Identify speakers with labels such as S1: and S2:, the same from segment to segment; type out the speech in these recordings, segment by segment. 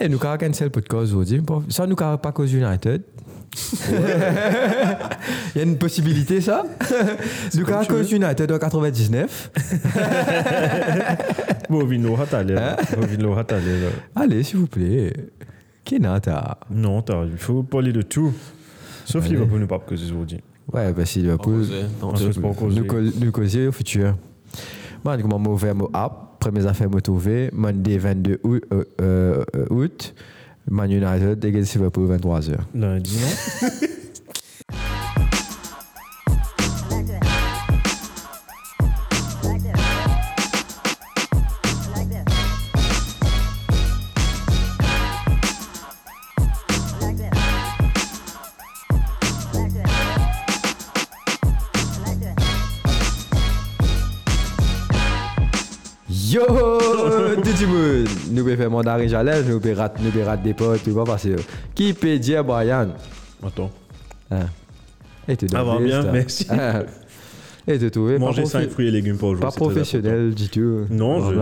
S1: Et nous avons cancel le podcast aujourd'hui. Ça, nous avons pas cause United. Il y a une possibilité, ça. Nous avons cause United en 99.
S2: Bon, Vino, attendez. Bon, Vino, attendez. là.
S1: Allez, s'il vous plaît. Là
S2: Non, t'as- il faut parler de tout. Sauf. Liverpool ne pas causer aujourd'hui.
S1: Ouais, bah si Liverpool. Nous, cau- nous causer au futur. Moi, comment j'ai ouvert mon app, premières affaires m'ont trouvé, Monday 22 août, euh, euh, euh, août Man United, égal Liverpool 23h.
S2: Lundi, non?
S1: mandarin nous pouvons rater, nous pouvons rater des potes, tout va passer. Qui peut dire Brian?
S2: Attends.
S1: Hein. Et tu
S2: Ah, va bien,
S1: ça.
S2: merci.
S1: Ah. Et tu trouves
S2: Manger
S1: pas,
S2: 5
S1: profi-
S2: fruits et légumes par jour.
S1: pas professionnel du tout.
S2: Non, je-.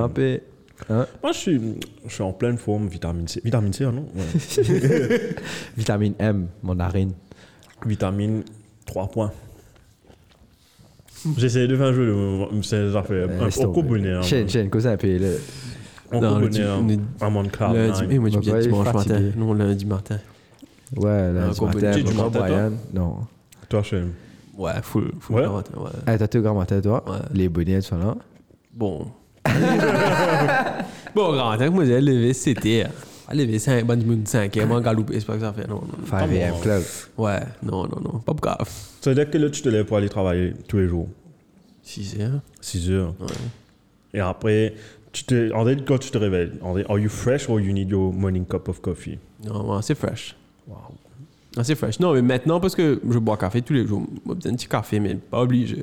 S1: Hein?
S2: Moi, je suis, je suis en pleine forme, vitamine C. Vitamine C, ah non? Ouais.
S1: Vitamine M, mandarine.
S2: Vitamine 3 points. J'essaie de faire un jeu de ces affaires.
S1: Euh,
S2: Un peu bonheur.
S1: Chaîne, chaîne, le.
S2: Un
S3: Non, le
S2: monde cloud
S3: Lundi,
S2: nine.
S3: moi, je dis dimanche matin. Non, lundi matin.
S1: Ouais,
S3: qu'on
S1: matin,
S2: matin, toi
S1: Brian? Non.
S2: Toi, je
S3: Ouais, full, full
S2: Ouais.
S3: matin, ouais.
S1: Ah, t'as tout grand matin, toi?
S3: Ouais.
S1: Les bonnets sont là.
S3: Bon. bon, grand que moi j'ai levé, c'était. À lever 5, bon, 5 e moi, galoupé, c'est pas que ça fait. Non, non.
S1: 5 AM. Club.
S3: Ouais, non, non, non, pas grave.
S2: Ça veut dire que là, tu te lèves pour aller travailler tous les jours?
S3: 6 heures.
S2: 6 heures.
S3: Ouais.
S2: Et après, tu te, en fait, quand tu te réveilles, en fait, are you fresh or you need your morning cup of coffee?
S3: Non, ouais, c'est fresh. Ah, c'est fresh. Non, mais maintenant, parce que je bois café tous les jours. J'ai besoin d'un petit café, mais pas obligé.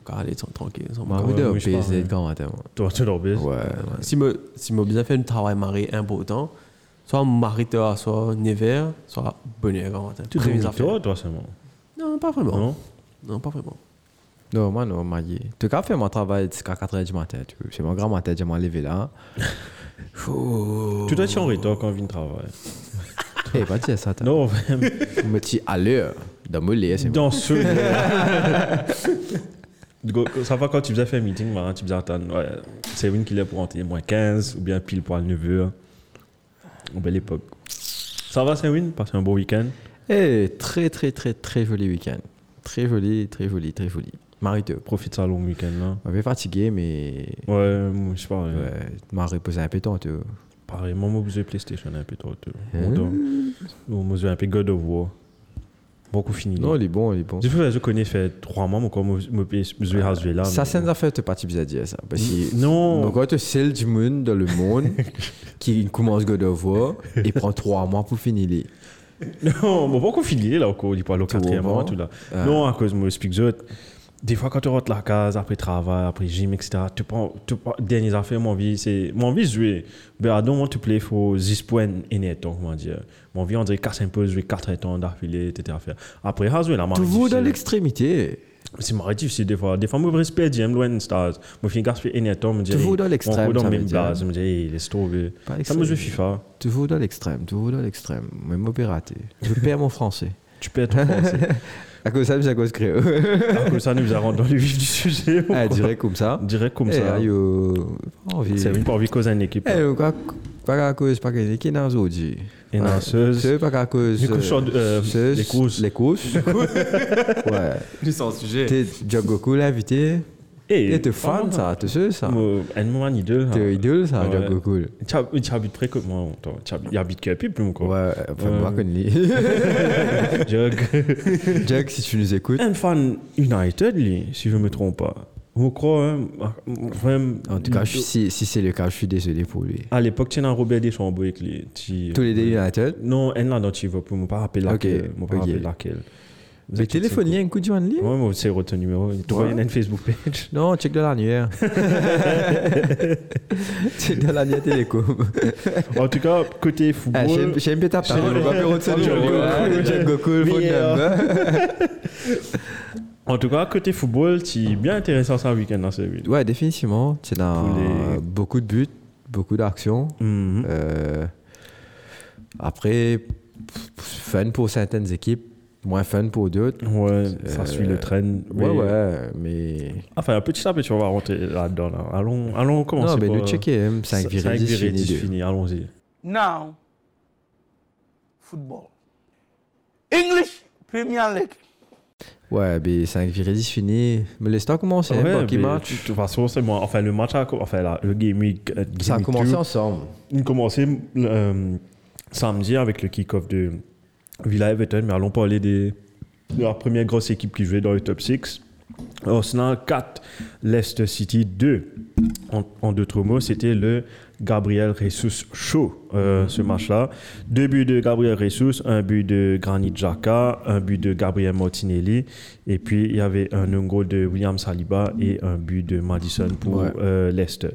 S3: Encore aller sans- tranquille. Sans
S1: Moi,
S3: boire.
S1: oui,
S2: ouais,
S1: de
S2: oui, je
S1: grand matin. moi.
S2: Toi, tu dors bien.
S1: Ouais.
S3: Si me, si me besoin faire un travail maré important, soit marita, soit never, soit bonheur grand matin.
S2: Tu dors
S3: bien
S2: toi, toi seulement?
S3: Non, pas vraiment.
S2: Non?
S3: Non, pas vraiment.
S1: Non, moi, non, marié. En tout cas, fait mon travail jusqu'à 4h du matin. C'est mon grand matin, je m'en là.
S2: Tu dois être en retard quand on vient de travail.
S1: Eh, pas dire ça, t'as.
S2: Non.
S1: Je me dis à l'heure. Dans mon lit, c'est bon.
S2: Dans ce. Ça va quand tu faisais faire un meeting, voilà, tu faisais attendre. Ouais, c'est une qui est pour entrer moins 15 ou bien pile poil 9h. Une belle époque. Ça va, c'est une Passer un beau week-end.
S1: Eh, très, très, très, très joli week-end. Très joli, très joli, très joli. Marie-te.
S2: Profite de ça long week-end là.
S1: On va fatigué, mais.
S2: Ouais, je sais pas.
S1: Ouais,
S2: Ouais.
S1: m'a reposé un peu tant, tu.
S2: Pareil, moi, j'ai PlayStation un peu trop.
S1: Hein?
S2: Moi, j'ai un peu God of War. Beaucoup fini.
S1: Non, il est bon, il est bon.
S2: Du coup, je connais fait 3 mois, mais comme je jouer à ce là.
S1: Ça,
S2: mais-
S1: c'est une affaire, tu pas bizarre de dire ça. Parce que.
S2: Non.
S1: Donc, quand seul du monde dans le monde qui commence God of War et prend trois mois pour finir les.
S2: Non, pas qu'on finit là encore, il parle au quatrième mois, tout là.
S1: Ah.
S2: Non, à cause de explique ça. Des fois, quand tu rentres la case, après travail, après gym, etc., tu prends, tu prends, dernières affaires, mon vie, c'est, mon vie, jouer. Ben, I don't want to play for this point in it, comment dire. Mon vie, on dirait casse un peu, jouer 4 temps d'affilée, etc. Après, à jouer la marque.
S1: Toujours dans l'extrémité.
S2: C'est marrant, difficile des fois. Des fois, je respecte, j'aime loin stars. Je finis gaspiller énormément de temps, me dire.
S1: Toujours dans l'extrême,
S2: dans même base, je me dis, hey, laisse tomber. Ça, je joue. FIFA.
S1: Toujours dans l'extrême, toujours dans l'extrême. Même au piraté. Je perds mon français.
S2: Tu peux être français.
S1: À cause de ça, à cause de créole.
S2: Alors que ça nous a rendu dans le vif du sujet.
S1: Ah, direct comme ça.
S2: Direct comme
S1: Eh,
S2: ça.
S1: envie.
S2: C'est une pas envie causer une équipe.
S1: Eh, pas à cause, pas qui est dans aujourd'hui.
S2: Et danseuse.
S1: C'est pas à cause. Euh,
S2: euh, les courses.
S1: Les courses. ouais.
S3: C'est sans sujet.
S1: T'es Django l'invité.
S2: Et
S1: Et t'es fan, ça, t'es sûr, ça?
S2: Moi, idole.
S1: T'es idole, ça,
S2: Ouais.
S1: Django Cool.
S2: Tu hab- tu habites près que moi. toi. Tu habites- Il habite Capi, plus encore.
S1: Ouais, enfin, moi, connais.
S2: Jug.
S1: Jack, si tu nous écoutes.
S2: Un fan United, lui, si je ne me trompe pas. Je crois, hein, vraiment.
S1: En tout cas, je- si, si c'est le cas, je suis désolé pour lui.
S2: À l'époque, tu as un Robert Deschambault avec lui.
S1: Tous les deux United?
S2: Non, un là, dont tu vas pour me pas rappeler laquelle.
S1: Ok,
S2: me pas
S1: ok.
S2: rappeler laquelle. Vous
S1: Mais téléphone lien, un coup de joint lien.
S2: Ouais, moi, c'est votre numéro. Tu vois, il y a une Facebook page.
S1: Non, check de l'annuaire. check de l'annuaire télécom.
S2: En tout cas, côté
S1: Ah,
S2: football.
S1: j'aime j'aime bien ta
S2: J'aime
S1: parole. On va
S2: bien.
S1: faire autre chose.
S2: Django Cool.
S1: Django Cool, phone number.
S2: En tout cas, côté football, c'est bien intéressant ça week-end dans ce vidéo.
S1: Ouais, définitivement. Tu as
S2: les-
S1: beaucoup de buts, beaucoup d'actions.
S2: Mhm.
S1: Euh, Après, fun pour certaines équipes, moins fun pour d'autres.
S2: Ouais, ça suit le train.
S1: Ouais,
S2: mais-
S1: ouais, mais.
S2: Enfin, un petit à petit, on va rentrer là-dedans. Là. Allons, allons commencer.
S1: non, mais le
S2: euh,
S1: checker, 5
S2: cinq
S1: virés, 10
S2: virés,
S1: fini
S2: 10
S1: deux.
S2: fini. Allons-y.
S4: Now, football. English Premier League.
S1: Ouais, mais 5 virés, 10 fini. Mais laisse toi commencer,
S2: Ouais,
S1: hein, qui match?
S2: De toute façon, c'est moi. Enfin, le match a co- enfin, le game week. euh,
S1: Ça a commencé ensemble.
S2: Il a commencé euh, samedi avec le kick-off de Villa Everton, mais allons parler des, de la première grosse équipe qui jouait dans le top 6. Arsenal 4, Leicester City 2. En, en d'autres mots, c'était le Gabriel Jesus Show, euh, ce match-là. Deux buts de Gabriel Jesus, un but de Granit Xhaka, un but de Gabriel Martinelli, et puis il y avait un goal de William Saliba et un but de Madison pour
S1: Ouais.
S2: euh, Leicester.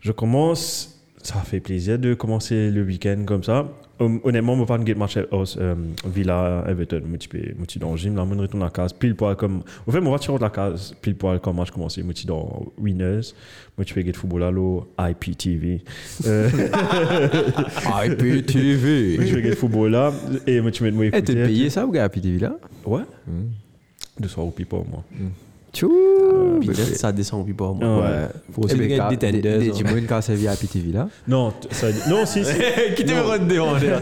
S2: Je commence, ça fait plaisir de commencer le week-end comme ça. Honnêtement, je ne pas de match euh, Villa Everton. Je je dans le gym, là, je à la case pile poil comme. En fait, je vais tirer de la case pile poil quand match commence. Je suis dans Winners. Moi, je fais get football à l'eau, IPTV.
S1: IPTV.
S2: je fais get football là. Et moi, tu mets moi
S1: Eh, t'es
S2: écouter.
S1: payé ça ou gars, IPTV là?
S2: Ouais.
S1: Hmm.
S2: De soir au pipo, moi.
S1: Tchou
S3: Puis là, ça descend puis pas moi.
S2: Ah,
S1: Ouais.
S3: Faut aussi
S1: Eh ben,
S3: gagner des tenders,
S1: Des
S3: hein.
S1: Jimoun quand c'est via IPTV là.
S2: Non, ça, non, si, si.
S3: Qui te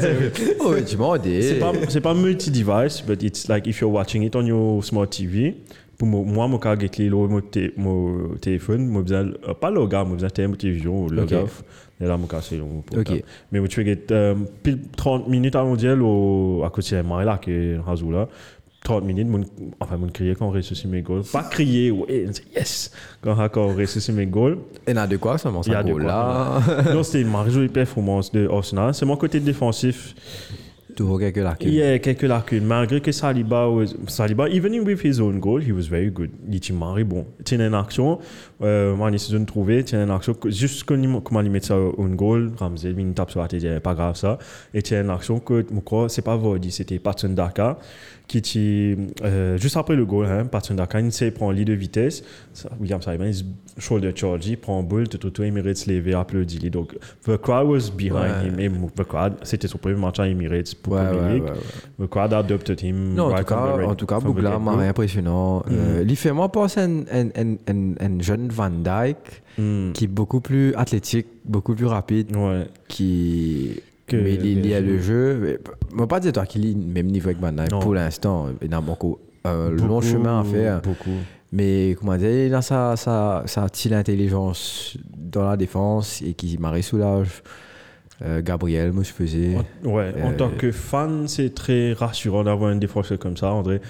S3: c'est-
S1: Oh, tu m'as dit.
S2: C'est pas, c'est pas multi-device, but it's like if you're watching it on your smart TV. Pour mo- moi, mon cas, get mon, té- mon téléphone, moi, besoin, euh, pas le gars, moi, besoin de télévision ou le gars. Et là, mon cas, c'est mon portable.
S1: Ok.
S2: Mais moi, tu fais euh, pile 30 minutes avant d'hier, au- à côté de moi, là, qui est là. 30 minutes, mon, enfin, mon crier quand on réussit mes goals. Pas crier, ouais, on dit yes, quand on réussit mes goals.
S1: Il y en a de quoi, ça
S2: Il y a
S1: ça
S2: de
S1: goal
S2: quoi,
S1: là?
S2: non, c'était une jolie performance de Arsenal. C'est mon côté défensif.
S1: Toujours quelques lacunes.
S2: Il y a quelques lacunes. Malgré que Saliba, was, Saliba, even with his own goal, he was very good. Il était marré bon. Tiens une action, moi, j'ai de trouver, tiens une action, juste comme comment il met ça own goal, Ramsey, il tape sur la tête, pas grave ça. Et tiens une action que, je crois, c'est pas Vardy, c'était Patson Daka, qui euh, juste après le goal, hein, Patson Daka, il sait, prend lit de vitesse, William Saliba, il se shoulder charge, il prend un boule, tout autour, il mérite se lever, applaudir. Donc, the crowd was behind him, et the crowd, c'était son premier match à Emirates pour
S1: Ouais,
S2: Premier
S1: ouais,
S2: League.
S1: ouais, ouais.
S2: Le quad adopted him.
S1: Non, en tout
S2: the
S1: cas, en tout cas,
S2: the
S1: Bougla m'a impressionnant. Euh, il fait moi penser à un, un, un, un, un jeune Van Dyke
S2: Mm.
S1: qui est beaucoup plus athlétique, beaucoup plus rapide,
S2: Ouais.
S1: qui.
S2: Que-
S1: mais il y a le jeu. mais, pas dire toi qu'il est même niveau que Van Dyke pour l'instant. Il a beaucoup, un long
S2: Beaucoup,
S1: chemin à faire.
S2: Beaucoup.
S1: Mais comment dire, il a sa, sa, sa petite intelligence dans la défense et qui m'a soulage. Euh, Gabriel, moi je faisais.
S2: En- Ouais, en
S1: Euh,
S2: tant que fan, c'est très rassurant d'avoir un défenseur comme ça, André.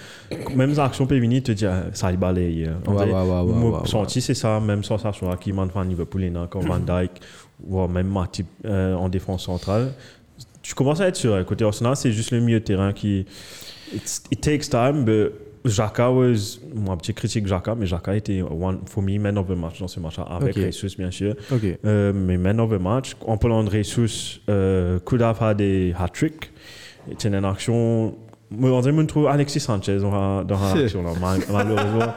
S2: Même action venir te dire, ça a balayé.
S1: Ouais, ouais, ouais, ouais, ouais, ouais.
S2: senti, c'est ça, même sensation là, qui m'a fan Liverpool, y a quand Van Dyke, voire même Matip euh, en défense centrale. Tu commences à être sûr, côté Arsenal, c'est juste le milieu de terrain qui. It takes time, but Jaka was. Moi, petit critique Jaka, mais Jaka était, one, for me, man of the match dans ce match-là, avec
S1: Ok.
S2: Jesus, bien sûr. Euh, mais man of the match, en parlant de Jesus, euh, could have had a hat-trick. C'est une action. On dirait trouve Alexis Sanchez dans la, dans la action. Là. Mal- Malheureusement,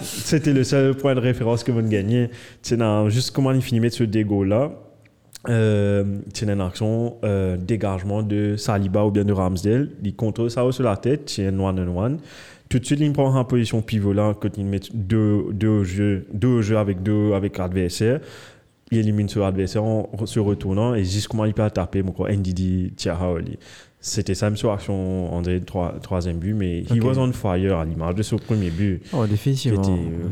S2: c'était le seul point de référence que vous gagnez. C'est juste comment il finit de ce dégo là. Euh, c'est une action euh, dégagement de Saliba ou bien de Ramsdale. Il contrôle ça sur la tête, c'est un one on one. Tout de suite, il prend en position pivot là, quand il met deux, deux, jeux, deux jeux avec deux avec l'adversaire. Il élimine son adversaire en se retournant et comment il peut taper mon quoi, Ndidi Tiahaoli. C'était même sur action André trois, troisième but, mais he
S1: Ok.
S2: was on fire à l'image de son premier but.
S1: Oh, définitivement.
S2: Qui était, euh.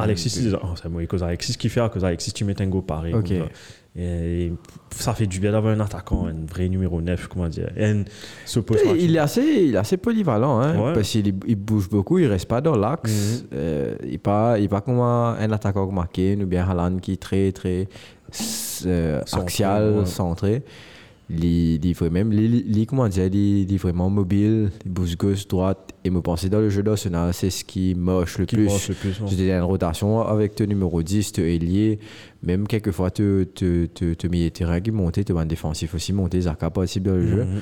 S2: Alexis, c'est oh, c'est moi, cause Alexis qui fait, à cause Alexis, tu mets un go pareil. Et ça fait du bien d'avoir un attaquant, un vrai numéro 9, comment dire. Et un- ce poste
S1: Et Il est assez, il est assez polyvalent, hein,
S2: Ouais.
S1: parce qu'il il bouge beaucoup, il reste pas dans l'axe.
S2: Mhm.
S1: Euh, il n'est pas, il pas comme un, un attaquant Kane ou bien Haaland qui est très, très euh,
S2: Centré,
S1: axial,
S2: ouais.
S1: centré. Il, il est vraiment, il, il- comment dire, il, il est vraiment mobile, il bouge gauche, droite. Et me penser dans le jeu d'Arsenal, c'est ce qui moche le
S2: qui
S1: plus.
S2: marche le plus.
S1: une rotation avec ton numéro 10, tu ailier, même quelquefois tu te, te, te milieu terrain qui monte, un défensif aussi monté, ça pas possible dans le jeu.
S2: Mhm.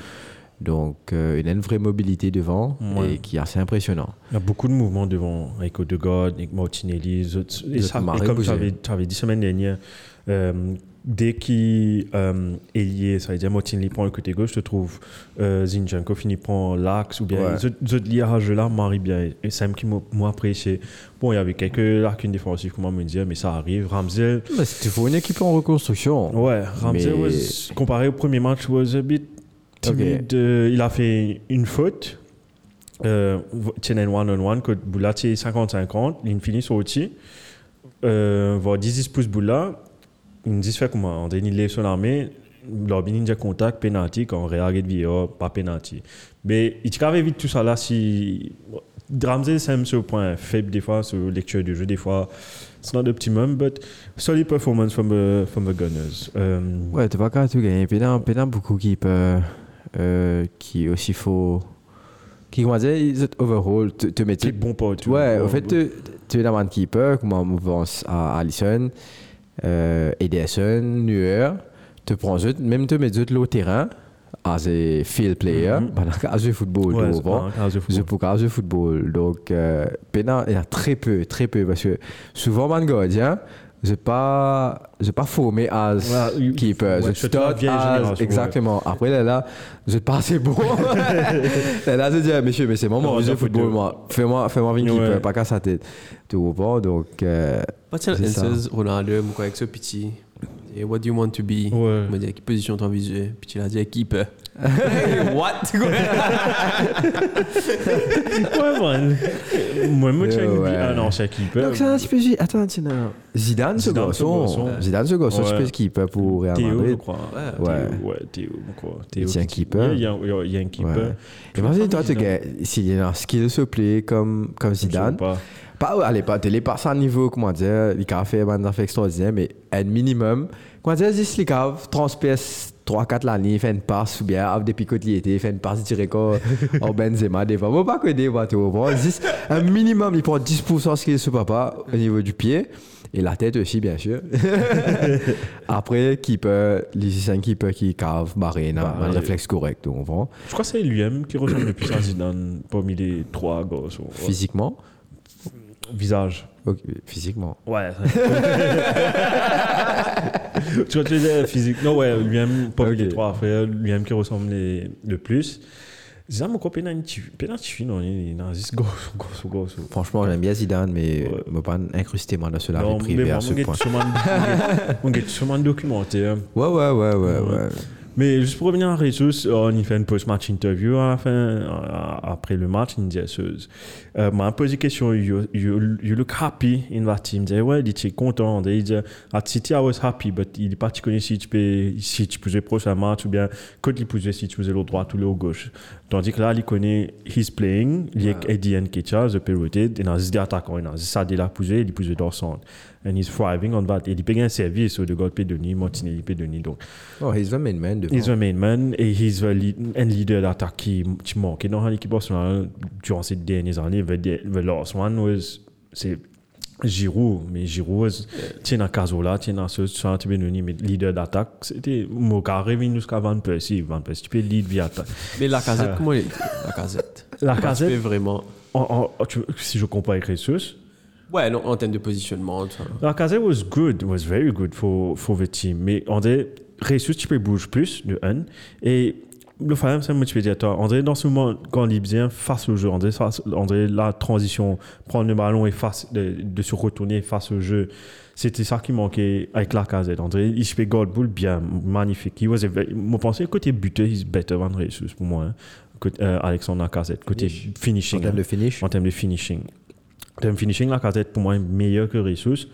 S1: Donc euh, il a une vraie mobilité devant
S2: Ouais.
S1: et qui est assez impressionnant.
S2: Il y a beaucoup de mouvements devant, avec Odegaard, avec Martinelli, les autres. Et, ça, et comme tu avais, dit semaine dernière, euh, dès qu'il euh, est lié, ça veut dire Motin il prend le côté gauche, je trouve euh, Zinchenko finit prend l'axe ou bien
S1: Ouais.
S2: les autres liages là marie bien. Et c'est qui m'a apprécié. Bon, il y avait quelques lacunes défensives, comment me dire, mais ça arrive. Ramsey,
S1: Mais il faut une équipe en reconstruction.
S2: ouais, Ramsey,
S1: Mais-
S2: was, comparé au premier match, was a bit timide. Euh, il a fait une faute. Euh, Tienen one-on-one, que Boula tient 50-50, il finit sur outil. Euh, voir 10 pouces Boula, il dit fait comment On dit il lève son armée, l'Orbin Ninja contact, penalty, quand on regarde vidéo, pas penalty. Mais il te vite tout ça là si. Ramsey, c'est un point faible des fois, sur lecture du jeu, des fois, it's not optimum, but solid performance from the, from the Gunners. Euh,
S1: Ouais, t'es pas qu'à tout gagner. Puis il y en a beaucoup qui peuvent. Euh, qui aussi faut. Qui, comment dire, ils ont overhaul, te, te mettre.
S2: c'est bon pote.
S1: Ouais, au fait, tu, tu es dans le keeper, comme en mouvance à Allison, Ederson, Nuer, tu prends même tu mets l'au terrain, as a field player,
S2: Mhm.
S1: pendant qu'à jouer football,
S2: Ouais,
S1: Je jouer football. Donc, euh, il y a très peu, très peu, parce que souvent, mon gardien, je pas, je pas formé as
S2: Ouais,
S1: keeper.
S2: ouais,
S1: je
S2: la
S1: start as, exactement. Après, là, là, je pas assez bon. là, là, je dis, ah, monsieur, mais c'est moi,
S2: Non,
S1: moi, je
S2: c'est
S1: joue football,
S2: football.
S1: moi. Fais-moi, fais-moi venir
S2: Ouais.
S1: keeper, pas qu'à sa tête. Tu comprends? Donc, euh,
S3: Pas tiens,
S1: C'est ça.
S3: N16, Ronaldo, moi, quoi, avec ce petit. Et what do you want to be?
S2: Ouais.
S3: Dit, à quelle position de jouer? Puis il a dit, keeper. Hey, what?
S2: Ouais, man. Moi, moi, tiens,
S1: Ouais.
S2: un ancien keeper.
S1: donc, ça, tu peux. Attends, tiens, non. Zidane, ce
S2: Zidane, ce
S1: garçon. Zidane, ce garçon, tu
S2: Ouais.
S1: peux keeper pour Real
S2: Théo, je
S1: Madrid.
S2: crois.
S3: Ouais.
S1: Ouais.
S2: Théo, ouais, Théo, quoi. Théo.
S1: Il un
S2: qui-
S1: keeper.
S2: Il y a, il y a- il y a un keeper.
S1: Vas-y, toi, tu gagnes. S'il y a un skill se play comme, comme
S2: Je sais
S1: Zidane,
S2: pas.
S1: pas, allez, pas, tu pas à un niveau, comment dire, il a fait un affaire extraordinaire, mais un minimum, comment dire, juste les caves, transperce 3-4 l'année, fait une passe, ou bien, avec des picots de l'été, fait une passe directe au au Benzema, des fois. Moi, pas que des fois, tu vois. Un minimum, il prend 10% ce qu'il est sous papa, au niveau du pied, et la tête aussi, bien sûr. Après, keeper, les 5 keepers qui cave, barré,
S2: Bah,
S1: un réflexe correct, tu comprends.
S2: Je crois que c'est lui-même qui ressemble le plus à Zidane parmi les trois gosses.
S1: Physiquement,
S2: Visage.
S1: ok, physiquement.
S2: Ouais. tu vois, tu disais physique. Non, ouais, lui-même, parmi
S1: Ok.
S2: les trois frères, lui-même qui ressemble les- le plus. Zidane, mon copain, non, il juste gosse, gosse, gosse.
S1: Franchement, j'aime bien Zidane, mais
S2: Ouais.
S1: je ne pas incruster moi dans
S2: mais
S1: privée
S2: moi,
S1: à ce point.
S2: gars, sûrement documentaire.
S1: Ouais, ouais, ouais, ouais,
S2: Ouais. Mais juste pour revenir à Jesus, on y fait une post-match interview à la fin, après le match, il me dit. Euh, m'a posé une question, you, you, you look happy in that team. Il dit, ouais, il était content. Il dit, at City, I was happy, but il pas connu si tu peux, si tu jouer prochain match ou bien quand il jouer si tu jouer l'autre droit ou l'autre gauche. Tandis que là, il connaît, he's playing, il est Eddie Nketiah, the pivoted, il a des attaquants, il a ça de la pousser, il peut jouer dans son. And he's thriving on that. Et il paye un service, so de God peut donner, Martinelli peut donner. Donc,
S1: Oh, he's the main man devant.
S2: He's the main man et he's the lead, un leader d'attaque qui, qui manque dans l'équipe nationale durant ces dernières années. The, the last one was c'est Giroud, mais Giroud was- tient à Casola, tient à ce peux donner mais leader d'attaque. C'était Moka revenu jusqu'à Van Persie. Van Persie, tu peux lead via attaque.
S3: Mais la casette,
S2: Ah.
S3: comment il est La casette?
S2: La
S3: Tu
S2: casette,
S3: peux vraiment.
S2: en- en- tu- si je compare avec Jesus,
S3: Ouais, non, en termes de positionnement. tu vois.
S2: La casette was good, was very good for, for the team. Mais dirait, Jesus, tu peux bouger plus, de un. Et le problème, c'est on dirait dans ce moment, quand il est bien face au jeu, face- dirait la transition, prendre le ballon et face, de, de se retourner face au jeu. C'était ça qui manquait avec la casette. On dirait, il se fait goal bull bien, magnifique. Il was a very- moi, je pensais, côté buteur, he's better than Jesus pour moi. hein. Côté, euh, Alexandre Lacazette, côté
S1: Finish.
S2: finishing.
S1: En termes
S2: hein
S1: de finish.
S2: en termes de finishing. En termes de finishing, la casette pour moi est meilleure que Ressus.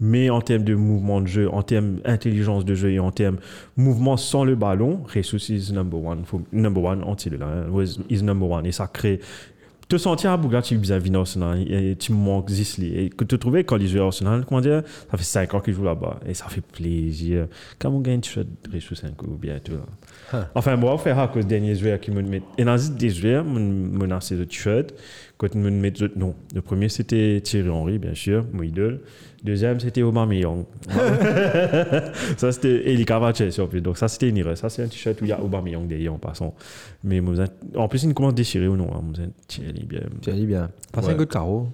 S2: Mais en termes de mouvement de jeu, en termes d'intelligence de jeu et en termes mouvement sans le ballon, Jesus is number one. Number one, entier là. hein. Is number one. Et ça crée. Te sentir à Bougat, tu es bien Arsenal et tu manques Zisli. Et que tu trouvais quand il jouait à Arsenal, comment dire, ça fait 5 ans qu'il joue là-bas. Et ça fait plaisir. Quand on gagne, tu fais Jesus 5 ou bientôt. Enfin, moi, on fait à cause des derniers joueurs qui me mettent. Et dans des joueurs, me menacent de t-shirt. Quand me mettent d'autres, non. Le premier, c'était Thierry Henry, bien sûr, mon idole. Deuxième, c'était Aubameyang. ça, c'était Eli Cavache, surtout. Donc, ça, c'était une erreur. Ça, c'est un t-shirt où il y a Aubameyang derrière en passant. Mais en plus, il commence déchiré ou non. Hein. Thierry, bien.
S1: Dit bien. Passe
S2: Ouais.
S1: un coup de carreau.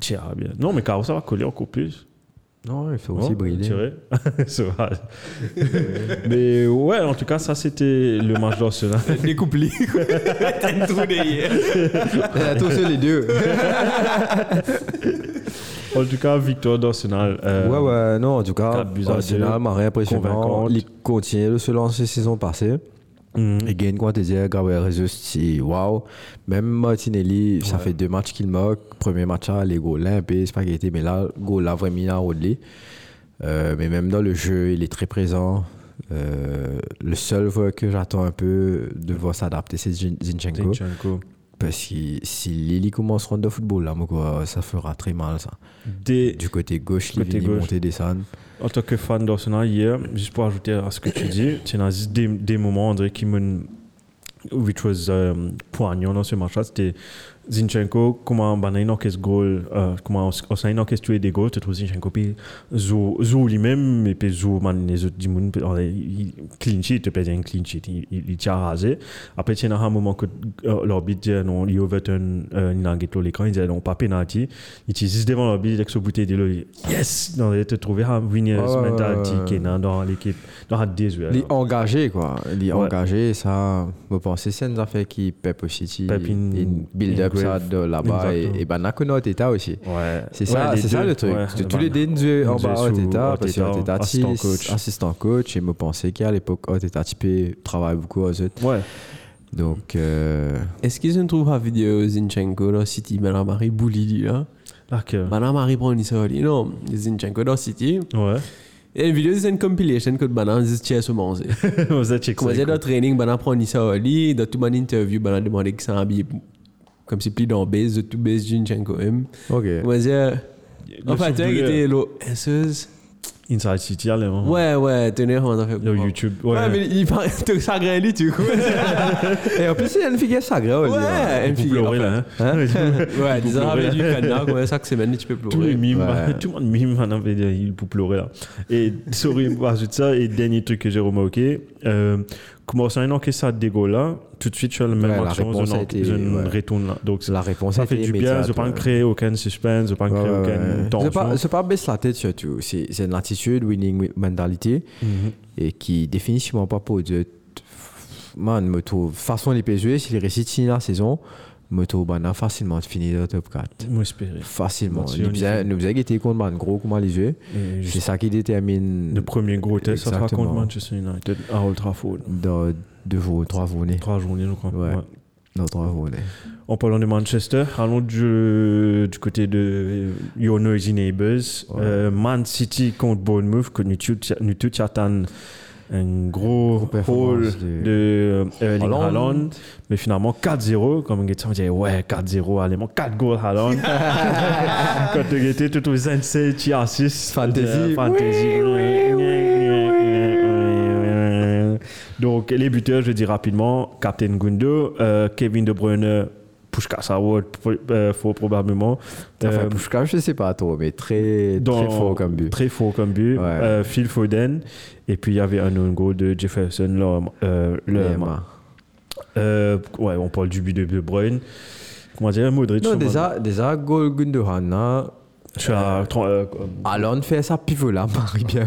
S2: Thierry, bien. Non, mais Caro, ça va coller encore plus.
S1: Non, il faut
S2: Non,
S1: aussi briller.
S2: tiré. Sauvage. Mais ouais, en tout cas, ça c'était le match d'Arsenal.
S3: Découplé. T'as une trou derrière.
S1: Attention les deux.
S2: En tout cas, victoire d'Arsenal. euh,
S1: ouais, ouais, non, en tout cas, Arsenal m'a
S2: convaincante.
S1: Il continue de se lancer saison passée. Il gagne, quoi, te dire, Gabriel Jesus, c'est waouh. Même Martinelli, ça fait deux matchs qu'il moque. Premier match, là, les goals, un peu spaghetti, mais là, goal, là, vraiment, à Rodley. Euh, mais même dans le jeu, il est très présent. Euh, le seul que j'attends un peu de voir s'adapter, c'est Zin- Zinchenko.
S2: Zinchenko.
S1: Parce que si Lily commence à rendre de football, là, moi, quoi, ça fera très mal, ça.
S2: Des-
S1: Du côté gauche, il
S2: gauche.
S1: monter, descendre.
S2: En tant que fan d'Arsenal, hier, juste pour ajouter à ce que tu dis, tu as des, des moments, André, qui m'ont. which was um, poignant dans ce match-là, c'était Zinchenko, comment il encaisse goal, comment on il encaisse tuer des goals, tu trouves Zinchenko, puis Zou Zou lui-même, et puis Zou, man, les autres du monde, il- clean sheet, dire un clean sheet, il, il, il tient rasé. Après, as un moment que euh, l'arbitre dit non, il Overton, euh, il a guetté l'écran, il dit non, pas penalty. Il dit juste devant l'arbitre, avec ce bouteille de il yes! Non, il te trouvé un winners mentality qui est dans l'équipe, dans la désuet.
S1: Il est engagé, quoi. Il engagé, ça. Vous pensez, c'est une affaire qui Pep aussi, qui
S2: Pep in-
S1: ça là-bas. Et, et ben, Nakano Teta aussi.
S2: Ouais.
S1: C'est
S2: Ouais,
S1: ça,
S2: les
S1: c'est ça le truc.
S2: ouais,
S1: tous les deux en bas Oteta, parce que Oteta,
S2: assistant coach.
S1: assistant coach, et me pensais qu'à l'époque, Oteta, typé, travaille beaucoup aux autres.
S2: Ouais.
S1: Donc, euh,
S3: Est-ce qu'ils se trouvent à vidéo Zinchenko dans City, ben Marie Bouli, là
S2: Là que.
S3: Ben Marie prend une sortie, non Zinchenko dans City.
S2: Ouais.
S3: Et une vidéo, c'est une compilation que Banan dit tiens, se manger.
S2: Vous êtes check
S3: Comment dire, dans training, Banan prend une sortie, dans toute mon interview, Banan demandé que ça habillé comme si plus dans base, de tout base Zinchenko même.
S1: ok.
S3: Comment dire,
S2: Le
S3: en fait, tu
S2: souffle-
S3: était là, esseuse.
S2: Inside City, allez. hein.
S3: Ouais, ouais, tenez, on a fait.
S2: Le YouTube.
S3: Ouais,
S2: Ouais.
S3: mais il parle de ça grandi, tu vois.
S1: Et en plus, il y a une figure sacrée,
S3: Ouais,
S1: Olivier.
S3: une
S2: Vous
S3: fille.
S2: pleurez là. hein.
S3: Ouais, disons,
S2: pleurer.
S3: avec du canard, ouais, ça que c'est maintenant, tu peux pleurer.
S2: mimes,
S1: Ouais.
S2: tout le monde mime, on avait dit, il pour pleurer là. Et sorry, pour ajouter ça, et dernier truc que j'ai remarqué, comment ça, une enquête ça là, tout de suite, je fais la même
S1: Ouais,
S2: action, je
S1: ouais.
S2: ne retourne là. Donc,
S1: La réponse
S2: ça fait du bien, je ne pas créer aucun suspense, je ne pas créer aucune tension.
S1: Pas, c'est pas baisse la tête surtout. C'est une attitude, winning mentality,
S2: Mhm.
S1: et qui définitivement pas pour Dieu. Man, me trouve, façon les PSV, s'il réussit la saison, trouve ben, facilement de finir le top 4.
S2: Moi, espérer.
S1: Facilement. Nous faisons été contre man gros comment les yeux. C'est ça qui détermine
S2: le premier gros test, ça sera contre. Manchester United à Old Trafford.
S1: dans deux jours, trois journées.
S2: Trois journées, je crois.
S1: Ouais. Dans trois journées.
S2: En parlant de Manchester, allons du, du côté de Your Noisy Neighbors.
S1: Ouais.
S2: Euh, Man City contre Bournemouth, que nous tous attendons un gros haul
S1: de-
S2: euh, Erling
S1: Haaland.
S2: Mais finalement, 4-0, comme on dit, ouais, 4-0, allez, 4 goals Haaland. Quand tu étais tout aux 27, tu as 6.
S1: Fantasy.
S2: Fantasy. Donc, les buteurs, je dis rapidement, Captain Gundo, euh, Kevin De Bruyne, Pushkas Award, euh, fort probablement.
S1: Enfin,
S2: Euh,
S1: Pushka, je sais pas trop, mais très,
S2: dans-
S1: très fort comme but.
S2: Très fort comme but.
S1: Ouais.
S2: Euh, Phil Foden. Et puis, il y avait un goal de Jefferson, le, euh, euh, ouais, on parle du but de De Bruyne. Comment dire, Modric.
S1: Non, déjà, déjà, goal Gundogan, là,
S2: Je suis à 30, euh,
S1: Haaland fait ça pivot là, Marie bien.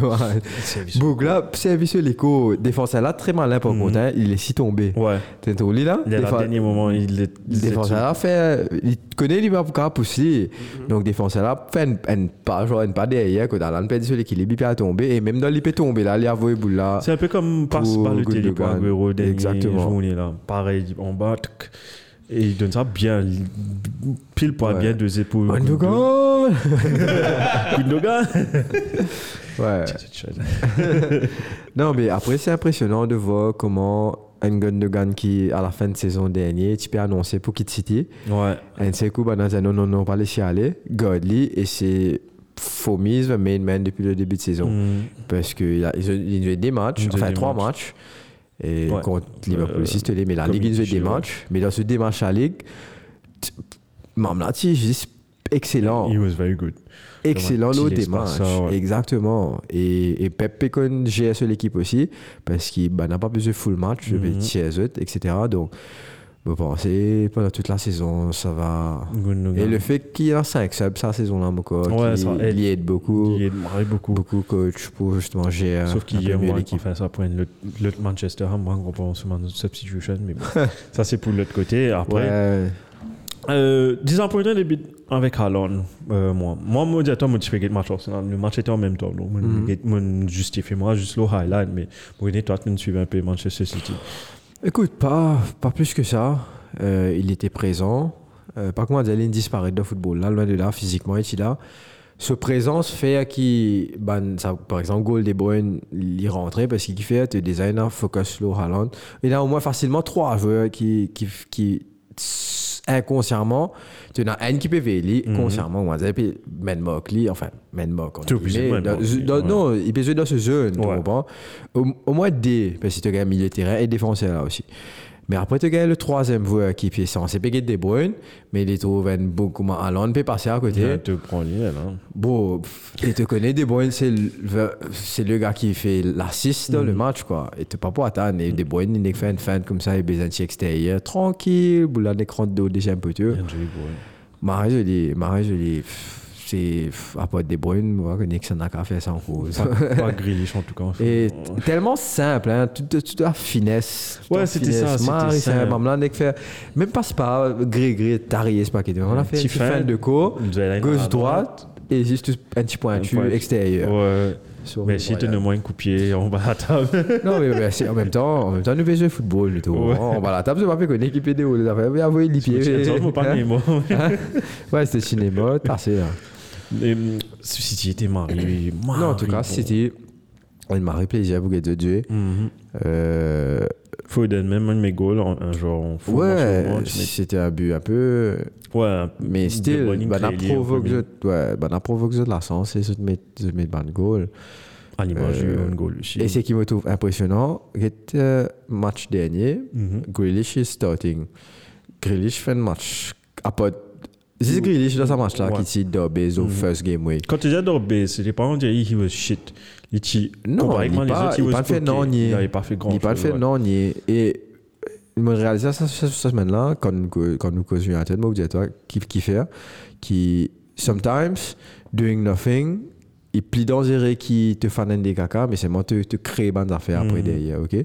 S2: service.
S1: Bougla, service l'écho, défenseur là, très malin par
S2: Mhm.
S1: contre, hein, il est si tombé.
S2: Ouais.
S1: T'es trop là?
S2: Il est
S1: Défense-
S2: au dernier moment, il est.
S1: Défenseur là fait, il connaît pour pousser.
S2: Mhm.
S1: Donc défenseur là fait une, pas genre une pas derrière quand Haaland perd sur l'équilibre, il peut tomber et même dans peut tomber là, il a volé boule là.
S2: C'est un peu comme passe par le télé pour
S1: Gundogan.
S2: Aguero dernière
S1: Exactement.
S2: journée là. Pareil, en bas. Et il donne ça bien, pile poil
S1: Ouais.
S2: bien deux épaules.
S1: Gundogan
S2: Gundogan.
S1: Ouais. Non mais après c'est impressionnant de voir comment un Gundogan qui à la fin de saison dernière, tu peux annoncer pour quitter City.
S2: Ouais.
S1: Un seul coup, ben, non, non, non, pas laisser aller. Godly, et c'est Fomis, main man depuis le début de saison.
S2: Mm.
S1: Parce qu'ils ont, ils ont joué des matchs, enfin
S2: des
S1: trois
S2: matchs.
S1: matchs. Et
S2: Ouais.
S1: contre Liverpool,
S2: Euh,
S1: si c'était mais la Ligue, ils des matchs. Mais dans ce deux matchs à Ligue, même là, excellent.
S2: He was very good.
S1: Excellent matchs.
S2: ça, ouais.
S1: Exactement. Et, et Pep Pécon GS l'équipe aussi, parce qu'il bah, n'a pas besoin de full match, je vais
S2: Mhm.
S1: tirer autres, etc. Donc, Je pense pendant toute la saison, ça va. Et le fait qu'il y a 5 subs cette saison-là, mon coach,
S2: Ouais,
S1: il,
S2: ça aide.
S1: il aide beaucoup,
S2: Il marre beaucoup.
S1: beaucoup coach pour justement gérer
S2: Sauf qu'il y a
S1: mieux
S2: moi qui fait ça pour le Manchester moi, on pense sur substitution, mais bon. ça, c'est pour l'autre côté. Après,
S1: Ouais,
S2: euh, disappointant début avec Haaland, euh, moi. Moi, moi, toi, moi, tu fais le match Arsenal? Le match était en même temps. Donc,
S1: Mhm.
S2: moi, justifie moi juste le highlight, mais moi, toi, tu me suivais un peu Manchester City.
S1: Écoute, pas, pas plus que ça. Euh, il était présent. Euh, pas comment dire, il disparaît de football. Là, loin de là, physiquement, il est là. Ce présence fait qu'il, ben, ça, par exemple, goal de Bruyne, il rentré parce qu'il fait te designer focus slow Haaland. Il a au moins facilement trois joueurs qui, qui, qui inconsciemment, tu as un qui peut veiller,
S2: Mhm.
S1: consciemment, dire, puis Men Mockley, enfin, dans-
S2: ouais.
S1: Non, il peut jouer dans ce zone, tu comprends? Au, moins D, parce que tu as un milieu de terrain et défenseur là aussi. Mais après, tu as le troisième joueur qui est censé payer De Bruyne, mais il trouve un beaucoup moins Haaland peut passer à côté.
S2: Tu te prends lié, là.
S1: Bon, et tu connais De Bruyne, c'est le, c'est le gars qui fait l'assist dans le match, quoi. Et tu pas pour attendre. Et De Bruyne, il fait une fin comme ça, il besoin de extérieur, tranquille, boule à l'écran de dos déjà un peu, tu vois. Marais, je dis, Marais, je dis, pff, c'est, à part De Bruyne, moi, que Nixon qu'à faire ça en cause.
S2: Pas, pas Grealish, en tout cas.
S1: Et tellement simple, hein, tout, tout, tout à finesse. tout
S2: Ouais, c'était ça,
S1: Marais, c'est maman là, fait- Même pas, c'est pas gré, gré, tarié, c'est pas qu'il. On a fait une fin de cours,
S2: à
S1: gauche-droite, et juste un petit pointu
S2: Un pointu.
S1: extérieur.
S2: Ouais. Mais
S1: le
S2: si tu ne moins un coup de pied en bas à la table.
S1: Non, mais, mais c'est- en même temps, en même temps, nous faisons le football, et tout.
S2: Ouais.
S1: On la table, c'est pas fait qu'on équipe des hauts, les affaires. Mais avouez les pieds.
S2: Parle
S1: Hein?
S2: des mots.
S1: Ouais, c'était cinéma, tassé,
S2: Et, hum, City était marié.
S1: Non, en tout cas, c'était une marée plaisir pour de Dieu.
S2: Mhm.
S1: Euh,
S2: Foden, même un de mes goals, un fou.
S1: ouais, c'était un but un peu.
S2: ouais,
S1: Mais bah, n'a
S2: clé,
S1: provoque ouais, bah, n'a provoque de la sens, c'est de mettre, de mettre ban goal.
S2: à l'image du
S1: Euh,
S2: un goal aussi.
S1: Et ce qui me trouve impressionnant, c'est euh, match dernier,
S2: Mhm.
S1: Grealish est starting. Grealish fait un match. À part. C'est Grealish dans ce match-là
S2: Ouais.
S1: qui s'est dobé au first game week.
S2: Quand tu dis Dorbe, c'était pas on dirait he was shit. Il t'y-
S1: Non, il pas- il pas fait non, ni-
S2: Il n'avait pas fait grand
S1: Il pas fait, non, ni. Et il m'a réalisé ça cette semaine-là, quand, nous- quand nous causions à tête, moi, vous toi, qui, qui fait, qui, sometimes, doing nothing, il plie les qui te fait des caca, mais c'est moi te, te créer bonnes affaires après
S2: Mhm.
S1: derrière, ok?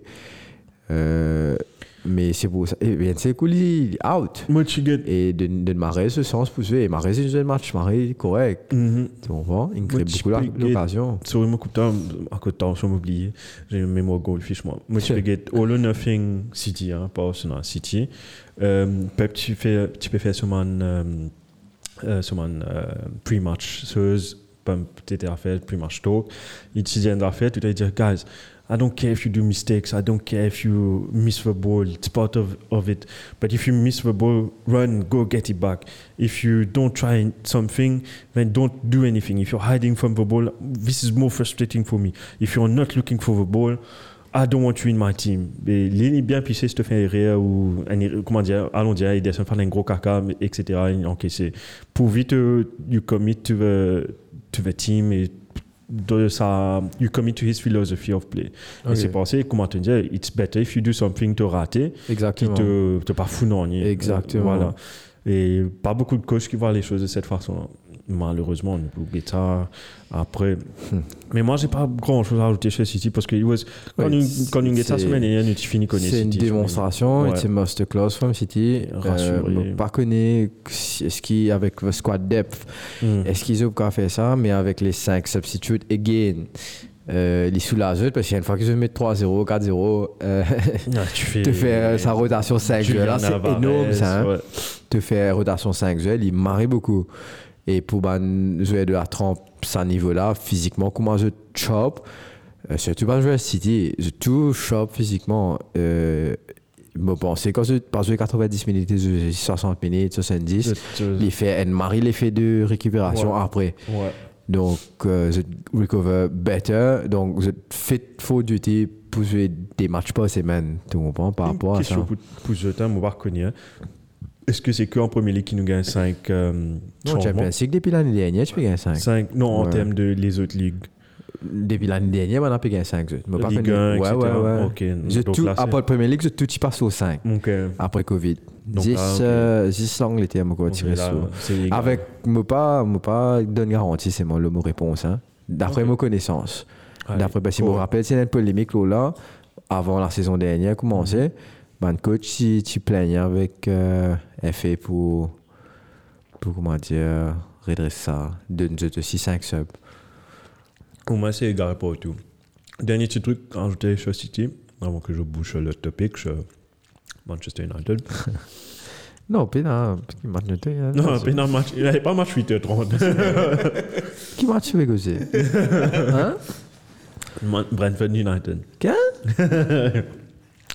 S1: Euh, mais c'est pour ça. Et bien, c'est cool, il est out.
S2: Tu.
S1: Et de, de Marais, ce sens poussé. Et Marais, c'est un match, Marais, correct.
S2: Mhm.
S1: Tu comprends? Il crée
S2: tu
S1: beaucoup
S2: get-
S1: l'occasion.
S2: Sorry, moi, coupe temps, à côté de temps, je m'oublier. J'ai une mémoire goldfish, moi. Moi, tu peux get all or nothing City, hein, pas Arsenal City. Euh, Pep, tu, fais, tu peux faire sur mon, euh, euh, sur pre-match. So, peut-être à faire pre-match talk. Il te dit faire, tu dois dire, guys, I don't care if you do mistakes. I don't care if you miss the ball. It's part of, of it. But if you miss the ball, run, go get it back. If you don't try something, then don't do anything. If you're hiding from the ball, this is more frustrating for me. If you're not looking for the ball, I don't want you in my team. Mais l'île est bien pissé, fais erreur ou comment dire, allons dire, il descend faire un gros caca, etc. il encaissé. Pour vite, euh, you commit to the, to the team et de sa, you commit to his philosophy of play.
S1: Ok.
S2: Et c'est pensé, comment te dire, it's better if you do something to rater, qui
S1: Exactement.
S2: te, te pas fou non
S1: Exactement.
S2: Voilà. Et pas beaucoup de coachs qui voient les choses de cette façon-là. Malheureusement, on peut oublier ça après. Mais moi, j'ai pas grand chose à ajouter chez City parce que was, quand
S1: Ouais,
S2: une, quand une guetta et une, tu finis connaître
S1: C'est une démonstration,
S2: Ouais.
S1: c'est masterclass from City. Euh, pas connaît est-ce qu'ils avec le squad depth,
S2: Mm.
S1: est-ce qu'ils ont faire ça, mais avec les 5 substitutes again. Euh, les soulagent parce qu'il y a une fois qu'ils se mettent 3-0, 4-0, euh,
S2: Ah, tu fais,
S1: te faire sa rotation 5
S2: Julian
S1: là, c'est énorme ça. hein.
S2: ouais.
S1: Te faire rotation 5 il marie beaucoup. Et pour ben, jouer de la trempe à ce niveau-là, physiquement, comment je chop, euh, surtout pas jouer à City, je tout chop physiquement. Euh, me penser quand je pas jouer 90 minutes, je joue 60 minutes, 70,
S2: Je-
S1: il fait un marie l'effet de récupération
S2: Ouais.
S1: après.
S2: Ouais.
S1: Donc, euh, je recover better. Donc, je fit for duty pour jouer des matchs par semaine. Tu comprends par
S2: Une
S1: rapport à
S2: question
S1: ça?
S2: pour, pour ce temps, on va reconnaître. Est-ce que c'est qu'en Premier League qui nous gagne 5 euh,
S1: Non, Champions League, depuis l'année dernière, tu peux gagner 5.
S2: Cinq- Non, en
S1: Ouais.
S2: termes de les autres ligues.
S1: Depuis l'année dernière, on a pu gagner 5. Je me pas
S2: Ligue
S1: connu.
S2: 1,
S1: Ouais,
S2: etc.
S1: ouais, ouais.
S2: Ok,
S1: Je
S2: donc
S1: tout,
S2: là,
S1: après le Premier League, je tout y passe au 5.
S2: Donc, euh,
S1: Après Covid.
S2: Donc,
S1: 10
S2: ah, ok.
S1: euh, 10 l'Angleterre, moi, quoi,
S2: Donc,
S1: tirer sur. Avec, moi pas, moi pas donne garantie, c'est moi le mot réponse, hein. D'après mes connaissances. D'après, parce que je me rappelle, c'est une polémique là, là, avant la saison dernière commençait. Ben, coach, si tu plaignais avec euh, FA pour, pour, comment dire, redresser ça, de nous autres aussi 5 subs.
S2: Pour moi, c'est égal pour tout. Dernier petit truc à ajouter sur City, avant que je bouche le topic sur Manchester United.
S1: Non, puis non, qui match noté. hein,
S2: Non, le match, il n'y avait pas match 8h30.
S1: Qui match tu veux causer Hein?
S2: Brentford United.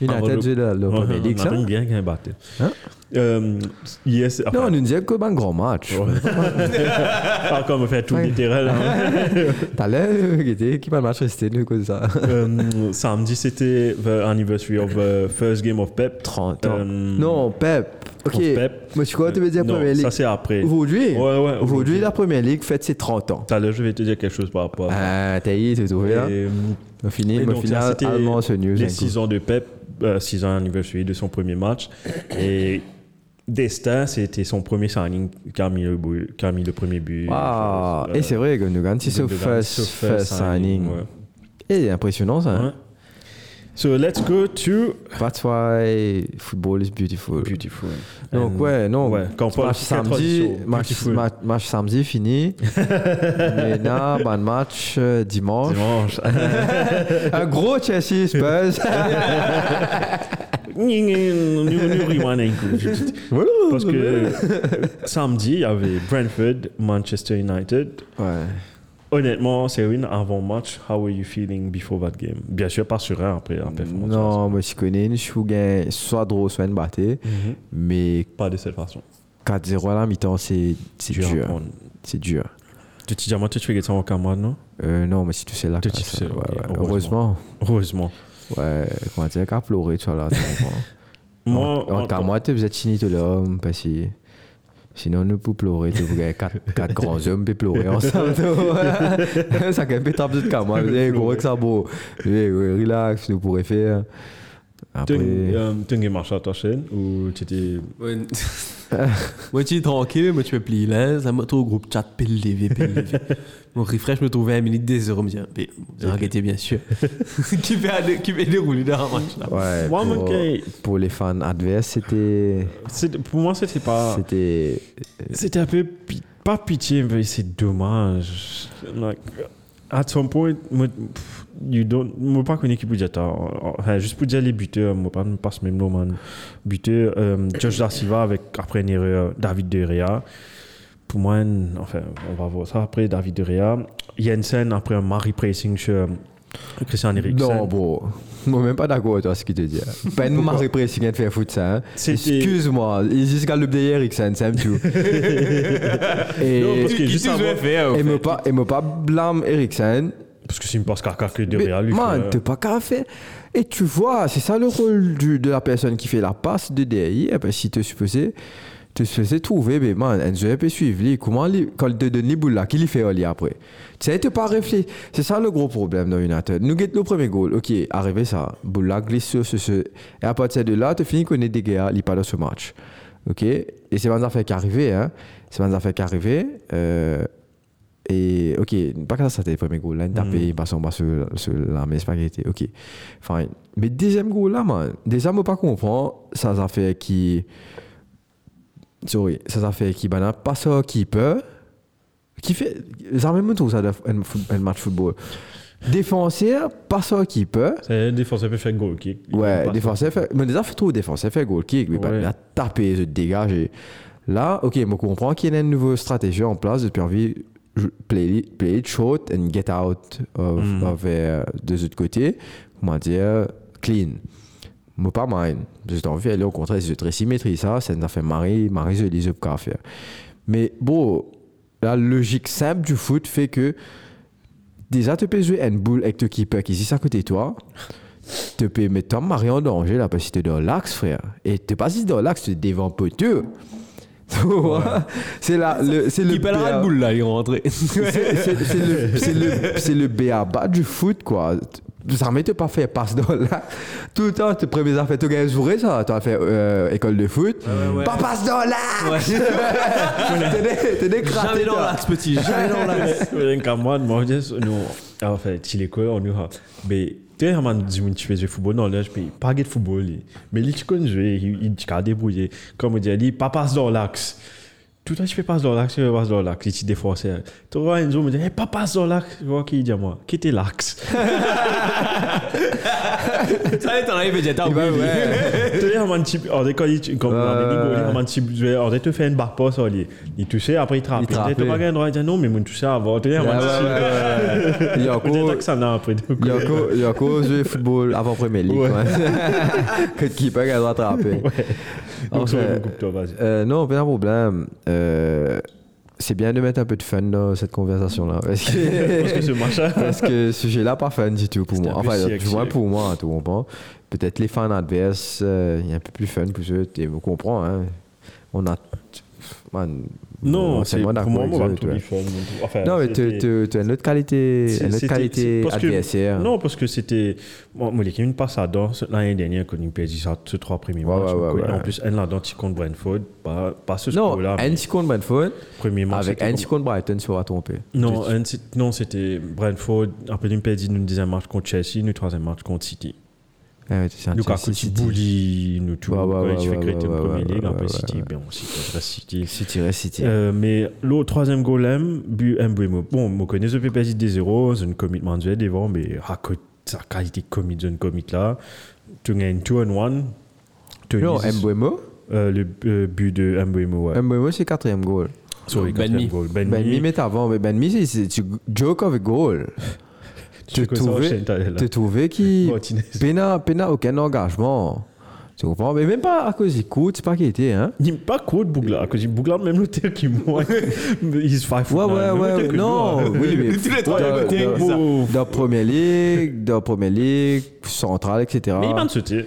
S1: United Premier League,
S2: On
S1: ça
S2: a bien qu'un battu.
S1: Hein?
S2: Euh, yes,
S1: Non, on
S2: enfin,
S1: nous disait que c'est un grand match.
S2: pas comme faire tout
S1: Ouais.
S2: littéral. hein.
S1: T'as l'air, qui était- qui va le match resté, nous, comme ça.
S2: Euh, samedi, c'était the anniversary of the first game of Pep.
S1: 30 ans.
S2: Euh,
S1: Non, Pep. Ok.
S2: Pep.
S1: Moi, je crois que tu veux dire
S2: Non,
S1: Premier League?
S2: ça c'est après.
S1: Aujourd'hui,
S2: Ouais, ouais,
S1: aujourd'hui, la Première Ligue fête ses 30 ans.
S2: Tout à l'heure, je vais te dire quelque chose par rapport à
S1: Ah, t'as eu, t'as trouvé là
S2: Et, euh,
S1: On finit, on finit
S2: ça, c'était
S1: allemand ce news.
S2: les
S1: un coup.
S2: 6 ans de Pep, 6 ans anniversary de son premier match. Et Destin, c'était son premier signing qui a mis le, but- qui a mis le premier but.
S1: Ah,
S2: Euh,
S1: et c'est vrai, Gundogan, c'est son first, first signing.
S2: ouais.
S1: Et impressionnant ça. hein.
S2: So let's go to
S1: That's why football is beautiful.
S2: Beautiful.
S1: Donc
S2: And-
S1: ouais, non.
S2: Ouais, quand on parle
S1: match
S2: de
S1: samedi, match,
S2: beautiful.
S1: ma- match samedi fini. Maintenant, bon match euh, dimanche.
S2: Dimanche.
S1: Un gros Chelsea Spurs.
S2: Parce que samedi, il y avait Brentford, Manchester United.
S1: ouais.
S2: Honnêtement, Céline, avant match, how were you feeling before that game? Bien sûr, pas serein après la performance.
S1: Non, moi je connais chou gain soit drôle, soit une battée.
S2: Mhm.
S1: Mais
S2: Pas de cette façon.
S1: 4-0 à la mi-temps, c'est dur. C'est dur.
S2: Tu te dis, moi, tu fais ça en camarade, non?
S1: Euh, non, mais si tu sais là,
S2: Tu sais,
S1: ouais,
S2: heureusement.
S1: heureusement. Ouais, comment dire, qu'à pleurer, tu vois là.
S2: Moi,
S1: en, moi, tu faisais fini tout l'homme, parce que sinon, nous pour pleurer, tu vois, quatre, quatre grands hommes pour pleurer ensemble. ça quand même péter un peu de camarade. Eh, gros, que ça beau. Relax, nous pourrions faire.
S2: Tu
S1: Après,
S2: as une marche à ta chaîne ou tu étais.
S3: Moi, tu es tranquille, moi, tu fais plier là. Ça m'a au groupe chat, pile levé. Mon refresh me trouve 20 minutes, des heures, me dit, mais vous inquiétez bien sûr. qui fait qui fait dérouler dans un match là.
S1: ouais, pour,
S2: ok.
S1: pour les fans adverses, c'était.
S2: Pour moi, c'était pas.
S1: C'était.
S2: C'était un peu. pi- Pas pitié, mais c'est dommage. Like, at some point, moi, pff, you don't. Moi, pas qu'une équipe budget. Enfin, juste pour dire les buteurs, moi, pas pas ce même nom, man. Buteur, euh, Josh Da Silva avec, après une erreur, David De Gea. Pour moi, enfin, on va voir ça après, David De Gea. Jensen, après un Marie Pressing sur euh, Christian Eriksen.
S1: Non, bon. Moi, même pas d'accord avec toi, ce que tu dis. Pas une marée précise de faire foot ça. hein. Excuse-moi, il juste le derrière, Ericsson, c'est un tout. Et.
S2: Non, parce que
S3: Qui
S2: juste avant-
S1: Et me
S3: fait?
S1: pas, et me pas blâme Ericsson.
S2: Parce que c'est une passe caca que De
S1: Mais,
S2: Gea lui
S1: man, t'es pas faire. Et tu vois, c'est ça le rôle du- de la personne qui fait la passe de derrière. Parce que si tu es supposé, tu supposé trouver, mais man, Enzo peut suivre lui. Comment lui, quand il te donne les boules là, qu'il fait aller après? Tu sais, tu pas réfléchir. C'est ça le gros problème dans United. Nous guettons le premier goal. Ok, arrivé ça. Boule là, glisse sur ce, ce. Et à partir de là, tu finis qu'on est dégâts, il n'est pas dans ce match. Ok? Et c'est une affaire qui est hein. C'est une affaire qui est. Euh, et ok, pas que ça, c'était le premier goal. Là, il tapait, il passe en bas sur, sur la mais spaghetti. Ok, fine. Mais deuxième goal là, man, déjà, moi, pas comprendre, ça, ça fait qui. Sorry, ça, ça fait qui, ben, pas ça qui peut. Qui fait. Ça même tout ça, un, foot- un match football. Défenseur, pas ça qui peut.
S2: C'est un défenseur peut faire goal kick.
S1: Ouais, défenseur fait. Mais déjà, fait trop défenseur fait goal kick. Mais
S2: Ouais.
S1: pas il a tapé, se dégager. Là, ok, je comprends qu'il y a une nouvelle stratégie en place depuis envie play, it- play it short and get out of,
S2: Mhm.
S1: of, euh, de l'autre côté. Comment dire, clean. Moi, pas mine. J'ai envie d'aller au contraire, c'est très symétrie, ça. Ça nous a fait marrer, marrer, je les qu'à faire. Mais bon, la logique simple du foot fait que déjà, tu peux jouer une boule avec ton keeper qui est à côté de toi. Tu peux mettre ton mari en danger là parce que tu es dans l'axe, frère. Et tu pas juste dans l'axe, tu es devant poteau. Tu vois? C'est la- le, c'est le
S3: Qui pèlera
S1: BA
S3: le boule là, il est rentré.
S1: c'est le, c'est le, c'est le béaba du foot, quoi. ça m'était pas fait passe dans là. Tout le temps, tes premiers affaires, tu as joué ça, tu as fait euh, école de foot.
S3: ouais.
S1: Pas passe dans là T'es des- T'es des
S3: Jamais dans l'axe, petit. Jamais dans l'axe.
S2: Een kamerad, maar dus, nou, en fait, si l'école, on nous a, mais, tu sais, man, dit, tu fais du football, non, là, je peux pas de football, lui. mais lui, tu connais jouer, il, il, tu as débrouillé, comme on dit, il pas dans l'axe. Tout le temps, je fais passe dans l'axe, je fais passe dans l'axe, il t'y défonce. Tu vois, un jour, me dit, hey, pas passe dans l'axe, je vois qui dit à qui. Tu sais, un petit, on dit, quand il, comme,
S1: Ouais,
S2: on dit,
S1: ouais.
S2: un petit, on dit, tu fais une barre pas, ça, il, il touchait, après, il trappe.
S1: Il trappe,
S2: Tu sais, tu pas
S1: ouais.
S2: gagné droit, il dit, non, mais moi, tu sais, avant, tu sais, un
S1: Ouais, ouais,
S2: petit,
S1: ouais. Il y a
S2: on dit,
S1: encore-
S2: que ça n'a après, donc,
S1: il y a encore- il y a encore joué football avant Premier League.
S2: Ouais.
S1: ouais. Que le keeper a rattrapé.
S2: donc, ça, vas-y.
S1: Euh, non, pas de problème. Euh, c'est bien de mettre un peu de fun dans cette conversation-là. Parce que,
S2: Parce que ce machin.
S1: parce que ce sujet-là, pas fun du tout pour moi. Enfin, du moins pour moi, tout comprends. Peut-être les fans adverses, euh, il y a un peu plus fun pour eux. Tu comprends, hein. On a. Man,
S2: Non,
S1: c'est
S2: c'est pour moi, moi, tout. Enfin,
S1: Non, mais tu as une autre qualité, une autre qualité
S2: parce que-. Non, parce que c'était. Moi, moi, l'équipe passe à dans l'année dernière, quand il perdit ça, ces trois premiers
S1: Ouais,
S2: matchs.
S1: ouais, ouais.
S2: En plus, un là-dedans, tu contre Brentford. Pas, pas ce
S1: Non,
S2: score-là. mais
S1: Annecy contre Brentford,
S2: Premier match.
S1: avec Annecy contre Brighton, tromper.
S2: comme- Non, un, non, c'était Brentford. Après, il perdit nous deuxième match contre Chelsea, nous troisième match contre City.
S1: Ah ouais, c'est un City.
S2: bully, nous tout.
S1: Ouais, ouais,
S2: Ouais,
S1: ouais,
S2: Tu fais
S1: ouais,
S2: créer
S1: ouais,
S2: une
S1: ouais,
S2: première
S1: ouais,
S2: ligue, après
S1: ouais,
S2: City,
S1: ouais.
S2: bien aussi, contre City.
S1: City reste City.
S2: Euh, mais le troisième golem, but Mbouemo. Bon, je connais le PPS des 0, c'est une commit manuel devant, mais à côté sa qualité commit, une commit là, tu gagnes 2 on 1.
S1: Non, Mbouemo.
S2: Euh, le euh, but de Mbouemo, ouais.
S1: Mbouemo, c'est quatrième goal.
S2: Sorry,
S3: Ben
S2: quatrième
S3: Mi.
S2: goal. Ben,
S1: Ben
S2: Mi.
S1: Mi met avant, mais Ben Mi, c'est- joke avec goal.
S2: Tu
S1: te qu'il
S2: Martinez.
S1: pena pena aucun engagement. Tu comprends? Mais même pas à cause du coup, c'est pas qui était, hein?
S2: Il pas court Bougla, parce que Bougla, même le tir qui moi, he's 5
S1: Ouais, ouais, ouais. Non, oui, mais. Dans-
S3: il
S1: Première Ligue, dans Première Ligue, centrale, etc.
S2: Mais il m'a sauté.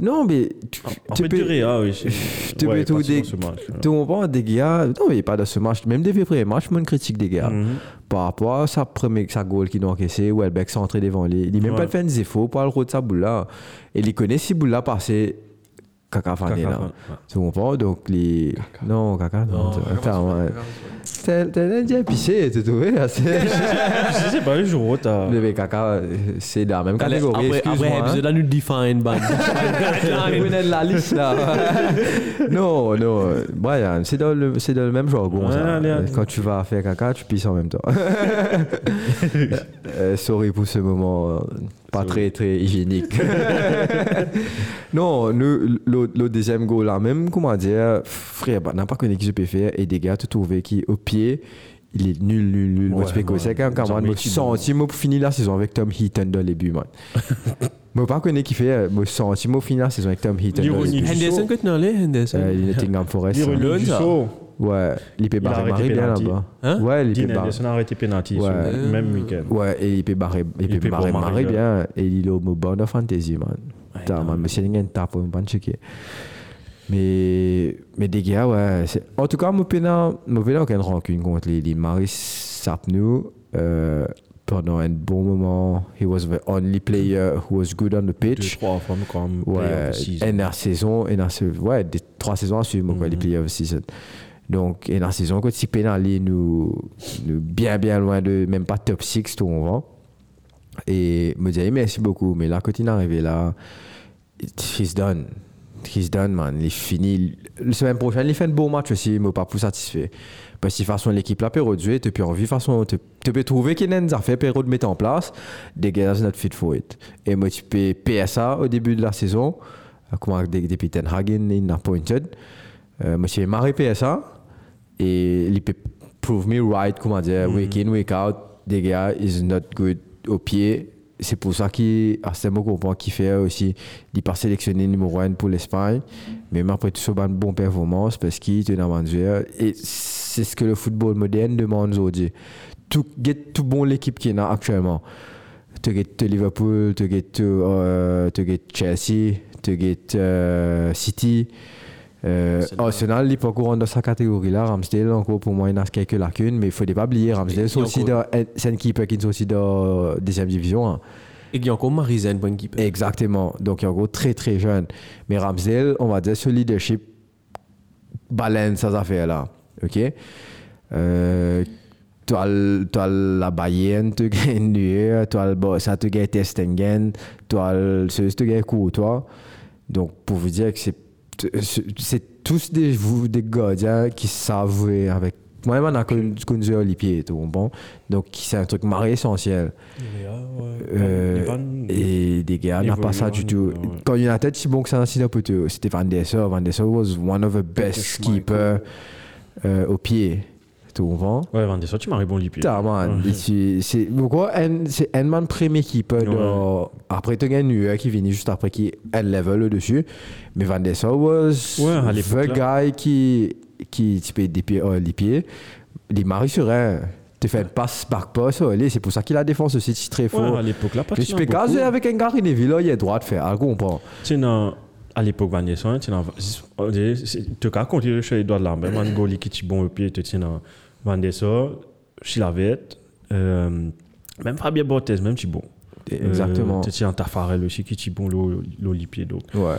S1: Non, mais. tu-
S2: En
S1: tu
S2: fait,
S1: peux-
S2: Réa, oui.
S1: tu peux
S2: Ouais,
S1: tout
S2: ce match, ouais.
S1: Tu comprends? Des gars. Non, mais pas dans ce match. Même des premiers matchs, moi, une critique des gars.
S2: Mhm.
S1: par rapport à sa première sa goal qu'il a encaissé où Elbeck centré devant lui il n'a même
S2: Ouais.
S1: pas fait des efforts pour le route de sa boule là et il connaît si boule là passer caca fané là tu comprends? Donc les non caca non t'as t'as déjà pissé tu trouvé assez
S2: Je sais pas, le jour où t'as.
S1: mais caca c'est dans la même catégorie
S3: Après, après,
S1: hein.
S3: épisode là, nous define, ban.
S1: On est la liste là. non, non, Brian, c'est dans le, c'est dans le même jargon.
S2: Ouais,
S1: ça.
S2: allez, allez.
S1: Quand tu vas faire caca, tu pisses en même temps. Euh, sorry pour ce moment, euh, pas très très hygiénique. non, nous, l'autre l'autre deuxième goal là, même comment dire, frère, bah, n'a pas connu qui je peux faire et des gars, tu trouves qui au pied. Il est nul, nul, nul. Moi, que
S2: ouais.
S1: c'est quand même,
S2: mis
S1: senti, moi, pour finir la saison avec Tom Heaton dans les buts, man. Moi, pas connais qui fait, moi, senti, moi, finir la saison avec Tom Heaton. dans les
S2: L'ironie
S1: buts.
S2: du
S3: Henderson, que tu n'as allé, Henderson.
S1: Il est Nottingham Forest.
S2: L'ironie
S3: Lone,
S2: du saut.
S1: Ouais, barrer
S2: arrêté
S1: Marie bien là-bas.
S3: Hein
S1: Ouais, il
S2: a arrêté penalty
S1: Ouais.
S2: sur le même week-end.
S1: Ouais, et il peut barrer, il
S2: Il
S1: peut
S2: peut
S1: barrer
S2: bon
S1: Marie
S2: Marie,
S1: bien. Et il est au bon de fantasy, man. Putain, man, monsieur Ningen tape, on va pas checker. Mais, mais des gars, ouais. c'est- En tout cas, moi, pénal, moi, pénal, aucune rancune contre les, les Maris Sapnou. Euh, pendant un bon moment, he was the only player who was good on the
S2: Deux,
S1: pitch.
S2: trois fois, comme player
S1: Ouais,
S2: of the season.
S1: saison, ouais, des trois saisons à suivre, moi, quoi, les playoffs of season. Donc, et dans la saison, quand il pénalise, nous, nous bien, bien loin de, même pas top 6, tout on va. Et me dit, merci beaucoup, mais là, quand il est arrivé là, he's done. He's done, man. Il est fini. La semaine prochaine, il fait un beau match aussi, mais pas plus satisfait. Parce que de façon, l'équipe là peut réduire, tu peux envie, façon, tu peux trouver qu'il y a des affaires pour de mettre en place, des gars, not fit for it. Et moi, tu peux PSA au début de la saison, comment depuis Ten Hagen, in appointed. Euh, moi, je marrer PSA, et il peut prove me right, comment dire, week in, week out, des gars, is not good au pied. C'est pour ça moment qu'on qu'il fait aussi, il pas sélectionné numéro 1 pour l'Espagne. Mais après tout ça, une bonne performance parce qu'il est un manager. Et c'est ce que le football moderne demande aujourd'hui. Tout, get tout bon l'équipe qu'il y a actuellement. Tu get to Liverpool, tu get get Chelsea, tu get euh, City. Euh, Arsenal, il n'est pas courant dans sa catégorie-là. Ramsdale, encore pour moi, il a quelques lacunes, mais il ne faut pas oublier. Ramsdale, c'est aussi dans- c'est une équipe qui est aussi dans la deuxième division. hein.
S3: Et qu'il y a encore Marizen pour une keeper.
S1: Exactement. Donc, il est encore très, très jeune. Mais Ramsdale, on va dire, ce leadership balance ces affaires-là. OK? Euh, tu as, le- tu as la Bayern, tu as Nuer, tu as Barça, tu as Testingen, tu as ce- tu as Courtois. Donc, pour vous dire que c'est c'est tous des, vous- des gardiens qui savent jouer avec. Moi, on a connu jouer les pieds, tout bon. Donc, c'est un truc marré essentiel. Euh, et des gars, n'a pas ça du tout.
S2: Évoluant, ouais.
S1: Quand United, si bon que ça, c'est plutôt. C'était Van der Sar. Van der Sar was one of the best keepers euh, au pied. Comprends?
S2: Ouais, Van der Sar, tu m'as bon pieds.
S1: Putain, man. C'est- pourquoi un- c'est un man premier de-
S2: Ouais.
S1: Après, tu as Nuer qui vient juste après qui un level au-dessus. Mais Van der Sar was
S2: Ouais, à
S1: the guy qui, qui tu peux des pieds, euh, les pieds. Les maris sur un. Tu fais une passe par allez, C'est pour ça qu'il a défense aussi c'est très fort.
S2: Ouais, à l'époque là, pas
S1: Je peux caser avec un gars qui est là, il a le droit de faire. Ah, comprends.
S2: Tu à l'époque, Van der Sar, tu te cas quand tu es Edouard Lambert, man goli qui est bon au pied, tu tiens Van der Sar, Chilavette, euh, même Fabien Bortez, même tu bon.
S1: Exactement.
S2: Euh, Tu tiens Tafarel aussi qui est bon l'eau les pieds donc.
S1: Ouais.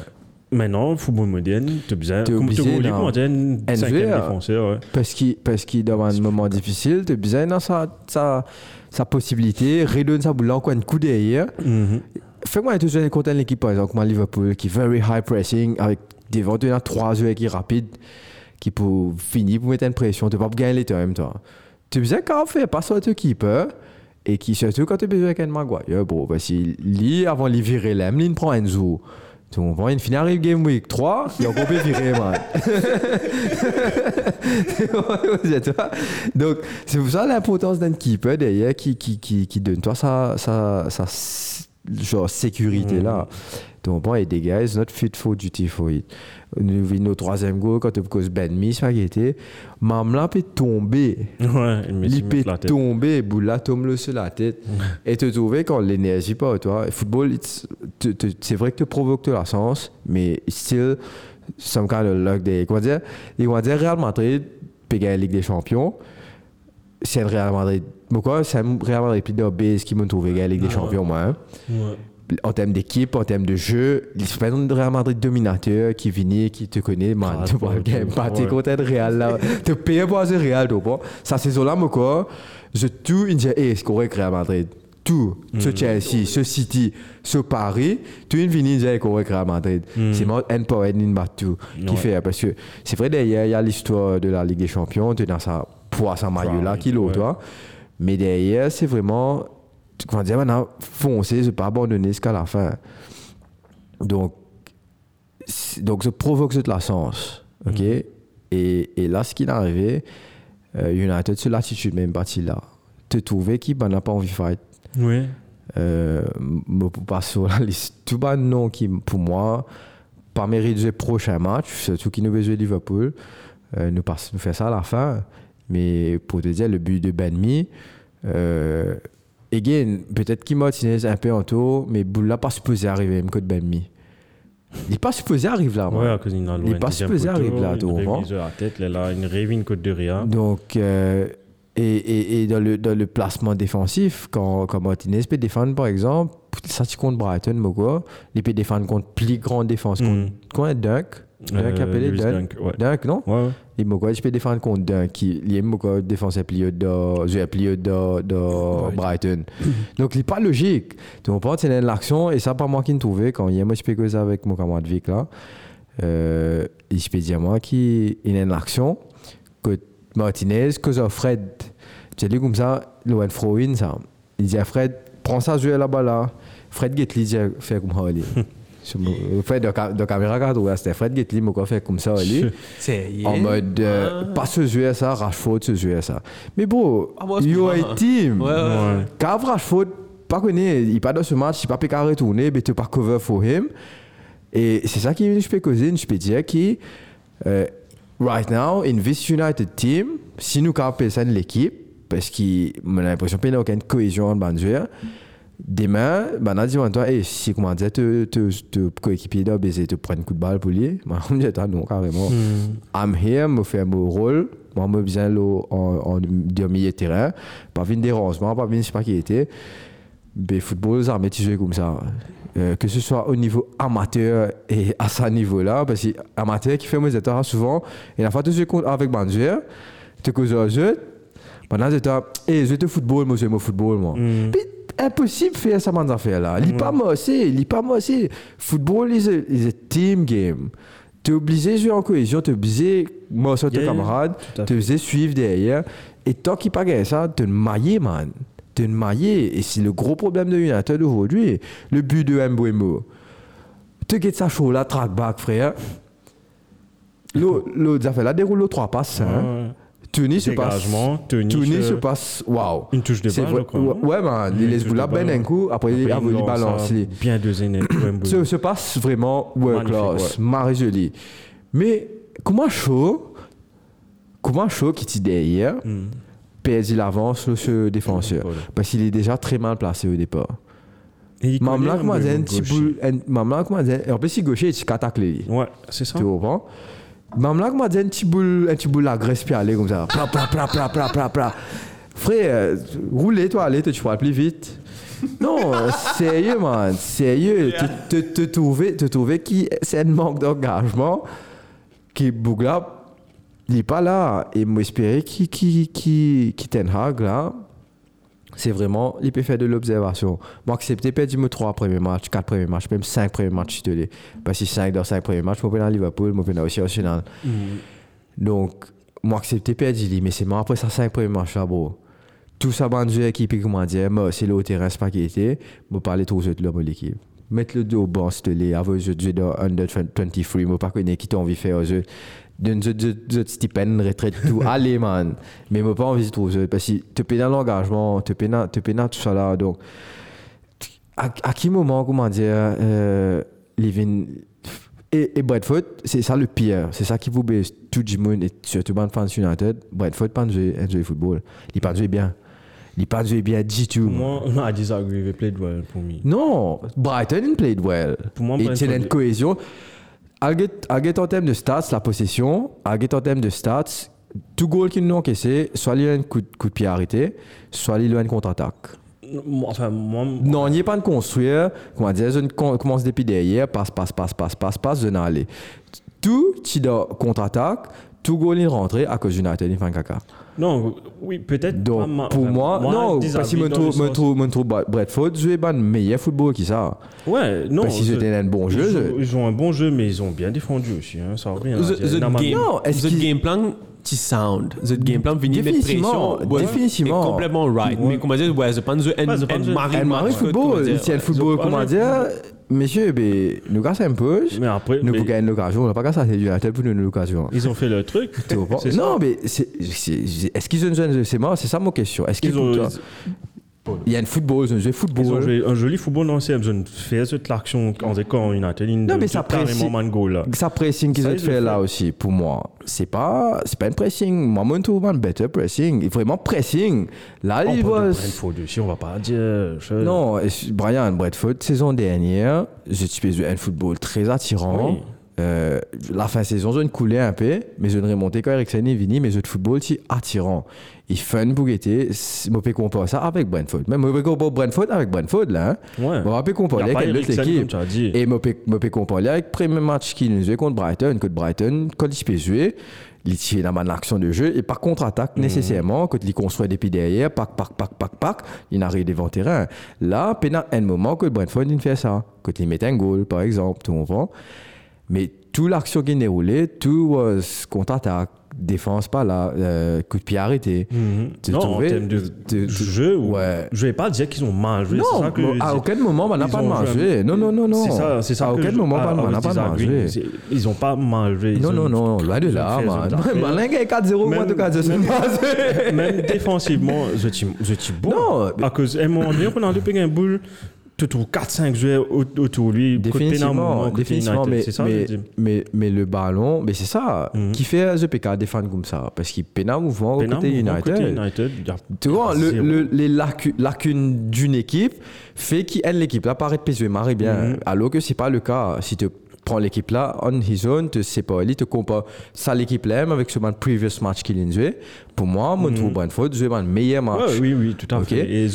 S2: Maintenant, football moderne, tu as besoin, as
S1: non.
S2: moderne, cinquième défenseur, ouais.
S1: Parce qu'il parce dans un moment difficile, tu as besoin dans sa, sa, sa possibilité, redonne sa boule encore un coup derrière.
S2: Mhm.
S1: Fais-moi un toujours contre une équipe, par exemple, Liverpool, qui est very high pressing, avec devant tu as trois joueurs qui sont rapides, qui pour finir pour mettre une pression, tu pas gagner les temps en même temps. Tu besoin quand faire pas sur ton keeper, et qui surtout quand tu as besoin avec un Maguire, bro, parce qu'il lit avant de virer l'aime, il prend un zoo. Tu comprends? Il finit arrive game week 3, il a encore viré, man. Donc, c'est pour ça l'importance d'un keeper derrière qui, qui, qui, qui donne toi sa, sa, sa genre sécurité là. Tu comprends? Et des gars, it's not fit for duty for it. Nous venons au troisième goal quand tu cause Ben Mi, ça qui était. Mamla peut tomber.
S2: Ouais, il
S1: peut tomber, boula tombe le sur la tête. et te trouver quand l'énergie pas, toi. Football, te- te- c'est vrai que tu provoques de la sens, mais still, some kind of luck des. Comment dire? Et on va dire? Real Madrid, la Ligue des Champions. C'est Real Madrid. Pourquoi? C'est un Real Madrid plus de base qui m'a trouvé la Ligue des Champions, moi. hein. En termes d'équipe, en termes de jeu, se fait un Real Madrid dominateur qui vient, qui te connaît, man.
S2: Ah,
S1: Tu vois, pas t'es content de Real là. Tu payes pour ce Real, tu vois. Ça, c'est là, moi. Je tout, il dit, hey, c'est correct, Real Madrid. Tout. Ce Chelsea, ce City, ce Paris, tout une vini, il dit, c'est correct, Real Madrid. C'est moi, un power, tout qui fait. Parce que c'est vrai, il y a l'histoire de la Ligue des Champions, tu es dans sa poids, sa maillot là,
S2: ouais.
S1: toi. Mais derrière, c'est vraiment, comment dire, maintenant, foncer, je pas abandonner jusqu'à la fin. Donc, donc ça provoque cette sens. OK?
S2: Mhm.
S1: Et, et là, ce qui est arrivé, euh, United, sur l'attitude même partie là. Te trouver qui n'a pas envie de fight.
S2: Ouais.
S1: Euh, pas sur la liste. Tout bas non qui, pour moi, pas mérite le prochain match, surtout qui nous veut jouer Liverpool. Euh, nous, passe, nous fait ça à la fin. Mais pour te dire, le but de Benmi, euh, again, peut-être qu'il Martinez un peu en tour, mais Boula pas supposé arriver, même que de Benmi. Il n'est pas supposé arriver là.
S2: Ouais, à cause d'une
S1: Il est pas supposé arriver là,
S2: de la tête, là, là, une révine côte de Ria.
S1: Donc, euh, et, et, et dans, le, dans le placement défensif, quand, quand Martinez peut défendre, par exemple, ça tu compte Brighton, quoi, il peut défendre contre plus grande défense, contre,
S2: Mm.
S1: contre Dunk. Dunk
S2: Euh,
S1: appelé Dunk.
S2: Dunk, ouais.
S1: Dunk, non?
S2: Ouais, ouais.
S1: Il me quoi, je peux défendre contre Dunk, qui aime quoi défense plié de, je plié de, de Brighton. Donc, il n'est pas logique. Tu comprends, c'est l'action, et ça, pas moi qui me trouvais, quand il moi, je peux causer avec mon camarade Vic là, euh, je peux dire moi qui il y a une action, que Martinez, que ça Fred, tu dis comme ça, Loan Froin, ça. Il dit à Fred, prends ça, jouer là-bas là. Fred dit, fais comme ça, Fred de, ca- de caméra quand on c'était Fred Getli, moi, fait comme ça.
S3: C'est
S1: En mode, euh, pas se jouer à ça, Rashford se jouer à ça. Mais bon,
S3: Ah,
S1: you
S3: pas-
S1: are a team. Quand Rashford, pas connu, il pas dans ce match, il pas pu retourner, mais tu pas cover for him. Et c'est ça qui je peux causer, je peux dire que euh, right now, in this United team, si nous avons personne l'équipe, parce qu'on a l'impression qu'il n'y a aucune cohésion en joueur, demain, ben, on a dit, toi, hey, si comment dire, te, te, te coéquipier là, baiser, te prendre un coup de balle pour lui, moi, on me dit, non, carrément. I'm here, me faire mon rôle, moi, me besoin en, en, de milieu de terrain, pas venir dérangement, pas venir, je sais pas qui était. ben, football, ça armées, tu joues comme ça. Euh, que ce soit au niveau amateur et à ce niveau-là, parce que amateur qui fait mes états souvent, et la fois tu joues avec Bandier, tu causes un jeu, pendant que tu as, je te football, moi, le football, moi.
S2: Mm.
S1: Puis, impossible de faire ça, mon affaire là. Il pas moi aussi, il pas moi aussi. Football is a, team game. Tu es obligé de jouer en cohésion, tu es obligé de sur tes camarades, tu es obligé de suivre derrière. Et tant qu'il pas ça, tu es maillé, man. Tu es maillé. Et c'est le gros problème de United aujourd'hui. Le but de Mbouemo. Tu get ça chaud là, track back, frère. L'autre l'autre affaire là, déroule trois passes. hein. Tunis se passe.
S2: Tunis,
S1: Tunis
S2: euh,
S1: se passe. Waouh.
S2: Une touche de balle, crois,
S1: Ouais.
S2: Une
S1: Il laisse la ben un coup, après il a
S2: Après,
S1: voulu
S2: lance,
S1: balancer.
S2: euh, Bien dosé,
S1: Ça se passe vraiment world class,
S2: ouais.
S1: marre joli. Mais comment chaud, comment chaud qui dit derrière,
S2: Hmm.
S1: perd l'avance sur ce défenseur. Parce qu'il est déjà très mal placé au départ. Mamla,
S2: un
S1: comment dire, un petit comment dire, en plus, il gaucher, il attaque les.
S2: Ouais, c'est ça.
S1: Tu comprends? Mamla, comment dire, un petit boule, un petit boule la graisse puis aller comme ça. Pla, pla, pla, pla, pla, pla, pla. Frère, euh, roulez, toi, allez, toi, tu vas plus vite. Non, sérieux, man, sérieux. Te, te, te trouver, te trouver qui, c'est un manque d'engagement qui, Bougla, il n'est pas là. Et moi, espérer qui, qui, qui, qui Ten Hag, là, c'est vraiment, il peut faire de l'observation. Moi, accepter perdre me 3 premiers matchs, 4 premiers matchs, même 5 premiers matchs, si tu veux. Parce que 5 dans 5 premiers matchs, je aller à Liverpool, je aller aussi au Arsenal. Donc, moi, accepter perdre, mais c'est moi, après ça, 5 premiers matchs, là, bro. Tout ça, bande de équipe, comment dire, moi, c'est là au terrain, c'est pas qui était, moi, parler trop aux autres, là, moi, l'équipe. Mettre le dos au banc, s'il te plaît, avoir les autres jouer dans Under 23, moi, pas qui t'as envie de faire aux autres. Aux autres stipends, retraite, tout. Allez, man. Mais moi, pas envie autres, parce que te dans l'engagement, te dans, te dans tout ça, là, donc, à, à quel moment, comment dire, euh, Living et, et Bradford, c'est ça le pire. C'est ça qui vous baisse tout le monde et surtout les fans United. Bradford pas jouer jouer football. Il pas jouer bien. Il pas jouer bien du tout.
S2: Pour moi, I disagree. They played well pour me.
S1: Non, Brighton played well.
S2: Pour moi,
S1: il y a une cohésion. Alget en termes de stats, la possession, Alget en termes de stats, tout goal qu'ils nous ont encaissé, soit il y a un coup, de- coup de pied arrêté, soit il y a une contre-attaque.
S2: Enfin, moi,
S1: Non, il n'y a pas de construire. Comment dire, je commence depuis derrière, passe, passe, passe, passe, passe, passe, je n'ai aller. Tout, tu dois contre-attaque, tout goal est rentré à cause il fait un caca.
S2: Non, oui, peut-être.
S1: Donc,
S2: pas ma-
S1: pour
S2: enfin,
S1: moi, non, parce que je me trouve, Bradford jouer un meilleur football qui ça.
S2: Ouais, non.
S1: Parce qu'ils
S2: je-
S1: étaient un bon
S2: ils
S1: jeu.
S2: jouent- Ils ont un bon jeu, mais ils ont bien défendu aussi. Hein, ça revient.
S3: The, the game,
S1: Non, est-ce
S3: the game plan, tu sound. The game plan, venir mettre
S1: Définitivement,
S3: pression. ouais,
S1: définitivement.
S3: est complètement right. Mais comment dire, ouais, je pense que
S2: Ouais,
S3: Marie
S1: Un mari football, c'est un football,
S2: Ils ont
S1: comment dire, messieurs, ben, nous cassons un peu.
S2: Mais après,
S1: Nous
S2: mais
S1: gagner l'occasion, on n'a pas qu'à ça, c'est United pour nous l'occasion.
S2: ils ont fait le truc.
S1: Non, mais est-ce qu'ils ont joué C'est moi, c'est ça mon question. Est-ce qu'ils
S2: Ils ont,
S1: Il y a un football, ils ont football.
S2: joué un joli football dans le CM. Ils ont fait cette l'action en décor United. Ils
S1: Non, mais ça
S2: man là.
S1: Ça pressing qu'ils ont fait là aussi, pour moi, c'est pas, c'est pas un pressing. Moi, je trouve un better pressing. Vraiment pressing. Là,
S2: On
S1: il
S2: de
S1: va.
S2: Brentford aussi, on va pas dire. je-
S1: Non, Brian Bradford, saison dernière, j'ai joué un football très attirant.
S2: Oui.
S1: Euh, la fin de saison, je ne coulais un peu, mais je ne remontais quand Eriksen est venu, mais je de football, c'est attirant. Il fun pour guetter. Je peux comparer ça avec Brentford. Même je peux comparer Brentford avec Brentford, là. Hein.
S2: Ouais.
S1: Je peux comparer avec l'autre équipe. Et je peux comparer avec le premier match qu'il nous jouait contre Brighton. Contre Brighton, quand il se peut jouer, il tire dans l'action de jeu et par contre-attaque
S2: Mhm.
S1: nécessairement, quand il construit depuis derrière, pac, pac, pac, pac, pac, il arrive devant le terrain. Là, pendant un moment que Brentford il fait ça. Quand il met un goal, par exemple, tu comprends? Mais toute l'action qui est déroulée, tout was contre-attaque, défense pas là, euh, coup de pied arrêté.
S2: Mhm.
S1: Tu
S2: Non, en termes de jeu, ou-
S1: ouais.
S2: je vais pas dire qu'ils ont mal joué. c'est
S1: Non,
S2: ça que
S1: à
S2: dis.
S1: aucun moment, on n'a pas mal
S2: joué
S1: Non, non, non, non.
S2: C'est ça, c'est ça.
S1: À aucun
S2: je-
S1: moment,
S2: ah,
S1: on n'a pas mal joué.
S2: Ils ont pas mal joué.
S1: Non, non, non, loin de là, man. gagne 4-0, moi, tout je sais
S2: même-
S1: pas.
S2: Même défensivement, je suis bon.
S1: Non,
S2: À cause, à un moment donné, on a deux un boule, tu trouves 4-5 joueurs au- autour de lui. côté
S1: Définitivement,
S2: côté
S1: définitivement,
S2: United.
S1: mais,
S2: ça,
S1: mais, mais, mais le ballon, mais c'est ça
S2: Mhm.
S1: qui fait The PK défendre comme ça? Parce qu'il peine un mouvement au côté United.
S2: côté United, il y a-
S1: Tu vois, le, le- les lacu- lacunes d'une équipe fait qu'elle l'équipe là paraît péser marre bien.
S2: Mhm.
S1: Alors que c'est pas le cas. Si tu prends l'équipe là, on his own, tu sais pas, il te compare ça l'équipe là même avec ce man previous match qu'il a joué. Pour moi, je trouve Brentford jouer un meilleur match.
S2: Ouais, oui, oui, tout à fait. Et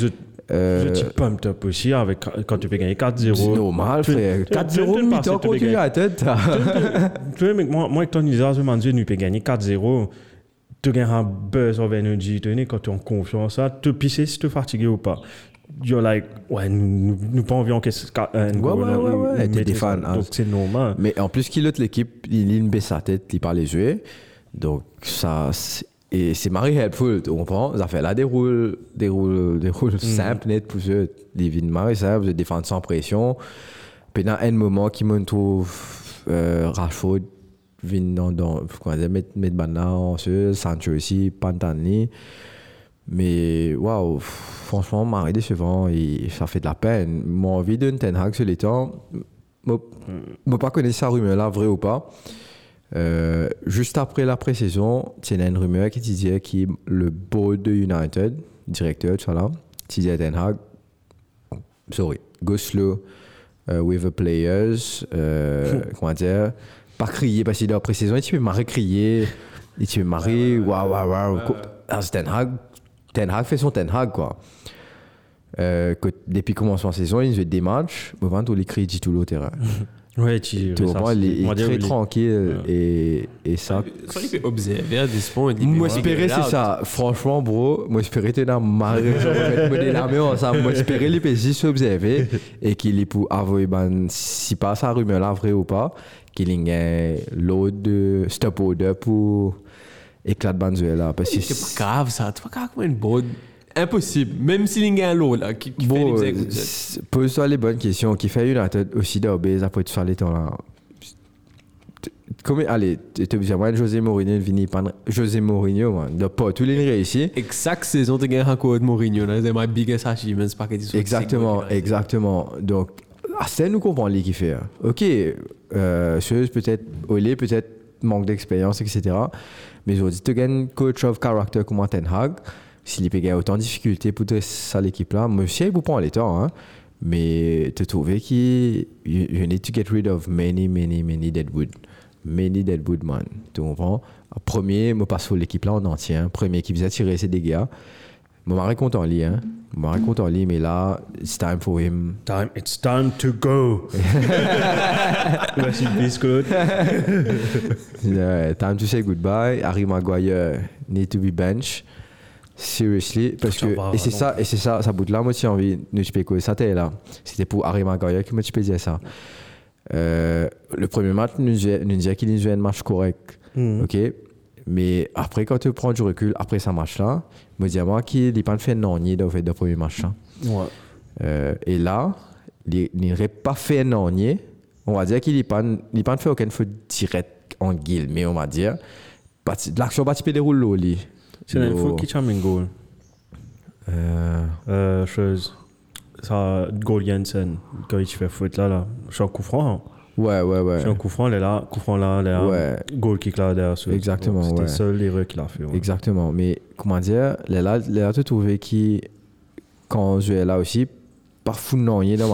S1: Euh,
S2: Je suis pumped up aussi avec, quand tu peux gagner 4-0.
S1: c'est normal, frère.
S2: tu- tu-
S1: 4-0
S2: tu- tu- tu-
S1: contre
S2: tu-
S1: United. t'as-
S2: Tu vois, moi, moi, Tony Lizard, je me dis, nous peut gagner 4-0. Tu gagnes un buzz of energy. Tu quand tu es en confiance, ça, tu pisses si tu es fatigué ou pas. You're like, ouais, nous, nous, pas envie goal,
S1: ouais, ouais, ouais,
S2: nous
S1: t'es des fans, hein.
S2: Donc, c'est normal.
S1: Mais en plus qu'il l'autre l'équipe, il il baisse sa tête, il parle les jouer. Donc ça c'est- et c'est Marie helpful, tu comprends Ça fait là des rôles des rôles des rôles simples net pour eux, des vies de Marie simples, de défendre sans pression. Puis dans un moment qui me trouve euh, Rashford dans dans comment dire mettre mettre Bana en Sancho aussi, Pantani. Mais waouh, franchement, Marie décevant et ça fait de la peine. Mon envie d'un Ten Hag sur les temps, moi, moi pas connaître sa rumeur là, vrai ou pas. Euh, juste après la pré-saison, il y a une rumeur qui disait que le board de United, directeur, tout ça disait Ten Hag, sorry, go slow uh, with the players, euh, comment dire, pas crier parce qu'il est en pré-saison, et tu peux marrer crier, et tu peux marrer, waouh, waouh, waouh. C'est Ten Hag, Ten Hag fait son Ten Hag, quoi. Euh, que depuis le commencement de saison, il fait des matchs, au moment où il crie tout le terrain.
S2: Ouais, tu ça,
S1: vois, il est,
S2: on
S1: très tranquille et, et ça.
S3: Ça, il peut observer à des points.
S1: Moi, espérer, c'est ça. Franchement, bro, moi, espérer, t'es dans ma raison. Moi, des larmes ensemble. Moi, espérer, les pays s'observer et qu'il est pour avouer, ben, si pas sa rumeur là, vrai ou pas, qu'il y ait l'autre de stop order pour éclat de Banzuela. Parce que
S3: C'est pas grave, ça. C'est pas grave comme une bonne. Impossible. Même s'il y a un lot, là, qui, qui fait
S1: Bon,
S3: des
S1: euh, pose-toi les bonnes questions. Qui fait United aussi d'obèse après tout ça, les temps là. Combien, allez, tu obligé, moi, José Mourinho, Vini, Pan- José Mourinho, man. De pas tous les réussi.
S3: Exact saison, tu gagnes encore Mourinho. là. C'est my biggest achievement. Pas que
S1: Exactement, exactement. Donc, ah, c'est nous comprendre les qui fait. hein. Ok, euh, peut-être, Olé, peut-être manque d'expérience, etc. Mais je dis, tu gagnes coach of character comme Ten Hag. S'il peut gagner autant de difficultés pour te- ça l'équipe là, aussi, vous prend les temps. Hein. Mais tu trouves qu'il you, you need to get rid of many, many, many deadwood. Many deadwood, man. Tu comprends? Premier, moi, passe sur l'équipe là en entier. hein. Premier qui faisait tirer ses dégâts. Moi, je content en lit, hein. Je content en lit, mais là, it's time for him.
S2: Time, it's time to go. Peace, Claude.
S1: Yeah, time to say goodbye. Harry Maguire need to be bench. Seriously, parce que et c'est
S2: non.
S1: ça et c'est ça, ça bout de là moi j'ai envie de te quoi ça t'es là. C'était pour Harry Maguire tu peux dire ça. Euh, le premier match nous disait qu'il nous jouait un match correct.
S2: Mhm.
S1: OK? Mais après quand tu prends du recul après ce match là, me dis moi qu'il n'est pas fait non ni dans le premier match là.
S2: Ouais.
S1: Euh, et là, il n'aurait pas fait un ornier. On va dire qu'il n'a pas, fait aucune faute directe en guillemets, on va dire. L'action va se dérouler
S2: C'est charme un goal.
S1: Euh,
S2: Euh, chose. Ça, goal Jensen, quand il fait foot là, là. Je suis en coup franc. hein.
S1: ouais, ouais, ouais.
S2: Je suis en coup franc, il est là. Coup franc là, il est là.
S1: Ouais.
S2: Goal kick là, derrière.
S1: Exactement,
S2: C'était
S1: ouais.
S2: seul l'erreur qu'il a fait. ouais.
S1: Exactement. Mais comment dire, là, là, là tu trouvais qu'il, quand je là aussi, pas fou non, il est dans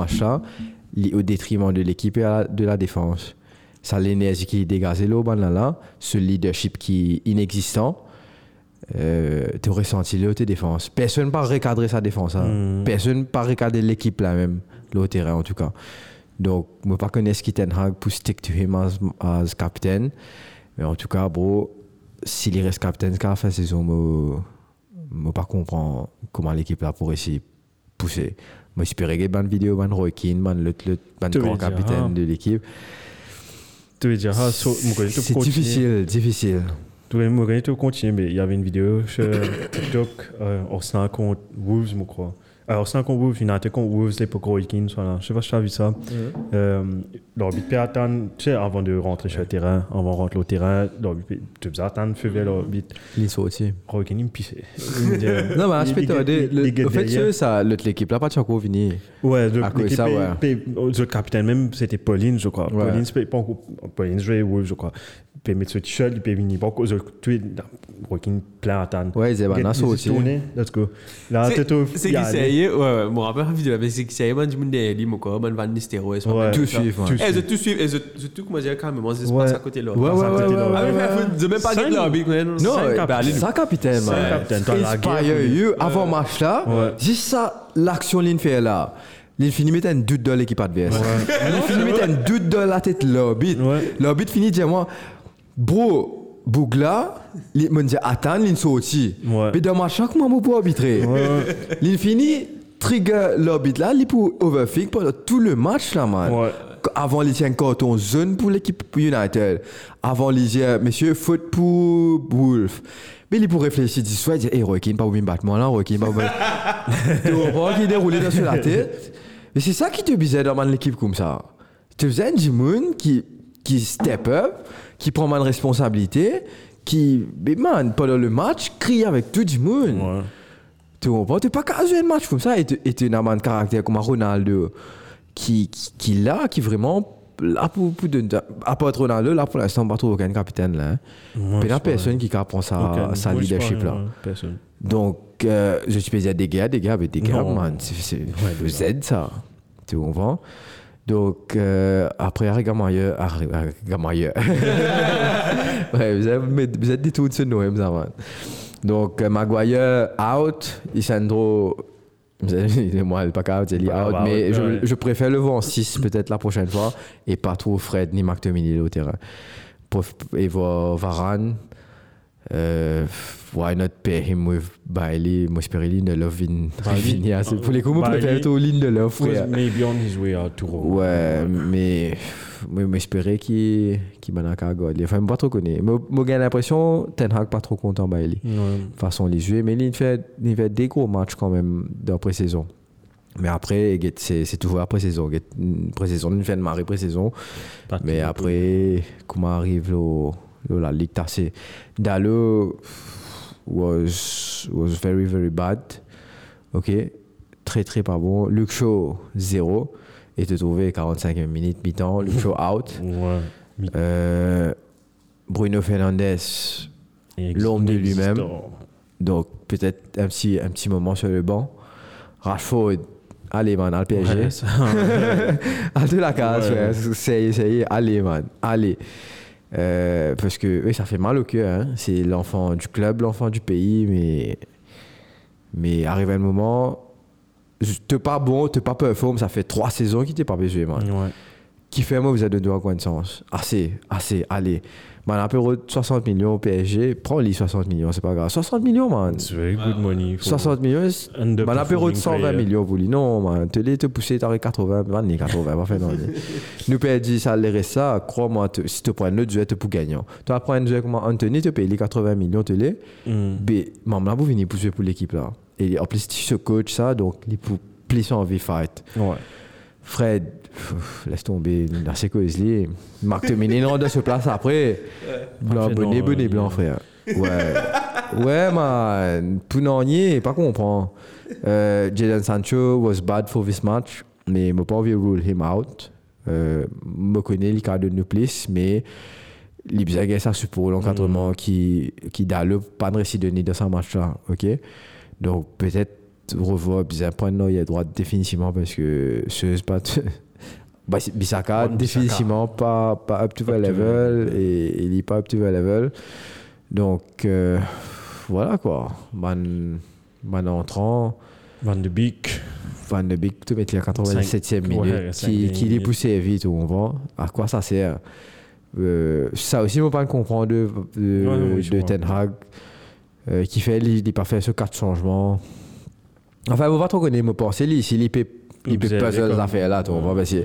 S1: il- au détriment de l'équipe et de la défense. Ça, l'énergie qui dégagé là, au ban là, là, ce leadership qui est inexistant, euh, tu ressenti là, tes défenses. Personne n'a pas recadré sa défense. hein.
S2: Mm.
S1: Personne pas recadré l'équipe là même, au terrain en tout cas. Donc, je ne pas connaître qui Ten Hag pour stick to him as, as captain. Mais en tout cas, bro, s'il reste captain jusqu'à la fin de saison, je ne pas comprendre comment l'équipe là pourrait s'y pousser. Moi, j'espérais que ban vidéo, ban Roy Keane, ban le, le ban grand capitaine
S2: ah.
S1: de l'équipe.
S2: Tu veux dire, so- tu
S1: C'est difficile, difficile.
S2: Gars, tu continues, mais il y avait une vidéo sur TikTok, euh, Arsenal contre Wolves, je crois. Euh, Arsenal contre Wolves, United contre Wolves, l'époque Roy Keane, voilà. Je sais pas si tu as vu ça. Euh, L'arbitre peut attendre, tu sais, avant de rentrer sur le terrain, avant de rentrer au terrain, l'arbitre peut- tu peux attendre, feu vert l'arbitre.
S1: Il est aussi.
S2: Roy Keane, il me pissait. Il me dit, euh,
S1: Non, mais je
S2: il-
S1: peux
S2: il-
S1: te dire,
S2: il- il- il
S1: le fait que ça, l'autre l'équipe là, pas encore venu.
S2: Ouais, l'équipe
S1: ouais.
S2: autres capitaines, même c'était Pauline, je crois.
S1: Ouais.
S2: Pauline, c'est pas encore. Pauline jouait Wolves, je crois. peut mettre ce t-shirt, il peut venir pas cause de tweet, working plein à temps.
S1: Ouais, c'est bon, ça aussi.
S2: Let's go. Là,
S3: C'est
S2: t'es au.
S3: c'est qui c'est, ouais, ouais, je rappelle la vidéo, mais c'est qui c'est, du monde des quoi, man, Van Nistelrooy, ça.
S2: Ouais.
S1: Tout suivre. Ouais.
S3: Eh, je tout suivre, et je je tout, comment dire,
S2: Ouais.
S3: passe à côté de l'autre.
S1: Ouais, ouais, ouais, ouais.
S3: Ah, mais
S1: ouais, ouais.
S3: de même pas
S2: Cinq-
S3: dire lobby, man.
S1: Non, ça capitaine, man.
S2: capitaine, t'as la
S1: avant match là,
S2: Ouais.
S1: juste ça, l'action l'in fait là. L'in finit mettre un doute dans l'équipe adverse. L'in finit mettre un doute dans la tête.
S2: Ouais.
S1: Finit bro, Bougla, il me dit attends, l'in sorti. Mais dans match là, comment on peut arbitrer? L'in finit trigger l'orbit là, il pour overthink pendant tout le match là, man.
S2: Ouais.
S1: Avant, il y a un carton zone pour l'équipe United. Avant, il y a monsieur faute pour Wolf. Mais il pour réfléchir, il soit il dit, hey, Rocky, pas oublier battement là, Rocky, pas oublier. Tu qu'il est déroulé dans sur la tête. Et c'est ça qui te bizarre dans l'équipe comme ça. Tu faisais un Jimoun qui, qui step up, qui prend mal de responsabilité, qui, mais man, pendant le match, crie avec tout Jimoun.
S2: Ouais.
S1: Tu comprends? Tu pas qu'à jouer un match comme ça et as un de caractère comme Ronaldo qui, qui, qui là, qui vraiment. Là, pour, pour de, à part Ronaldo, là, pour l'instant, pas trop aucun capitaine là. hein. Mais il n'y a
S2: je sais
S1: personne qui prend sa, sa leadership là.
S2: Personne.
S1: Donc, euh, je suis pas des gars, des gars, mais des gars, man, c'est le
S2: des
S1: Z ça. Tu comprends? Donc, euh, après, Harry Gamaye, Harry Gamaye. ouais, vous êtes, mais vous êtes des tout de ce nom, ça, man. Donc, euh, Maguire out, Isandro, vous avez- il est moi, le pas out, il est out, mais je, je préfère le voir en 6 peut-être la prochaine fois et pas trop Fred ni McTominay au terrain. Et voir Varane, euh, why not pair him with Bailey, de Love in
S2: Bailey?
S1: Vinia. C'est Pour les coups,
S2: Bailey?
S1: préfère tout ligne de frère.
S2: maybe on his way out to Rome.
S1: Ouais, mais moi, j'espérais qu'il qu'il m'en a qu'à gagner. Enfin, pas trop connaître. Moi, moi, j'ai l'impression que Ten Hag pas trop content Bailey. Façon les jouer, mais il fait, il fait des gros matchs quand même d'après-saison. Mais après, c'est toujours après-saison. Get- Pré-saison, il fait une marée pré-saison.
S2: De-
S1: Mais après, comment arrive le- la ligue tassée Dalo was, was very, very bad. Ok. Très, très pas bon. Luke Shaw, zéro. Et te trouvé 45 minutes mi-temps. Luke Shaw out.
S2: Ouais.
S1: Euh, Bruno Fernandes, L'homme de lui-même. Donc peut-être un petit, un petit moment sur le banc. Rashford, allez man, à le PSG.
S2: Ouais,
S1: À de la case,
S2: Ouais.
S1: ouais. Ça y est, ça y est, allez, man, allez. Euh, parce que oui, ça fait mal au cœur. hein. C'est l'enfant du club, l'enfant du pays, mais, mais arrive un moment, t'es pas bon, t'es pas performe, ça fait trois saisons qu'il t'est pas besoin, man.
S2: Ouais.
S1: Qui fait moi, vous êtes de deux connaissance. Assez, assez, allez. Man, un peu 60 millions au PSG, prends les 60 millions, c'est pas grave. 60 millions, man.
S2: It's very good money. for
S1: 60 millions, c'est- man, apéro de 120
S2: player.
S1: millions pour lui. Non, man, te les te pousser, t'aurais 80, man, ni 80, pas fait non. Nous dit ça, les ça, crois-moi, si tu prends un autre joueur, tu pour gagnant. Tu prends un joueur comme Anthony, tu payes les 80 millions, tu les.
S2: Mm.
S1: Mais, maman, là, vous venez pour jouer pour l'équipe là. Et en plus, tu ce coach ça, donc, il pour plus envie fight.
S2: Ouais.
S1: Fred, pff, laisse tomber, quoi, il Marc Tominé, non, de se place après. Blanc, bonnet, bonnet, blanc, frère. Ouais. ouais, man. Pour n'en pas comprendre. Euh, Jadon Sancho was bad for this match, mais je n'ai pas envie de rule him out. Euh, me connais le cas de nous plus, mais il besoin de ça support l'encadrement qui, qui dans le pas de récit donné dans ce match-là. ok? Donc, peut-être revoir bien prendre il y a droit définitivement parce que ce n'est pas. Bah, Bissaka, définitivement pas, pas up to the level et il n'est pas up to the level. Donc, euh, voilà quoi. Man, man entrant,
S2: Van de Beek.
S1: Van de Beek, mets la 87e
S2: Cinq-
S1: minute,
S2: ouais,
S1: qui, qui
S2: minutes.
S1: poussait vite, on voit. À quoi ça sert? Euh, Ça aussi, je ne pas comprendre de, de,
S2: Ouais, oui, je
S1: de
S2: comprends.
S1: Ten Hag, euh, qui fait, il n'a pas fait ce quatre changements. Enfin, on va trop connaître, me penser, lui, ici, il peut il peut
S2: Observer
S1: puzzle les
S2: comme-
S1: affaires là, tu vois. Parce que,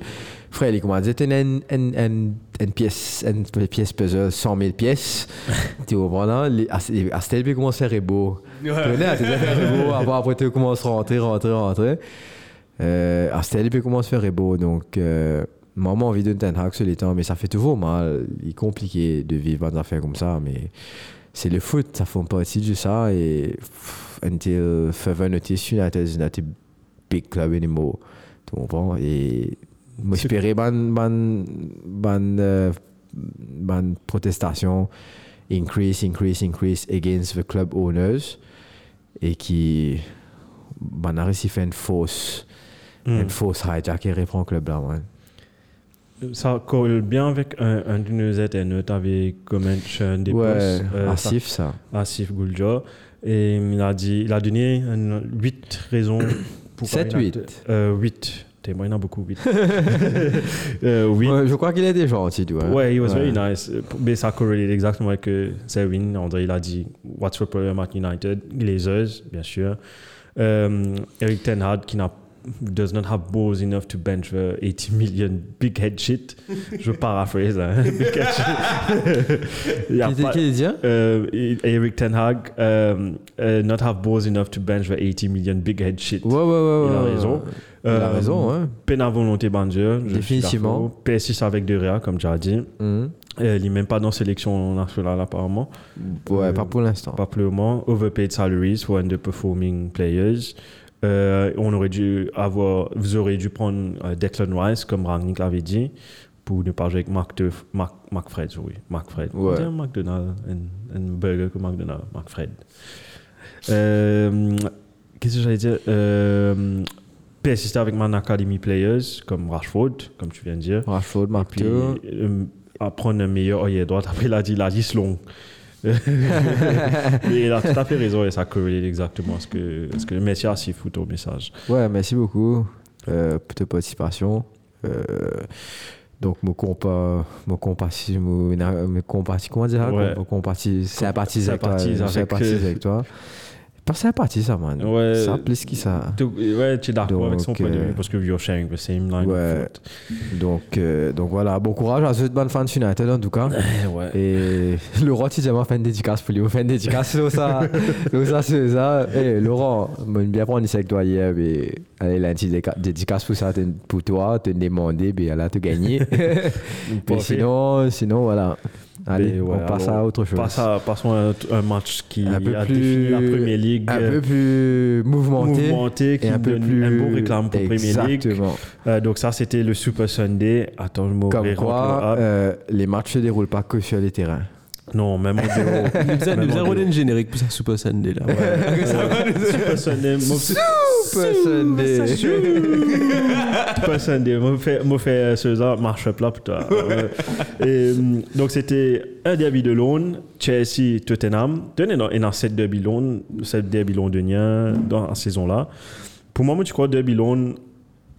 S1: frère, il commence à dire, t'as une, une, une, une pièce, une pièce puzzle, 100 000 pièces. tu vois, là, les- à à ce tel, il commence à faire beau. Tu connais, à affaires beau, après, après, tu commences à rentrer, rentrer, rentrer. Euh, à ce tel, il commence à faire beau. Donc, euh, j'ai envie de Ten Hag sur les temps, mais ça fait toujours mal. Il est compliqué de vivre des affaires comme ça, mais c'est le foot, ça fait partie de ça. Et until further notice, United is not a big club anymore. Tu comprends? Et moi, j'espérais ban, ban, ban, euh, protestation increase, increase, increase against the club owners et qui ban a réussi à faire une fausse,
S2: Hmm.
S1: une fausse hijack et reprend le club là, man.
S2: Ça colle bien avec un, un de nos internautes avec comment un des
S1: Ouais,
S2: posts, euh,
S1: Asif, ça.
S2: Asif Gulja. Et il a, dit, il a donné 8 raisons pour
S1: Sept, huit.
S2: 8. T'es moi, il y en a beaucoup, 8. euh, huit.
S1: Ouais, je crois qu'il était gentil, tu vois.
S2: Ouais, he was very nice. Mais ça corrélate exactement avec euh, Zewin. André, il a dit What's the problem at United? Glazers, bien sûr. Euh, Eric Ten Hag, qui n'a does not have balls enough to bench the 80 million big head shit. Je paraphrase, hein. big head shit. Il y a pas-
S1: qui dit
S2: euh, Eric Ten Hag, euh, euh, not have balls enough to bench the 80 million big head shit.
S1: Ouais, ouais, ouais.
S2: Il a
S1: ouais,
S2: raison.
S1: ouais. Il a
S2: Euh,
S1: raison, hein.
S2: Peine à volonté Bandier.
S1: Définitivement.
S2: d'accord. PS6 avec De Rea, comme tu as dit.
S1: Mhm.
S2: Euh, il n'est même pas dans sélection nationale apparemment.
S1: Ouais, pas pour l'instant.
S2: Pas pour le moment. Overpaid salaries for underperforming players. Euh, on aurait dû avoir, vous aurez dû prendre euh, Declan Rice, comme Rangnick l'avait dit, pour ne pas jouer avec Mark, de, Mark, Mark Fred, oui. Mark Fred.
S1: Ouais.
S2: On dit McDonald's, un, un burger comme McDonald's, Mark Fred. Euh, Qu'est-ce que j'allais dire? Euh, Persister avec Man Academy Players, comme Rashford, comme tu viens de dire.
S1: Rashford,
S2: euh, apprendre un meilleur œil droite. Après, il a dit, il a dit il a tout à fait raison et ça corrélate exactement ce que, ce que merci à Sif pour ton message.
S1: Ouais, merci beaucoup euh, pour ta participation. Euh, donc, mon compas, mon compassi, mon, compassi, comment dire,
S2: Ouais.
S1: mon sympathise avec toi.
S2: Sympathise avec, euh,
S1: avec toi. Pas sympathie, ça, man.
S2: Ouais.
S1: Ça, plus qui ça.
S2: Tu- Ouais, tu es d'accord avec son point de
S1: euh,
S2: vue parce que you're sharing the same line
S1: Ouais. Donc, euh, donc voilà, bon courage à ceux de bonne fans United, en tout cas.
S2: Eh, ouais.
S1: Et Laurent, tu dis, fait une dédicace pour lui. Fait une dédicace ça. ça, sur ça. Et Laurent, moi, j'aime bien prendre avec toi hier. Mais, allez, lundi, déca- dédicace pour ça, pour toi, te demander, mais elle a te gagné. sinon, sinon, voilà. Allez,
S2: ouais,
S1: on passe
S2: alors,
S1: à autre chose.
S2: Passe à- passons à un, un match qui
S1: un peu
S2: a
S1: plus,
S2: défini la Premier League.
S1: un peu plus mouvementé.
S2: mouvementé, qui
S1: et un peu plus.
S2: un beau réclame pour Premier League.
S1: Exactement.
S2: Euh, donc ça, c'était le Super Sunday. Attends, je
S1: Comme
S2: m'ouvrirai
S1: quoi, euh, les matchs se déroulent pas que sur les terrains.
S2: Non, même en dehors.
S3: Nous
S2: Même
S3: faisons
S2: dehors.
S3: un générique pour ça Super Sunday là.
S2: Super Sunday. moi-
S1: Super Sunday.
S2: Super Sunday. Moi, fait, moi, fait euh, ce genre marche-up là pour toi. Et, hum, donc, c'était un derby de Londres, Chelsea, Tottenham. Tenez, non, et dans cette derby Londres, cette derby londonien dans la saison là. Pour moi, moi, tu crois derby Londres, the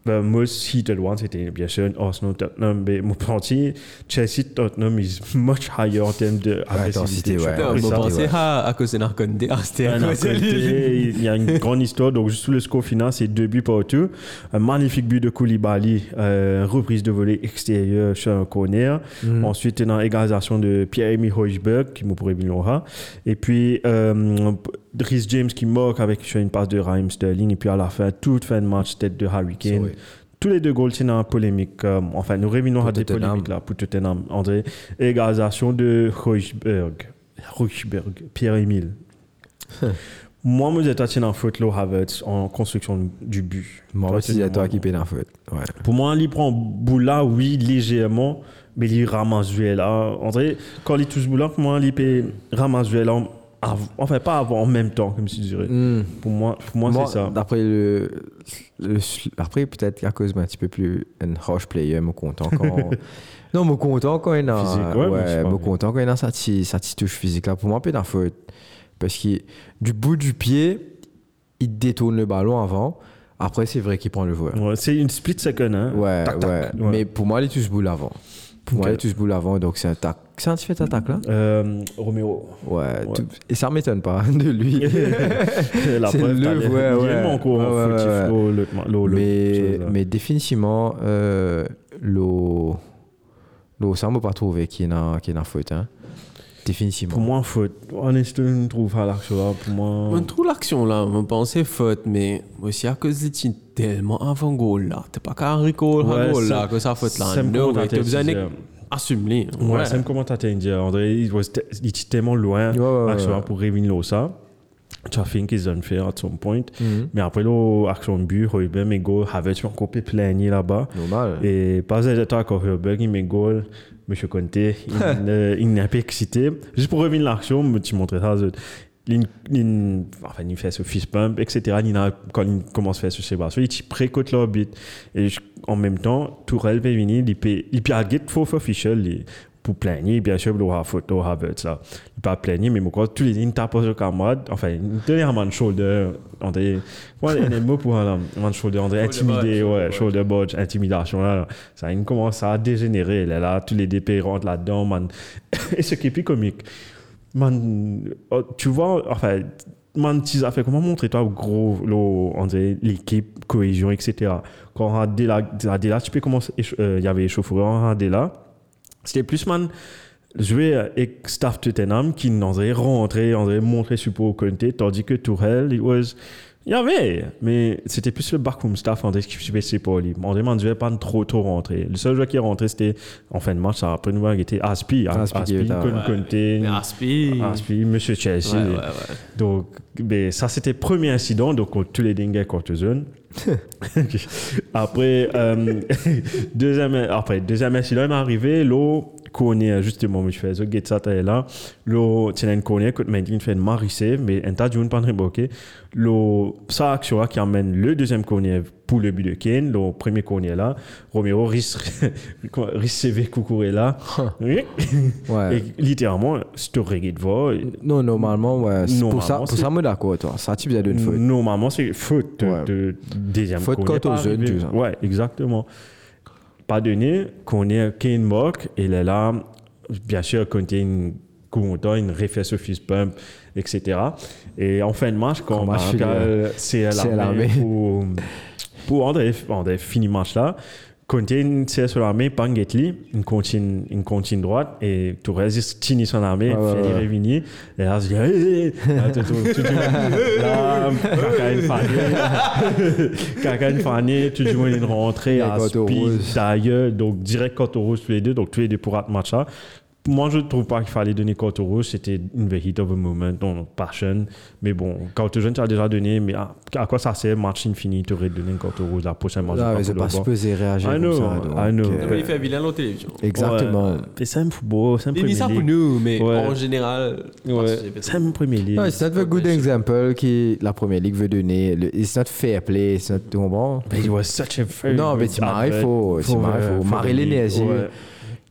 S2: most heated one, c'était bien sûr Arsenal, Tottenham, mais mon parti, Chelsea, Tottenham is much higher en termes de agressivité.
S1: ouais.
S3: à, cause de Narconde. Ah, c'était à
S2: un
S3: cause de lui.
S2: côté, il y a une grande histoire. Donc, juste sous le score final, c'est deux buts partout. Un magnifique but de Koulibaly, euh, reprise de volée extérieure sur un corner.
S1: Mm.
S2: Ensuite, une égalisation de Pierre-Emile Hoiberg, qui m'a pourrait. Et puis, euh, Rhys James qui marque avec sur une passe de Raheem Sterling. Et puis, à la fin, toute fin de match, tête de Harry Kane. Tous les deux goals, c'est dans la polémique. euh, enfin, nous revenons
S1: Pour
S2: à des
S1: Tottenham.
S2: polémiques là, pour Tottenham. André, égalisation de Hoiberg. Hoiberg, Pierre-Emile. Moi, moi, j'étais en faute, Low Havertz, en construction du but.
S1: Moi aussi, c'est toi qui paie la faute. Ouais.
S2: Pour moi, il prend Boula, oui, légèrement, mais il ramasse là. André, quand il touche Boula, pour moi, il peut ramasse là. Enfin, pas avant, en même temps, comme si je dirais.
S1: Mm.
S2: Pour moi, pour moi,
S1: Moi,
S2: c'est ça.
S1: D'après le, le- Après, peut-être qu'à cause, mais un petit peu plus un rush player, me content quand. non, me content quand il a.
S2: Physique, ouais, pas
S1: me content quand il a sa petite touche physique là. Pour moi, pas la faute. Parce que du bout du pied, il détourne le ballon avant. Après, c'est vrai qu'il prend le joueur.
S2: Ouais, c'est une split second. Hein.
S1: Ouais,
S2: Tac, tac,
S1: ouais.
S2: ouais.
S1: Mais pour moi, il touche boule avant. Il touche boule avant, donc c'est un tac. C'est un petit fait attaque là?
S2: Euh, Romero.
S1: Ouais.
S2: Ouais.
S1: tout- Et ça m'étonne pas de lui.
S2: La
S1: C'est
S2: preuve,
S1: le- ouais, ouais.
S2: encore
S1: Ouais, ouais, ouais.
S2: le-
S1: mais, mais définitivement, euh, l'eau, l'eau, ça m'a pas trouvé qui est dans, qui dans faute. Hein. Définitivement.
S2: Pour moi, faute. Honnêtement, je trouve pas l'action là. Pour moi.
S3: On trouve l'action là, on pensait faute, mais aussi à cause de tellement avant goal là. T'es pas qu'à un recall
S2: Ouais,
S3: goal là, que ça faute là. Non, t'as besoin d'assumer.
S2: Ouais, c'est un commentateur indien. André, il était tellement loin
S1: Ouais, ouais, ouais,
S2: action
S1: ouais.
S2: pour réunir ça. Tu as think is unfair at some point.
S1: Mhm.
S2: Mais après, là, action de but, Hoiberg, mes goals, avait tu encore pu plaigner là-bas.
S1: Normal.
S2: Et pas d'être encore Hoiberg, il met goal. Monsieur Conte, il, un peu excité. Juste pour revenir à l'action, tu montrais ça. euh, Il, enfin, fait ce fist pump, etc. Quand il commence à faire ce séparation, il précote l'orbite. Et je- en même temps, Tourelle peut venir, il peut, il peut faux officiel pour plaigner, bien sûr, il aura photo. Il peut pas plaigner, mais moi, tous les lignes tapent sur camarade, enfin, il tenait un shoulder, on dit, ouais, il y a un mot pour un man shoulder, on dit intimider, ouais, shoulder bodge, intimidation, là, ça, il commence à dégénérer, là, là, tous les DP rentrent là-dedans, man. Et ce qui est plus comique, man, oh, tu vois, enfin, man, tu as fait comment montrer toi gros, on dirait l'équipe, cohésion, etc. Quand on a dès là, dès là, tu peux commencer, euh, il y avait échauffouré, on a dès là, c'était plus man jouer avec staff Tottenham qui n'en avait rentré, on avait montré support au Conte, tandis que Tourelle, it was, il y avait, mais c'était plus le backroom staff en qui se passait pour lui. On ne devait pas trop trop rentrer. Le seul joueur qui est rentré, c'était en fin de match, ça a après nous Aspi, hein,
S1: Aspi qui
S2: Aspi,
S1: était là,
S2: Con-
S1: ouais.
S2: Conte,
S3: Mais Aspi.
S2: Aspi, Monsieur Chelsea.
S3: Ouais, ouais, ouais.
S2: Donc, ben, ça, c'était le premier incident, donc on- tous les dingues contre zone. après, euh, deuxième, après, deuxième incident est arrivé, l'eau, connaît justement, je fais ce get ça, là, as une connaît, que maintenant, fait mais un tas ça, action qui amène le deuxième connaît pour le but de Kane, le premier connaît là, Romero risque, risque coucourer là.
S1: Ouais.
S2: Et littéralement, c'est reggae de voix.
S1: Non, normalement, ouais. c'est Pour ça,
S2: Normalement,
S1: pour
S2: c'est-
S1: ça, moi d'accord, toi. Ça, tu faisais d'une faute.
S2: Normalement, c'est faute de,
S1: Ouais.
S2: de deuxième
S1: Faute
S2: pas
S1: aux jeunes.
S2: Ouais, exactement. Pas donné, qu'on est Kane Mock, il est là, bien sûr, quand il y a une une réflexe au fist pump, etc. Et en fin de match, quand
S1: Quand match
S2: Marcal, c'est
S1: c'est
S2: l'armée
S1: l'armée.
S2: pour, pour André, André finit match là. Conte c'est sur l'armée, une contine, une contine droite, et Tourelle tini son armée,
S1: ouais,
S2: finit
S1: ouais.
S2: Révigny, et là, tout- fanée, tout le monde est rentré à speed, d'ailleurs, donc direct Cote Rose tous les deux, donc tous les deux pour match. Moi, je ne trouve pas qu'il fallait donner Cote Rose, c'était une the heat of a moment, donc passion. Mais bon, quand jeune, tu as déjà donné, mais à, à quoi ça sert, match infini, tu aurais donné Cote Rose la prochaine match.
S1: Ah,
S2: je
S1: mais
S2: sais
S1: c'est pas supposé réagir
S2: I
S1: comme
S2: know,
S1: ça.
S2: I know.
S1: euh,
S3: il fait vilain la télévision.
S1: Exactement.
S2: Ouais. C'est un football, c'est un
S3: Il
S2: premier
S3: dit ça pour nous, mais
S2: Ouais.
S3: en général.
S2: Ouais, c'est un premier league.
S1: Ouais, c'est not a good example que la première ligue veut donner. Le- It's not fair play, it's not comprends?
S2: But it was such a very
S1: Non, mais
S2: good
S1: tu m'arrives,
S2: advert
S1: faut, tu
S2: for,
S1: m'arrives,
S2: euh,
S1: faut
S2: for
S1: marrer l'énergie.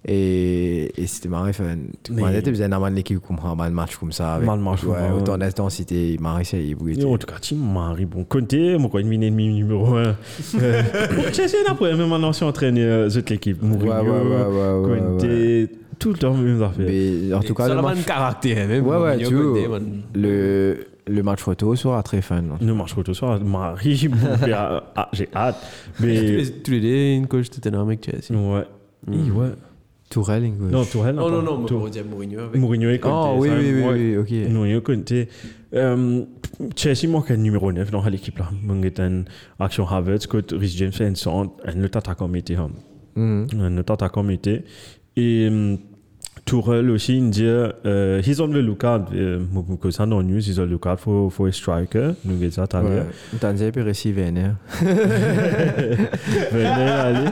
S2: Ouais.
S1: Et, et c'était marré, enfin, tu
S2: Mais-
S1: t'as besoin d'un l'équipe qui comprend mal le match comme ça. Avec,
S2: Mal match,
S1: ouais,
S2: ouais.
S1: autant d'intensité, marrer, c'est il bouge.
S2: Et En tout cas, tu m'arrives. Bon, Conte, mon quoi, une ennemi numéro 1. Chelsea, après, même maintenant, c'est entraîné euh, toute l'équipe. Mourinho,
S1: Ouais, ouais, ouais, ouais,
S2: Conte,
S1: ouais,
S2: tout le temps, même affaire.
S1: Mais en tout cas, le
S3: a
S1: match,
S3: un caractère, même.
S1: Ouais, ouais,
S3: Mourinho,
S1: tu vois. Le, le match retour sera très fun.
S2: Nous marche retour soir, Marie, j'ai hâte.
S3: Tous
S2: Mais.
S3: les- Tous les deux, une coach Tottenham avec Chelsea.
S2: Ouais. Et ouais.
S1: Tourelle, Ingo.
S2: Non, Tourelle.
S3: Non, non,
S2: pas.
S3: non, mais
S2: Tour-
S3: on dit Mourinho avec.
S2: Mourinho et Conte.
S1: Oh, oui, oui, oui, ok.
S2: Mourinho, Conte. Euh, Chelsea manque un numéro 9 dans l'équipe là. Manque un action Havertz, que Rhys James fait un autre attaquant mettait. hein.
S1: Mhm.
S2: un autre attaquant mettait. Et um, Tourelle aussi, il dit, euh, he's on the lookout, euh, beaucoup ça dans news, he's on the lookout for, for a striker. Nous, avons ça, t'as.
S1: T'as
S2: allez.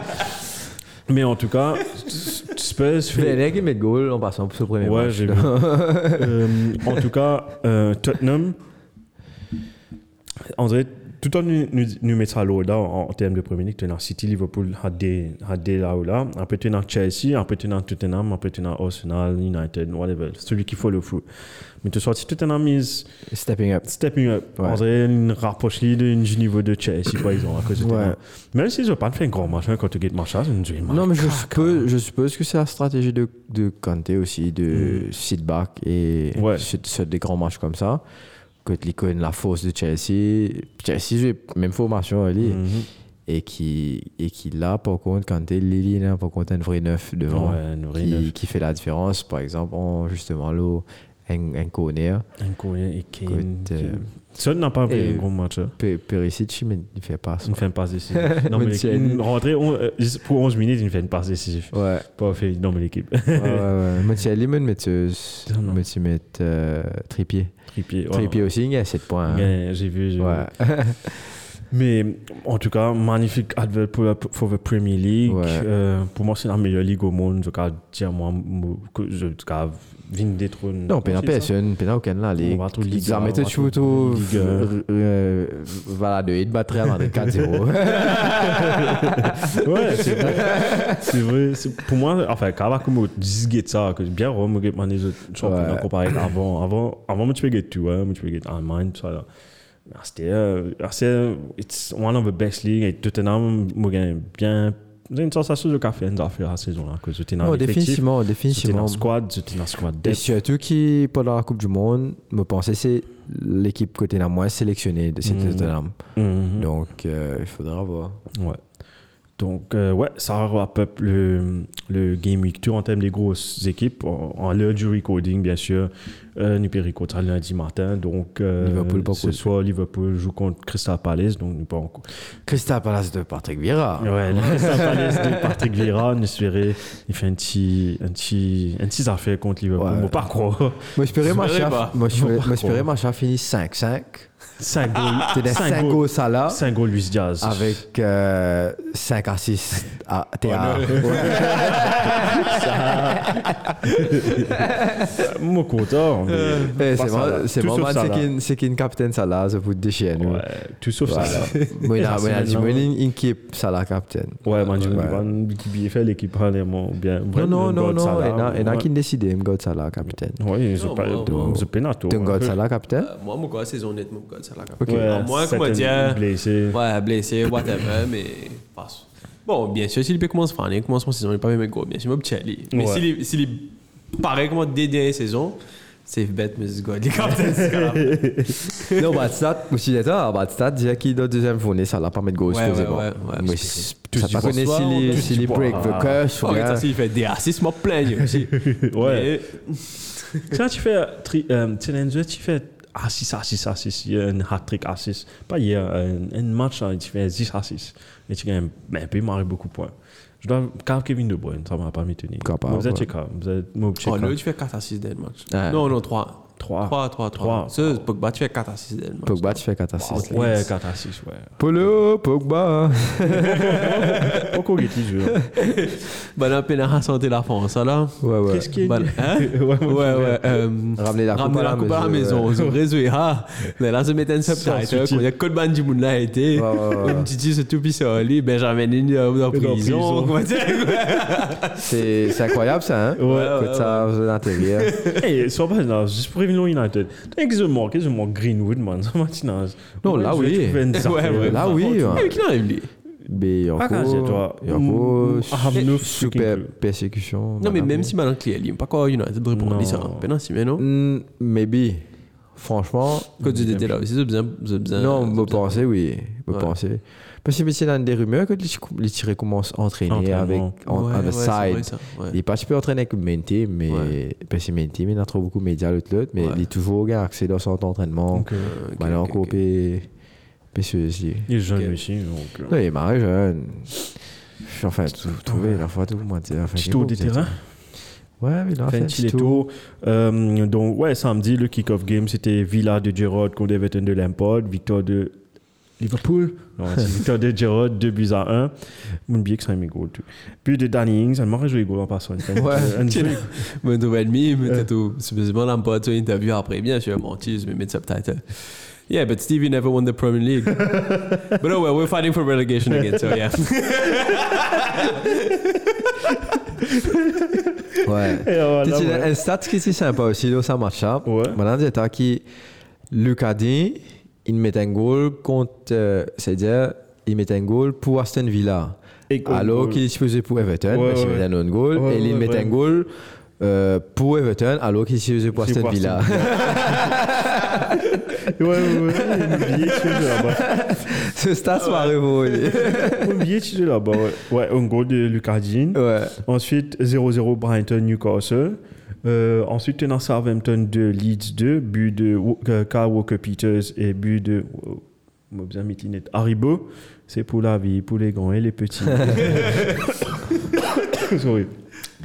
S2: Mais en tout cas, Spurs fait.
S1: Werner qui met goal en passant pour ce premier
S2: Ouais,
S1: match.
S2: j'ai
S1: là.
S2: vu. Euh, en tout cas, euh, Tottenham, on dirait, tout en nous, nous, nous l'eau là en, en termes de Premier League, tu as City, Liverpool, des là ou là. Après, tu as Chelsea, après, tu as Tottenham, après, tu as Arsenal, United, whatever. Celui qui faut le foot. Mais tu sorti Tottenham is
S1: Stepping up.
S2: stepping up.
S1: Ouais.
S2: On dirait une rapproche d'un niveau de Chelsea, par exemple, à cause de
S1: Ouais.
S2: Même s'ils n'ont pas fait un grand match, hein, quand tu gagnes match,
S1: Non, mais je suppose, je suppose que c'est la stratégie de, de Kanté aussi, de sit back et
S2: Ouais.
S1: sur, sur des grands matchs comme ça. Que l'icône, la force de Chelsea. Chelsea joue même formation, elle
S2: Mhm.
S1: et qui et qui là, par contre, Kanté, Lily, là, par contre, un vrai neuf devant
S2: Ouais, un vrai
S1: qui,
S2: neuf.
S1: qui fait la différence. Par exemple, en, justement, là, un, un corner.
S2: Un Coréen et Kane.
S1: Euh,
S2: Son n'a pas fait un gros match. hein.
S1: Pe- Perisic, mais il fait pas ça.
S2: Il fait une passe décisive. non, mais rentrait on- euh, pour 11 minutes, il fait une passe décisive.
S1: Ouais.
S2: Pas fait dans l'équipe.
S1: ouais, ouais,
S2: Non, non.
S1: me tu mettre euh, Trippier.
S2: Tripier. ouais.
S1: Trippier aussi, il y a 7 points. hein.
S2: Ouais, J'ai vu. j'ai vu.
S1: Ouais.
S2: Mais en tout cas, magnifique advert pour, la- pour la Premier League.
S1: Ouais.
S2: Euh, pour moi, c'est la meilleure ligue au monde. Je peux dire, moi, mo- que je peux viens détrôner.
S1: Non, pena personne, pena aucun là. Les, tout tout,
S2: Liga.
S1: euh, voilà, de hit battre Real Madrid 4-0.
S2: Ouais, c'est vrai. c'est vrai. Pour moi, enfin, quand on dit ça, que bien man, les autres championnats
S1: Ouais.
S2: comparé à avant. Avant, avant, moi, tu peux get hein. Moi, tu peux get Allemagne, tout ça, là. Euh, c'est, it's one of the best leagues. Et Tottenham, moi, bien. J'ai une sensation de café une affaire la saison, là. Que
S1: Non,
S2: l'effectif,
S1: définitivement, définitivement.
S2: le squad, le squad
S1: Et
S2: depth.
S1: surtout qui, pendant la Coupe du Monde, me pensais c'est l'équipe côté la moins sélectionnée de cette
S2: Mhm.
S1: Tottenham.
S2: Mhm.
S1: Donc, euh, il faudra voir.
S2: Ouais. Donc, euh, ouais, ça wrap up le, le Game Week Tour en termes des grosses équipes. En, en l'heure du recording, bien sûr, euh, nous recorder lundi matin. Donc, euh,
S1: Liverpool,
S2: ce soir, Liverpool joue contre Crystal Palace. Donc, nous pas encore.
S1: Crystal Palace de Patrick Vieira.
S2: Ouais, Crystal Palace de Patrick Vieira, on espérait, il fait un petit, un petit, un petit affaire contre Liverpool.
S1: Ouais.
S2: Moi, pas croire.
S1: Moi, j'espérais ma chef finisse 5-5.
S2: 5 goals.
S1: C'est 5 Salah
S2: 5 goals Luis Diaz.
S1: avec 5 à 6 à
S2: content.
S1: Eh,
S2: pas
S1: C'est
S2: Salah.
S1: moi- c'est c'est
S2: Salah.
S1: qu'il c'est capitaine Salah, ça vous.
S2: Ouais, tout sauf ça.
S1: Moi, il a moi, il
S2: c'est
S1: équipe Salah capitaine.
S2: Ouais, je dis, l'équipe fait, l'équipe vraiment bien.
S1: Non, non, non, non,
S2: Salah,
S1: il y en a- il qui décident, je God Salah capitaine.
S2: Oui, c'est
S3: Non,
S2: pas c'est.
S1: Tu God Salah capitaine?
S3: Euh, moi, mon gars, saison honnête, mon gars, c'est la
S1: Ok.
S2: Ouais,
S3: À moins qu'on
S2: blessés.
S3: Ouais, blessé, whatever, mais passe. Bon, bien sûr, s'il peut commencer à faire, il commence son saison, il n'est pas même gros, bien sûr, petit. Mais
S2: Ouais.
S3: s'il est- s'il est pareil comme dès dernière saison, c'est bête, mais c'est quoi, est grave.
S1: Non, d'état, Badstat disait qu'il doit deuxième fournée, ça l'a pas mettre gauche,
S3: Ouais, ouais.
S1: Mais ça pas connaît est- est break the curse ou
S3: mais ça, s'il fait des assists, moi, plein aussi.
S2: Ouais.
S3: Mais-
S2: Quand tu fais, euh, tu sais, tu fais assist, assist, assist, il y a un hat-trick assist. Pas hier, un, un match, hein, tu fais 10 assists. Et tu gagnes ben, un peu, marrer beaucoup de points. Je dois, quand Kevin De Bruyne, ça m'a pas m'étonner.
S1: Capable,
S2: Vous êtes checker, vous êtes,
S3: Oh, là, tu fais 4 assists dès le match.
S1: Ouais.
S3: Non, non, 3.
S2: 3.
S3: 3, 3, 3.
S2: Trois.
S3: Ça, Pogba, tu fais 4 assists dès le match.
S1: Pogba, tu fais 4 assists.
S2: Ouais, 4 assists, ouais.
S1: Polo, Pogba.
S2: Pourquoi il est
S3: Bah, là, peine à santé la France, ça, là.
S1: Ouais, ouais.
S2: Qu'est-ce qu'il dit? Ouais,
S3: Ouais, ouais. euh,
S1: Ramener la coupe
S3: Ramener
S1: à
S3: la
S1: la
S3: coupe à la maison. Ils ont résolu. Ah, mais là, se mettait un subtitle. Il y a que le band du monde là a été.
S1: Ouais, ouais, ouais.
S3: Un petit dit, c'est tout pis ça, lui. Benjamin Nini euh, dans
S2: prison.
S1: C'est c'est incroyable ça, hein?
S2: Ouais,
S1: ça, l'intérieur.
S2: Hey, sois pas juste pour Réunion United. Qu'est-ce que moi, qu'est-ce que moi, Greenwood, man, ça m'a dit, non.
S1: Là, oui. Là, oui.
S3: Eh, Qui n'arrive, lui?
S1: Mais
S2: Ah,
S1: encore. Encore.
S2: I have no
S1: Super persécution.
S3: Non, mais même si maintenant, Clé, il n'y a pas quoi United de répondre. Il ça. Ben, si, mais non.
S1: Mm, Maybe. Franchement.
S3: Quand tu étais là aussi, j'ai besoin.
S1: Non, me penser, oui. Me penser. Parce que c'est dans des rumeurs que les tirés commencent à entraîner avec on,
S3: Ouais,
S1: on
S3: ouais,
S1: the
S3: vrai,
S1: side.
S3: ouais.
S1: Il n'est pas super entraîné avec Menti, mais
S3: Ouais.
S1: parce que Menti, il a trop beaucoup de médias l'autre l'autre, mais
S3: Ouais.
S1: il est toujours gars accès dans son entraînement.
S2: Donc, euh,
S3: Ok,
S1: Bah, il est
S3: ok,
S1: encore
S3: ok.
S1: pé- pécieux aussi.
S2: il est jeune aussi, donc. euh,
S1: Non, il est marré jeune. Enfin, tout, trouver la fois tout le monde. Enfin,
S2: Petit tour du terrain.
S1: Ouais, mais il a fait tour.
S2: Euh, donc, ouais, samedi, le kick-off game, c'était Villa de Gerrard contre Everton de Lampard. Victoire de Liverpool. Non, c'est victoire de Gerrard, 2 buts à 1. Mon que ça mes goals. Puis de Danny Ings, elle m'a joué goal en passant.
S1: Ouais.
S3: Mais tu vas mais tout. Supposément, là, pas une interview après, bien sûr, vais mettre subtitle. Yeah, but Stevie never won the Premier League. but oh well, we're fighting for relegation again, so yeah.
S1: Ouais. Tu. Un stat qui est sympa aussi, là, ça marche. hein.
S2: Ouais.
S1: Maintenant, c'est qui Lucas D, il met un goal contre. euh, C'est-à-dire, il met un goal pour Aston Villa.
S2: Et
S1: Alors qu'il est supposé pour Everton,
S2: Ouais,
S1: qu'il
S2: ouais.
S1: met un autre goal.
S2: Ouais,
S1: et il met un goal euh, pour Everton, alors qu'il est supposé pour Aston Villa.
S2: Ouais, ouais, es là-bas.
S1: Ce.
S2: Mon billet, tu es là-bas, ouais. Ouais, un goal de.
S1: Ouais.
S2: Ensuite, 0-0 Brighton Newcastle. Euh, ensuite, tu as Southampton de Leeds 2, but de Wo- euh, Kyle Walker Peters et but de oh, bien net. Haribo. C'est pour la vie, pour les grands et les petits. Sorry.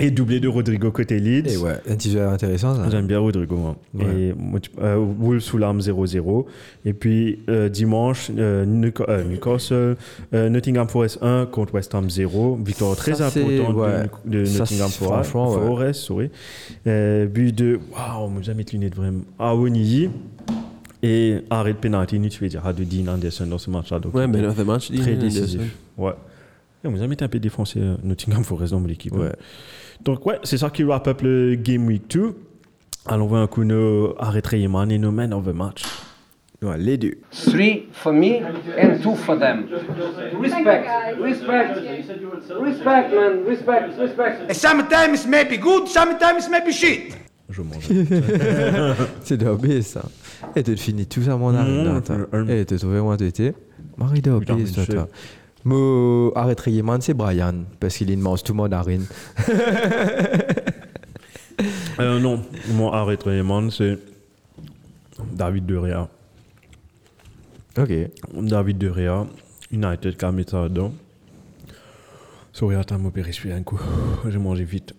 S2: Et doublé de Rodrigo côté Leeds.
S1: Et ouais, un intéressant ça.
S2: J'aime bien Rodrigo, moi.
S1: Ouais.
S2: Et moi, tu- euh, Wolves sous l'arme 0-0. Et puis euh, dimanche, euh, euh, Newcastle, euh, Nottingham Forest 1 contre West Ham 0. Victoire très
S1: Ça,
S2: importante de-
S1: ouais.
S2: de,
S1: Ça,
S2: Nottingham Forest. Forest, sorry. Euh, but de. Waouh, moi jamais de lunettes vraiment. Awoniyi. Et arrêt de pénalty, tu veux dire, à de Dean Anderson dans ce match-là. Donc,
S3: Ouais, mais là, fait match.
S2: très décisif. Ouais. Et vous avez un peu défoncé Nottingham Forest dans mon équipe.
S1: Ouais.
S2: hein. Donc, ouais, c'est ça qui wrap up le Game Week 2. Allons voir un coup nos Rayman et nos men of the match.
S1: Ouais, les deux.
S5: Three for me and two for them. Respect, respect, respect, man, respect, respect.
S4: Sometimes it may be good, sometimes it may be shit.
S2: Je mange.
S1: C'est d'obé ça. Et tu finis tout ça mon arrêt toi.
S2: un-
S1: Et tu trouves moi tu étais. Marie
S2: mais
S1: ça
S2: je-
S1: toi. Moi, arrête Rayman, c'est Brian, parce qu'il mange tout mon arène.
S2: Euh, non, mon arrêt Rayman, c'est David De Rea.
S1: Ok.
S2: David De Rea, United qui a mis ça dedans. Sorry, attends, mon père un coup. J'ai mangé vite.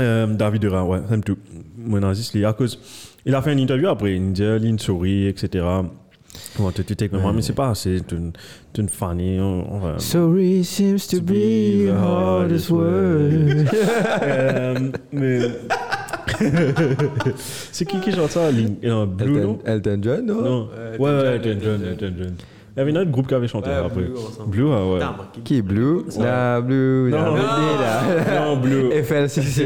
S2: Euh, David De Rea, ouais, c'est tout. Mon à cause. Il a fait une interview après, il dit, il une souris, etc. Tu t'es avec moi, mais c'est pas assez. Tu es une va.
S1: Sorry seems to be the hardest word.
S2: Euh, mais. c'est qui qui chante ça? Euh, Blue, non
S1: Elton, John, non?
S2: Non. ouais, ouais, Elton John, Elton John. Il y avait un autre groupe qui avait chanté
S3: Ouais,
S2: après.
S3: Blue, ensemble.
S2: Blue, ah ouais.
S1: Qui est Blue? La Blue, la
S2: Non.
S1: Blue, la.
S2: Non, Blue.
S1: FL6.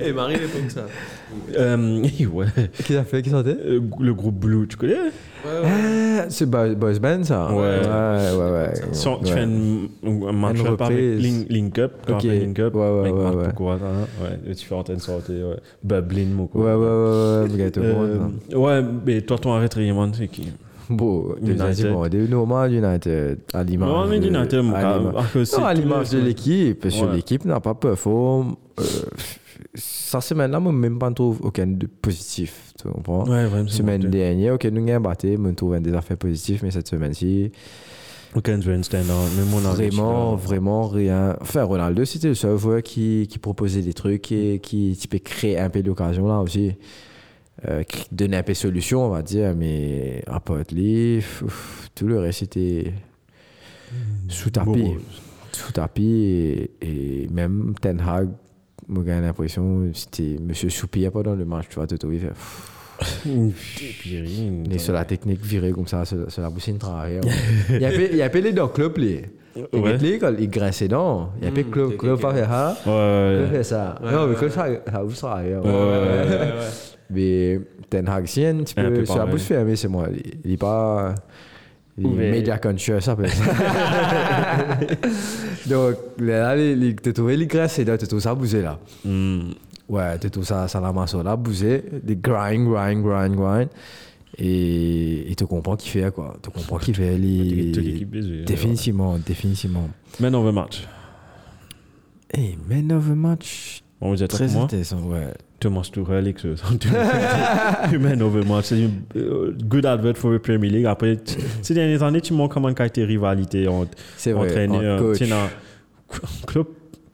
S3: Eh, Marie, il est comme ça.
S2: Euh, ouais.
S1: Qui a fait, qui chantait?
S2: Euh, Le groupe Blue, tu connais?
S1: Ah, c'est Boys Boys Band, ça?
S2: Ouais.
S1: Ouais, ouais, ouais.
S2: Sans- Tu
S1: Ouais.
S2: fais une- un match
S1: Une
S2: up avec. Link, Link Up. tu
S1: Ok.
S2: rappelles Link Up.
S1: Ouais, ouais,
S2: avec
S1: ouais,
S2: Marc
S1: ouais.
S2: Pokora, ça, ouais. Et tu fais antenne sortie, ouais. Bublin, mon quoi.
S1: Ouais, ouais, ouais, ouais, ouais,
S2: Euh,
S1: monde.
S2: ouais, mais toi, ton arrêt Rayman, c'est qui?
S1: Bon,
S2: United.
S1: bon, des normal United, à l'image.
S2: Non, mais
S1: de-
S2: United, mon
S1: à l'image-
S2: les-
S1: de l'équipe, parce que
S2: Ouais.
S1: l'équipe n'a pas performé. Euh, cette semaine-là, moi, même pas trouve aucun de positif. Tu comprends?
S2: Ouais, vraiment.
S1: Semaine dernière, ok, nous avons battu, nous trouvons des affaires positives, mais cette semaine-ci,
S2: Aucun stand
S1: vraiment, vraiment rien. Enfin, Ronaldo, c'était le seul joueur qui, qui proposait des trucs et qui, peut créer un peu d'occasion là aussi. Euh, qui donnait un peu de solution, on va dire, mais à part tout le reste c'était sous tapis.
S2: Bon,
S1: Sous tapis et, et même Ten Hag, moi j'ai l'impression c'était Monsieur Soupir pendant le match, tu vois, tout il fait.
S2: pas.
S1: Il est sur la technique virée comme ça, sur, sur la boussine travail. Il y a peu- il y a les dans le club, les. Il
S2: Ouais.
S1: les quand il graisse les dents. Il y a peu
S3: Mm,
S1: club, club pas faire ça.
S2: Ouais.
S1: Club fait ça.
S3: Ouais,
S1: Non, mais club ça, ça vous sera rien.
S2: Ouais, ouais, ouais.
S1: Mais Ten Hag, si un petit
S2: peu
S1: sur la bouche fermée, c'est moi. Il- Il est pas.
S2: Ouvert.
S1: media conscious, ça peut Donc, là, tu trouves les graisses et là, tu trouves ça bouger là.
S2: Hmm.
S1: Ouais, tu trouves ça, ça la masse là, bouger, des grind, grind, grind, grind. Et et tu comprends qu'il fait quoi. Tu comprends qu'il fait les.
S2: Baisée.
S1: Définitivement, définitivement.
S2: Man of the match.
S1: Hey, man of the match.
S2: Bon, vous êtes
S1: Très intéressant, ouais.
S2: Thomas Tuchel, ex Man of the match. C'est une euh, good advert for the Premier League. Après, t- ces dernières années, tu montres comment qualité rivalité entre
S1: C'est vrai.
S2: entraîneurs.
S1: en coach.
S2: Tu Club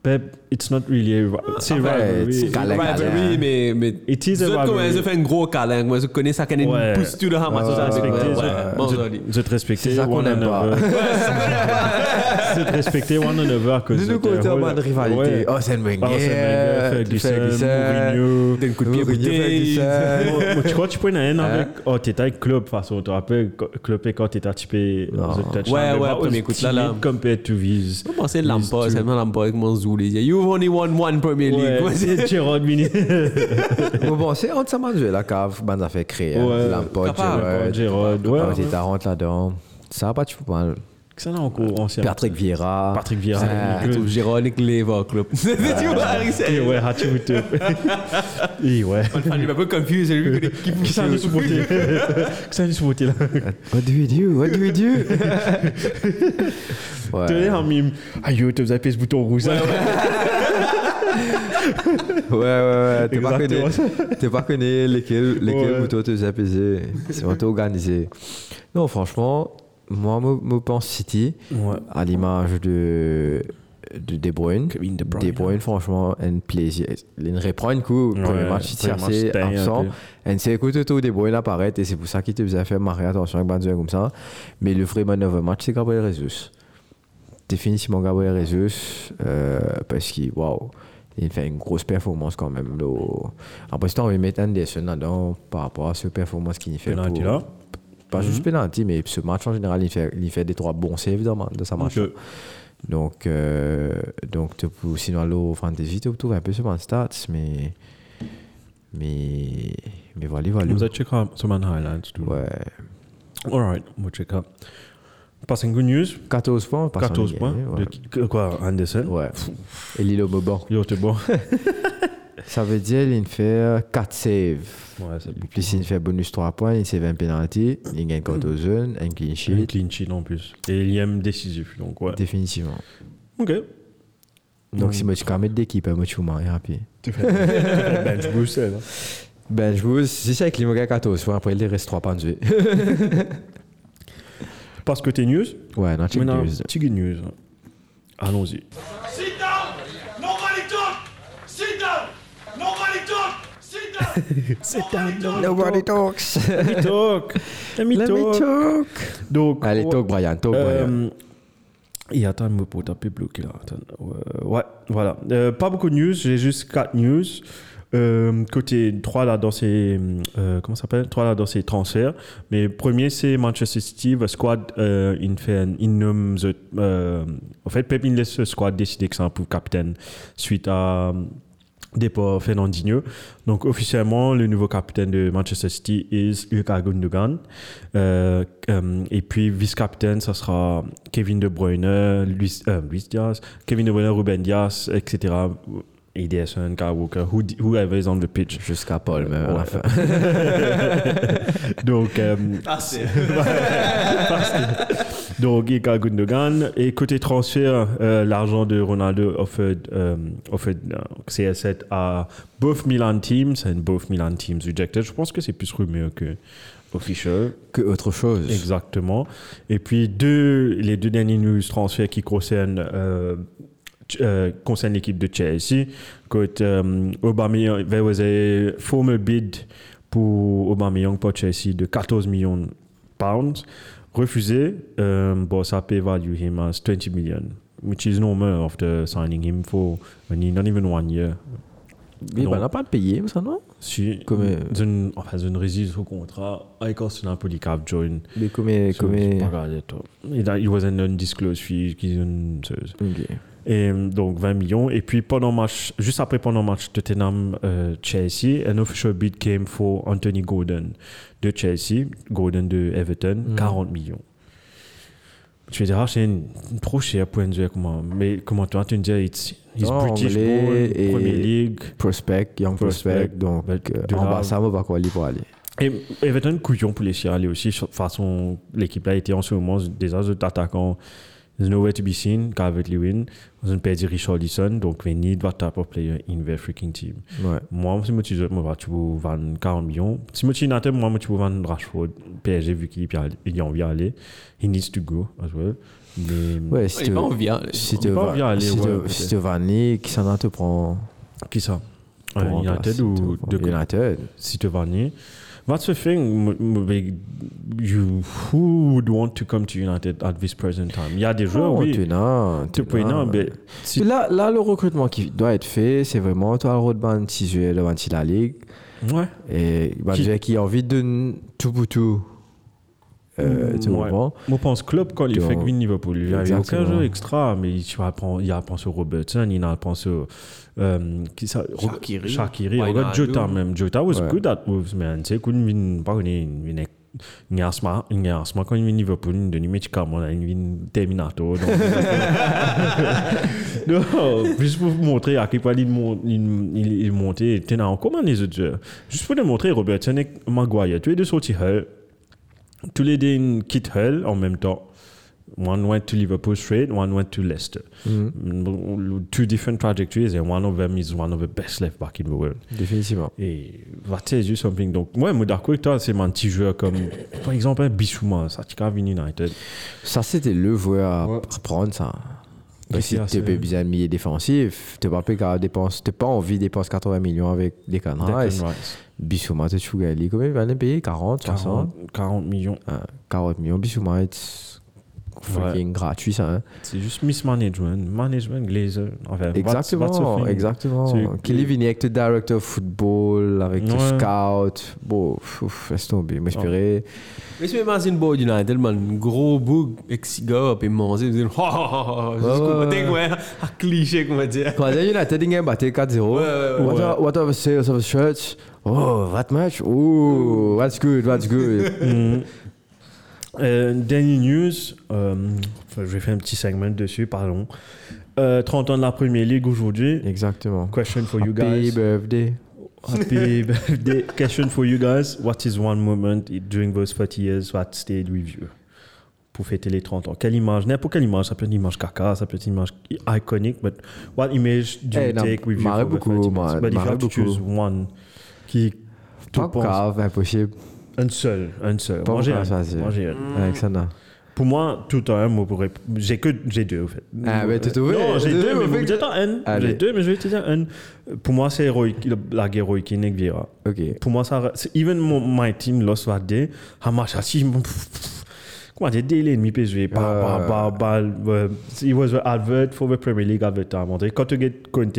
S2: Pep, it's not really a rival- C'est
S1: Ah,
S2: rivalry.
S1: c'est câlin,
S3: oui, mais. mais
S2: It is a rivalry.
S3: ils fait un gros câlin. Moi, je connais ça, quand pousse tout le hamas. Ça, c'est. Bon,
S2: Je- te.
S1: C'est ça qu'on
S2: one
S1: aime pas.
S2: Je te respecter one another
S1: nous,
S2: de-
S1: côté en mode rivalité. Oh, c'est une
S2: c'est Wenger, Ferguson, Mourinho.
S3: D'un coup de pied.
S1: Ferguson.
S2: Moi, moi, tu crois que tu peux une
S1: Hein?
S2: avec. Oh, t'étais avec Club, de façon. Tu te rappelles, Club, et quand peu.
S1: Non.
S3: Ouais, ouais, ouais, mais écoute, là, là.
S2: Compared to Viz.
S3: Je pensais Lampard, c'est vraiment Lampard avec mon zoulé. You've only won one Premier League.
S2: Ouais,
S3: c'est-
S2: Gerard Mini.
S1: Bon, bon, c'est entre ça, jouer la cave, ben, ça fait créer.
S2: Ouais.
S1: Lampard. Gerrard.
S2: Gerard, ouais.
S1: Quand il rentre là-dedans. Ça va pas, tu peux pas.
S2: Ça n'a encore ancien.
S1: Patrick Vieira.
S2: Patrick Vieira.
S3: Ah, tout Géronique Lever Club. Tu vois, Harry, c'est-
S2: Et ouais, Hachi Wutte. Et ouais.
S3: Je suis un peu confus, c'est lui qui
S2: Qui ça nous supporter Qui ça nous supporter là
S1: What do we do? What do we do?
S2: Tu sais, un mime. Aïe, tu faisais appuyer ce bouton rouge. hein.
S1: Ouais, ouais, ouais. T'es pas connu. T'es pas connu lesquels, lesquels
S2: Ouais.
S1: boutons te apaiser. C'est vraiment organisé. Non, franchement, moi, pense City,
S2: Ouais.
S1: à l'image de de De Bruyne.
S2: Kevin De Bruyne.
S1: De Bruyne, franchement, un plaisir. Il reprend un coup,
S2: Ouais,
S1: premier match, il assez absent. Et c'est écoute tout De Bruyne apparaît et c'est pour ça qu'il te faisait faire marrer attention avec Banzouin comme ça. Mais le vrai manœuvre match, c'est Gabriel Jesus. Définitivement Gabriel Jesus, euh, parce qu'il, waouh, il fait une grosse performance quand même. Là. Après, c'est on va mettre Anderson là-dedans par rapport à cette performance qu'il fait.
S2: Penalty
S1: pour-
S2: là.
S1: Pas juste penalty, mais ce match en général, il fait, il fait des trois bons saves dans, de sa match.
S2: Ok.
S1: Donc, euh, donc tu peux sinon au fantasy, tu trouves un peu sur mon stats, mais. Mais. Mais voilà, voilà.
S2: Vous avez checké sur Man Highlands. tout.
S1: Ouais.
S2: Alright, on va checker. Passe une good news.
S1: 14 points, pas
S2: 14
S1: sans
S2: points.
S1: Ouais.
S2: De quoi, Anderson
S1: ouais. Et Lilo Boban.
S2: Yo, t'es bon.
S1: Ça veut dire qu'il fait 4 saves.
S2: Ouais.
S1: Plus il fait bonus 3 points, il save un penalty, il gagne contre zone, un clean
S2: Un clean sheet en plus. Et il aime décisif. Donc, ouais.
S1: Définitivement.
S2: Ok.
S1: Donc, si moi tu mettre d'équipe, moi tu m'en rapide.
S2: Tu fais bench boost.
S1: Ben, je vous, si c'est avec les Moga 14 points, après il reste 3 points de.
S2: Parce que t'es news.
S1: Ouais, non, check news.
S2: good news. Allons-y.
S6: Sit down! Nobody talk! Sit down! Nobody talk! Sit down!
S2: Sit down,
S1: Nobody talks.
S2: Let me talk. Let me
S1: Let me
S2: talk.
S1: talk.
S2: Donc,
S1: Allez, talk, Brian, talk, Brian.
S2: euh, et attends, il me taper bloqué là. Attends, ouais, ouais, voilà. Euh, pas beaucoup de news, j'ai juste 4 news. Euh, côté 3 là dans ses euh, comment s'appelle? 3 là dans transferts mais premier c'est Manchester City le squad euh, il fait euh, en fait Pep il laisse le squad décider que c'est un pour capitaine suite à départ Fernandinho. Donc officiellement, le nouveau capitaine de Manchester City est Ilkay Gundogan. Et puis vice-capitaine, ça sera Kevin De Bruyne, Luis, Luis Diaz, Kevin De Bruyne, Ruben Diaz, etc. Ederson, Kyle Walker, who, whoever is on the pitch.
S1: Jusqu'à Paul, mais à la fin.
S2: Donc, euh, donc Ilkay Gundogan. Et côté transfert, euh, l'argent de Ronaldo offered, euh, offered euh, CR7 à both Milan teams and both Milan teams rejected. Je pense que c'est plus rumeur que official.
S1: Que autre chose.
S2: Exactement. Et puis deux, les deux derniers news transferts qui concernent, euh, euh, concernent l'équipe de Chelsea. Côté euh, Aubameyang, there was a formal bid pour Aubameyang pour Chelsea de 14 millions de pounds. Refusé. Um, but Sape value him as 20 million, which is normal after signing him for not even one year.
S1: Mais on n'a pas payé, ça, non?
S2: Si,
S1: Comme, euh,
S2: une, enfin, une réside au contrat avec Arsenal cap join.
S1: Mais comme.
S2: So,
S1: comme
S2: c'est pas regardé, toi. It, was an undisclosed fee qu'ils ont.
S1: Ok.
S2: Et euh, donc 20 millions. Et puis pendant match, juste après pendant le match Tottenham euh, Chelsea, an official bid came for Anthony Gordon de Chelsea, Gordon de Everton, 40 millions. Tu vas dire, ah, c'est trop cher pour un joueur comment. Mais comment toi, tu me dis, it's, he's
S1: Non,
S2: British Premier League.
S1: Prospect, young prospect,
S2: Prospect.
S1: donc euh,
S2: de
S1: ça va pas quoi aller pour aller.
S2: Et Everton, couillon pour les aller aussi. De toute façon, l'équipe là était en ce moment des autres attaquants. There's nowhere to be seen. Calvert Lewin. Ils ont perdu Richarlison. Donc, we need what type of player in their freaking team.
S1: Ouais.
S2: Moi, si tu veux vendre 40 millions. Si moi, tu United, moi, veux vendre Rashford. PSG, vu qu'il il a envie d'aller. He needs to go as well. Mais,
S1: Ouais, si
S3: Il
S1: tu
S3: est pas envie. hein.
S1: si tu
S2: est pas
S1: vas
S2: envie d'aller,
S1: si vas aller, qui s'en a te prend
S2: qui ça? Euh, United ou
S1: United.
S2: si tu vas venir. That's the thing. You, who would want to come to United at this present time? Il y a des joueurs,
S1: Non,
S2: oui.
S1: tu n'as.
S2: Tu peux, non, mais si-
S1: Là, là, le recrutement qui doit être fait, c'est vraiment toi, le roadband, si je vais devant la ligue.
S2: Ouais.
S1: Et bah,
S2: Qui-
S1: qui... qui a envie de tout pour tout. Euh, tu
S2: Ouais.
S1: comprends?
S2: Moi, je pense club quand il
S1: Donc,
S2: fait Green Liverpool. Il n'y a aucun jeu extra, mais il il a pensé au Robertson, il a pensé au. Euh, qui ça?
S3: Shaqiri.
S2: Shaqiri.
S3: Wijnaldum.
S2: Regarde Jota même. Jota was
S1: Ouais.
S2: good at Wolves, man. Tu sais, quand il vient, pas qu'on est, il est- il y a un smart, il y a un smart quand il vient Liverpool, il donne match comme on a il vient Terminator. donc- juste pour vous montrer à quel point il il- il monté. Tu en comment les autres? Juste pour te montrer, Robertson et Maguire, tous les deux sortis Hull. Tous les deux quittent Hull en même temps. One went to Liverpool straight, one went to Leicester. Mm, Two different trajectories, and one of them is one of the best left back in the world.
S1: Définitivement.
S2: Et va te dire something. Donc, moi, avec toi, c'est mon petit joueur comme, par exemple, un Bissouma, ça, United.
S1: Ça, c'était le joueur à prendre, ça. Bah, si tu peux bien milieu défensif, tu n'as pas envie de dépenser 80 millions avec des canards. Bissouma, joues Gali. Combien il va payer? 40, 60
S2: 40, 40 millions.
S1: Ah, 40 millions. Bissouma, c'est freaking gratuit ça. Hein.
S2: C'est juste mismanagement. Management, Glazer. Enfin,
S1: Exactement,
S2: what's- what's
S1: exactement.
S2: C'est-
S1: Qu'il est venu avec le director of football, avec le
S2: Ouais.
S1: scout. Bon, laisse tomber. M'inspirer.
S3: Mais je m'imagine Bo United, man, gros avec cigare, puis manger, dites, ha ha ha,
S1: Ouais,
S3: un cliché, qu'on va dire.
S1: Quand il United il a battu 4-0.
S3: Ouais, ouais,
S1: what, what are the sales of the shirts? Oh, that match? Oh, that's good, that's good.
S2: Euh, dernier news, euh, enfin, je vais faire un petit segment dessus, pardon. Euh, 30 ans de la Premier League aujourd'hui.
S1: Exactement.
S2: Question for you
S1: Happy
S2: guys.
S1: birthday.
S2: Happy birthday. Question for you guys. What is one moment during those 30 years that stayed with you? Pour fêter les 30 ans. Quelle image? N'importe quelle image. Ça peut être une image caca, ça peut être une image iconique, but what image do you
S1: Eh, non,
S2: take with you?
S1: marre beaucoup,
S2: 30
S1: marre-
S2: minutes? But if you
S1: marre
S2: have to
S1: beaucoup.
S2: choose one, qui,
S1: Pas grave, impossible.
S2: Un seul, un seul.
S1: Pas
S2: Moi,
S1: encore
S2: un.
S1: choisir.
S2: Moi, j'ai un.
S1: Alexandra.
S2: Pour moi, tout un mot pourrait. J'ai que j'ai deux, en fait.
S1: Ah, mais t'as trouvé
S2: Non, j'ai
S1: Deux,
S2: mais vous me dites un.
S1: Allez.
S2: J'ai deux, mais je vais te dire un. Pour moi, c'est héroïque, la guerre héroïque, Nick Vieira.
S1: Ok.
S2: Pour moi, ça. c'est- Even mon, my team lost that day. How much has he. Comment dire, dès l'ennemi PSV,
S1: Euh.
S2: par, par, par, euh, It was an advert for the Premier League at the time. On dirait, Quand tu get Conte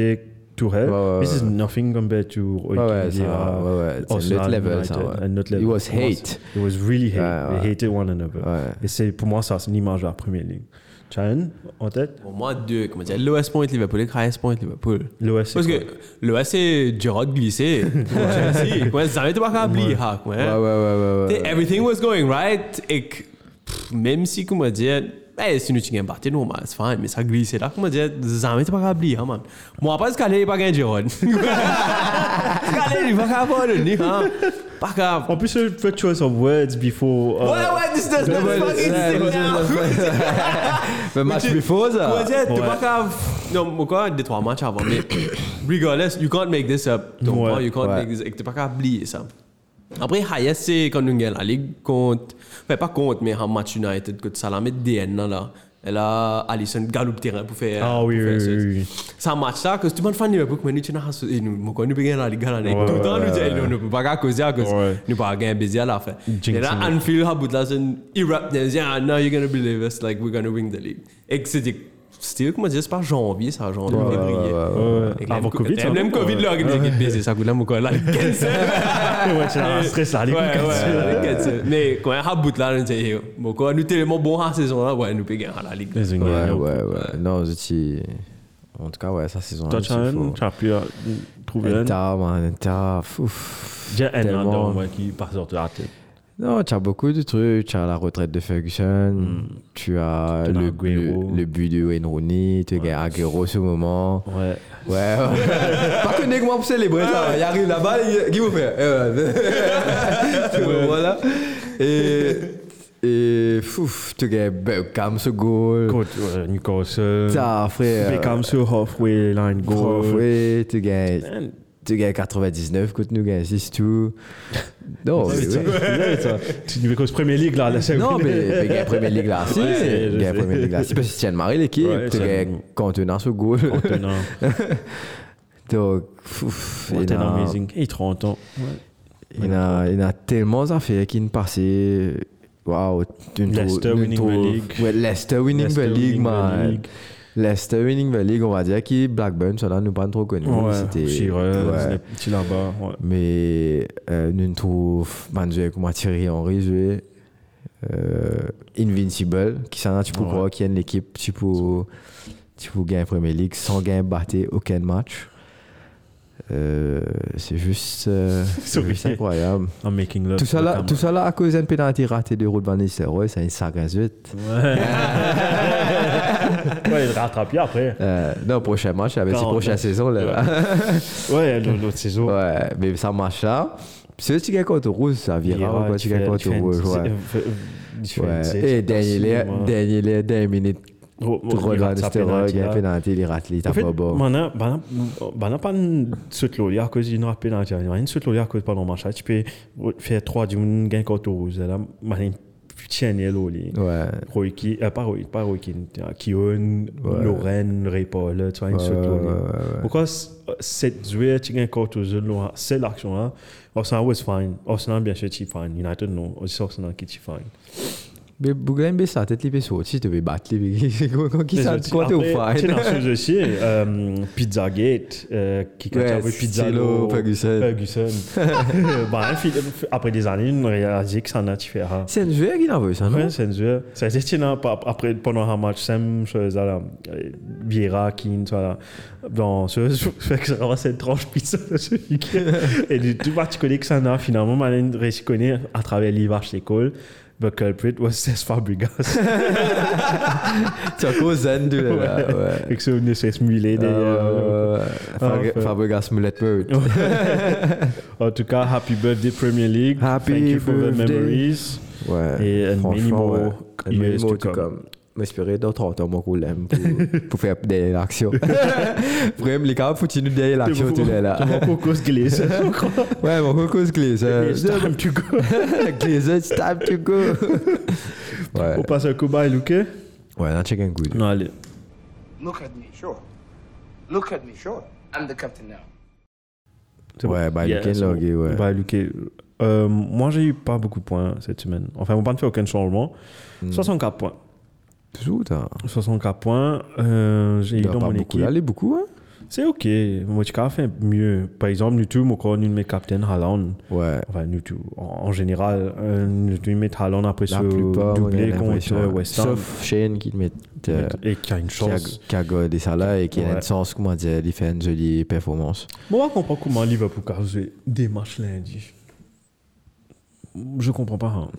S2: to help,
S1: Ouais, ouais,
S2: this is nothing compared to
S1: Ouais, ouais, ça, ouais, ouais. C'est un
S2: Arsenal,
S1: autre level, ça,
S2: un autre
S1: It
S2: level.
S1: was
S2: Pour moi,
S1: hate.
S2: It was really hate.
S1: Ouais, ouais.
S2: They hated one another.
S1: Ouais.
S2: Et c'est, pour moi, ça, c'est l'image de la Premier League. Chan, en tête?
S3: Pour moi, deux, comment dire, l'OS Point Liverpool et KS Point Liverpool.
S2: L'OS,
S3: Parce que l'OS, c'est Gerard glissé. Chelsea, quoi, ça n'avait pas qu'à oublier, ha.
S1: Ouais, ouais, ouais, ouais.
S3: Everything was going right. Et même si, comment dire, eh, si nous tient parti normal, c'est fine, mais ça glissait là, comment dire, ça n'avait pas qu'à oublier, hein, man. Moi, pas ce qu'elle est pas gagné Gerard. Ce qu'elle est, il va qu'à avoir le nid, hein. Pas grave.
S2: En plus, tu fais choice of words before. uh,
S3: Ouais, ouais, this does not fucking sit now.
S1: Le match
S3: tu- Comment
S1: ça.
S2: Ouais.
S3: pas grave. Non, moi, quoi, des trois matchs avant, mais regardless, you can't make this up. Donc, you can't make this, t'es pas capable d'oublier ça. Après, highest, c'est quand nous gagnons la ligue contre, enfin, pas contre, mais un match United, contre Salamé DN, là. Elle a Allison galope terrain pour faire.
S2: Ah oui, oui,
S3: ça.
S2: oui.
S3: Ça match parce que tout le monde fan Liverpool, mais nous, tu n'as pas, nous, quand nous gagnons la ligue, là, tout le temps, nous disons, nous, nous, pas causer cause,
S2: Ouais.
S3: nous, pas gagner baiser à la fin. Et là. Anfield, à bout là, c'est une erupt, they say, ah, now you're gonna believe us, like, we're gonna win the league. Et que c'était, c'était, comment dire, c'est pas janvier, ça, janvier, février.
S1: ouais, ouais,
S2: Ouais,
S3: Et que
S2: Avant
S3: même-
S2: Covid.
S3: Même Covid, là, il a baisé ça, coûte là, mon gars, là.
S2: Ouais, c'est un stress là, les.
S3: Mais quand il y a bout là, on dit, bon, quoi, nous tellement bons à la saison là, ouais, nous payons à la ligue.
S2: Les
S1: Ouais, ouais, ouais. Non, je dis. En tout cas, ouais, ça, saison.
S2: Toi,
S1: c'est
S2: tu as pu euh, trouver un.
S1: Man, Inter. Ouf.
S2: J'ai un moi, qui sortir de la tête.
S1: Non, tu as beaucoup de trucs. Tu as la retraite de Ferguson. Tu as
S2: Tu as
S1: le, le, le but de Wayne Rooney. Tu as Aguero ce moment.
S2: Ouais.
S1: Ouais, ouais. Pas que moi pour célébrer ça. Il arrive là-bas, il- qui vous fait? Et voilà. Et. Et. Fouf, tu as Beckham ce goal.
S2: Contre Newcastle.
S1: T'as, frère.
S2: Beckham sur halfway line goal.
S1: Ouais, tu gagnes.
S2: Man,
S1: Tu gagnes 99 contre nous, gagnes 6 tout. Non, mais.
S2: Tu veux cause Premier League là, là c'est
S1: Non, mais mais gagne Premier League là. Si,
S2: Ouais, je
S1: gagne
S2: sais.
S1: Premier League là. Si, parce que as marré l'équipe, tu gagnes contenant ce goal.
S2: Contenant.
S1: Donc, fouf, il
S2: amazing. Et 30 ans.
S1: il a- il a tellement d'affaires qui nous passaient. Waouh, tu ne
S2: Leicester winning the league.
S1: Leicester winning the league, man. Leicester winning the league, on va dire qui Blackburn, ça là, nous pas trop connu.
S2: Ouais,
S1: C'était.
S2: Petit là-bas. Ouais.
S1: Mais euh, nous trouvons Manzué comme Thierry Henry jouer euh, Invincible, qui s'en a tu peux
S2: Ouais.
S1: croire qui est l'équipe, tu peux tu peux gagner Premier League sans gagner battre aucun match. Euh, c'est juste, euh, juste incroyable.
S2: Making love.
S1: Tout ça, là, tout ça là à cause d'un penalty raté de Ruud van Nistelrooy, c'est une saga zut.
S2: Ouais. ouais, il rattrape après.
S1: Euh, non, prochain match, avec ses
S2: 49.
S1: prochaines saisons là. là.
S2: Ouais, l'autre saison.
S1: ouais, mais ça marche là. C'est tu gagnes contre Rouge, ça vira quand tu gagnes contre Rouge. Ouais. Ouais. Et dernier, dernier, dernière minute, Ruud van Nistelrooy, il y a un penalty, il rate, il
S2: En
S1: tape
S2: fait,
S1: pas bon.
S2: maintenant, maintenant, maintenant, pas une saute l'eau, à cause d'une rapide dans le Une saute l'eau, à cause pendant le match, tu peux faire trois du monde gagne contre Rouge. Là, maintenant, Tienel Oli.
S1: Ouais.
S2: Roy Keane, euh, pas Roy, pas Roy Keane, euh, Keown,
S1: Ouais.
S2: Lorraine, Ray Paul, tu vois, une
S1: Ouais,
S2: sorte
S1: ouais,
S2: de-
S1: ouais, ouais.
S2: Pourquoi c- cette joueur, tu as encore tout seul, là, cette action-là, Arsenal was fine. Bien sûr, tu fine. United, non. Aussi, Arsenal qui est fine.
S1: Ça, ça,
S2: après, Tu sais,
S1: fine?
S2: dans ce aussi, euh, Pizzagate, euh, qui
S1: Ouais,
S2: a avec Pizza
S1: Stilo, Ferguson.
S2: Ferguson. bah, un film- après des années, on a réalisé que ça en a différent.
S1: C'est un joueur qui n'a pas ça, non?
S2: Ouais, c'est un jeu. Ça a été là, pa- après, pendant un match, vois, là. Dans ce, que je ramasse une tranche pizza de ce week-end. Et du tout particulier que ça en a, finalement, malin réussi à connaître à travers l'hiver l'école. The culprit was Cesc Fabregas.
S1: Tu as cause zen, tu là, ouais.
S2: Et que c'est une espèce mulet derrière.
S1: Euh, Fabregas- Mullet Bird.
S2: En tout cas, happy birthday Premier League.
S1: Happy
S2: Thank you for the
S1: birthday.
S2: memories.
S1: Ouais.
S2: Et un
S1: franchement,
S2: mini mot
S1: ouais.
S2: Years to come.
S1: Come. M'espérer d'autres qu'on l'aime pour, pour faire des actions. Vraiment, les gars, faut-tu nous l'action, tu l'es là.
S2: M'as cause glisse.
S1: Ouais, mon coco se glisse.
S2: It's time to go.
S1: Glisse, it's time to go. Ouais.
S2: On passe un coup bas, Luke.
S1: Ouais, là, check un good.
S2: Non, allez.
S7: Look at me, sure. Look at me, sure. I'm the captain now.
S2: C'est
S1: Ouais, bah,
S2: Yeah,
S1: Logué, ouais.
S2: Bah, Luke, euh, moi, j'ai eu pas beaucoup de points cette semaine. Enfin, on n'a pas fait aucun changement.
S1: Hmm.
S2: 64 points.
S1: Toujours, t'as.
S2: 64 points. Euh, j'ai eu
S1: Il y a
S2: dans
S1: pas
S2: mon
S1: beaucoup.
S2: équipe.
S1: Là, beaucoup, hein?
S2: C'est ok. Moi, as fait mieux. Par exemple, nous tous, moi, quand nous met Captain Haaland,
S1: Ouais.
S2: enfin, en, en général, euh, nous met Haaland après
S1: La
S2: ce doublé contre euh. West Ham.
S1: Sauf Shane qui met. euh,
S2: et qui a une
S1: qui a,
S2: chance.
S1: qui a ça là et qui a une sens, comment dire, il fait une jolie performance.
S2: Moi, je comprends comment Liverpool a joué des matchs lundi. Je comprends pas. hein.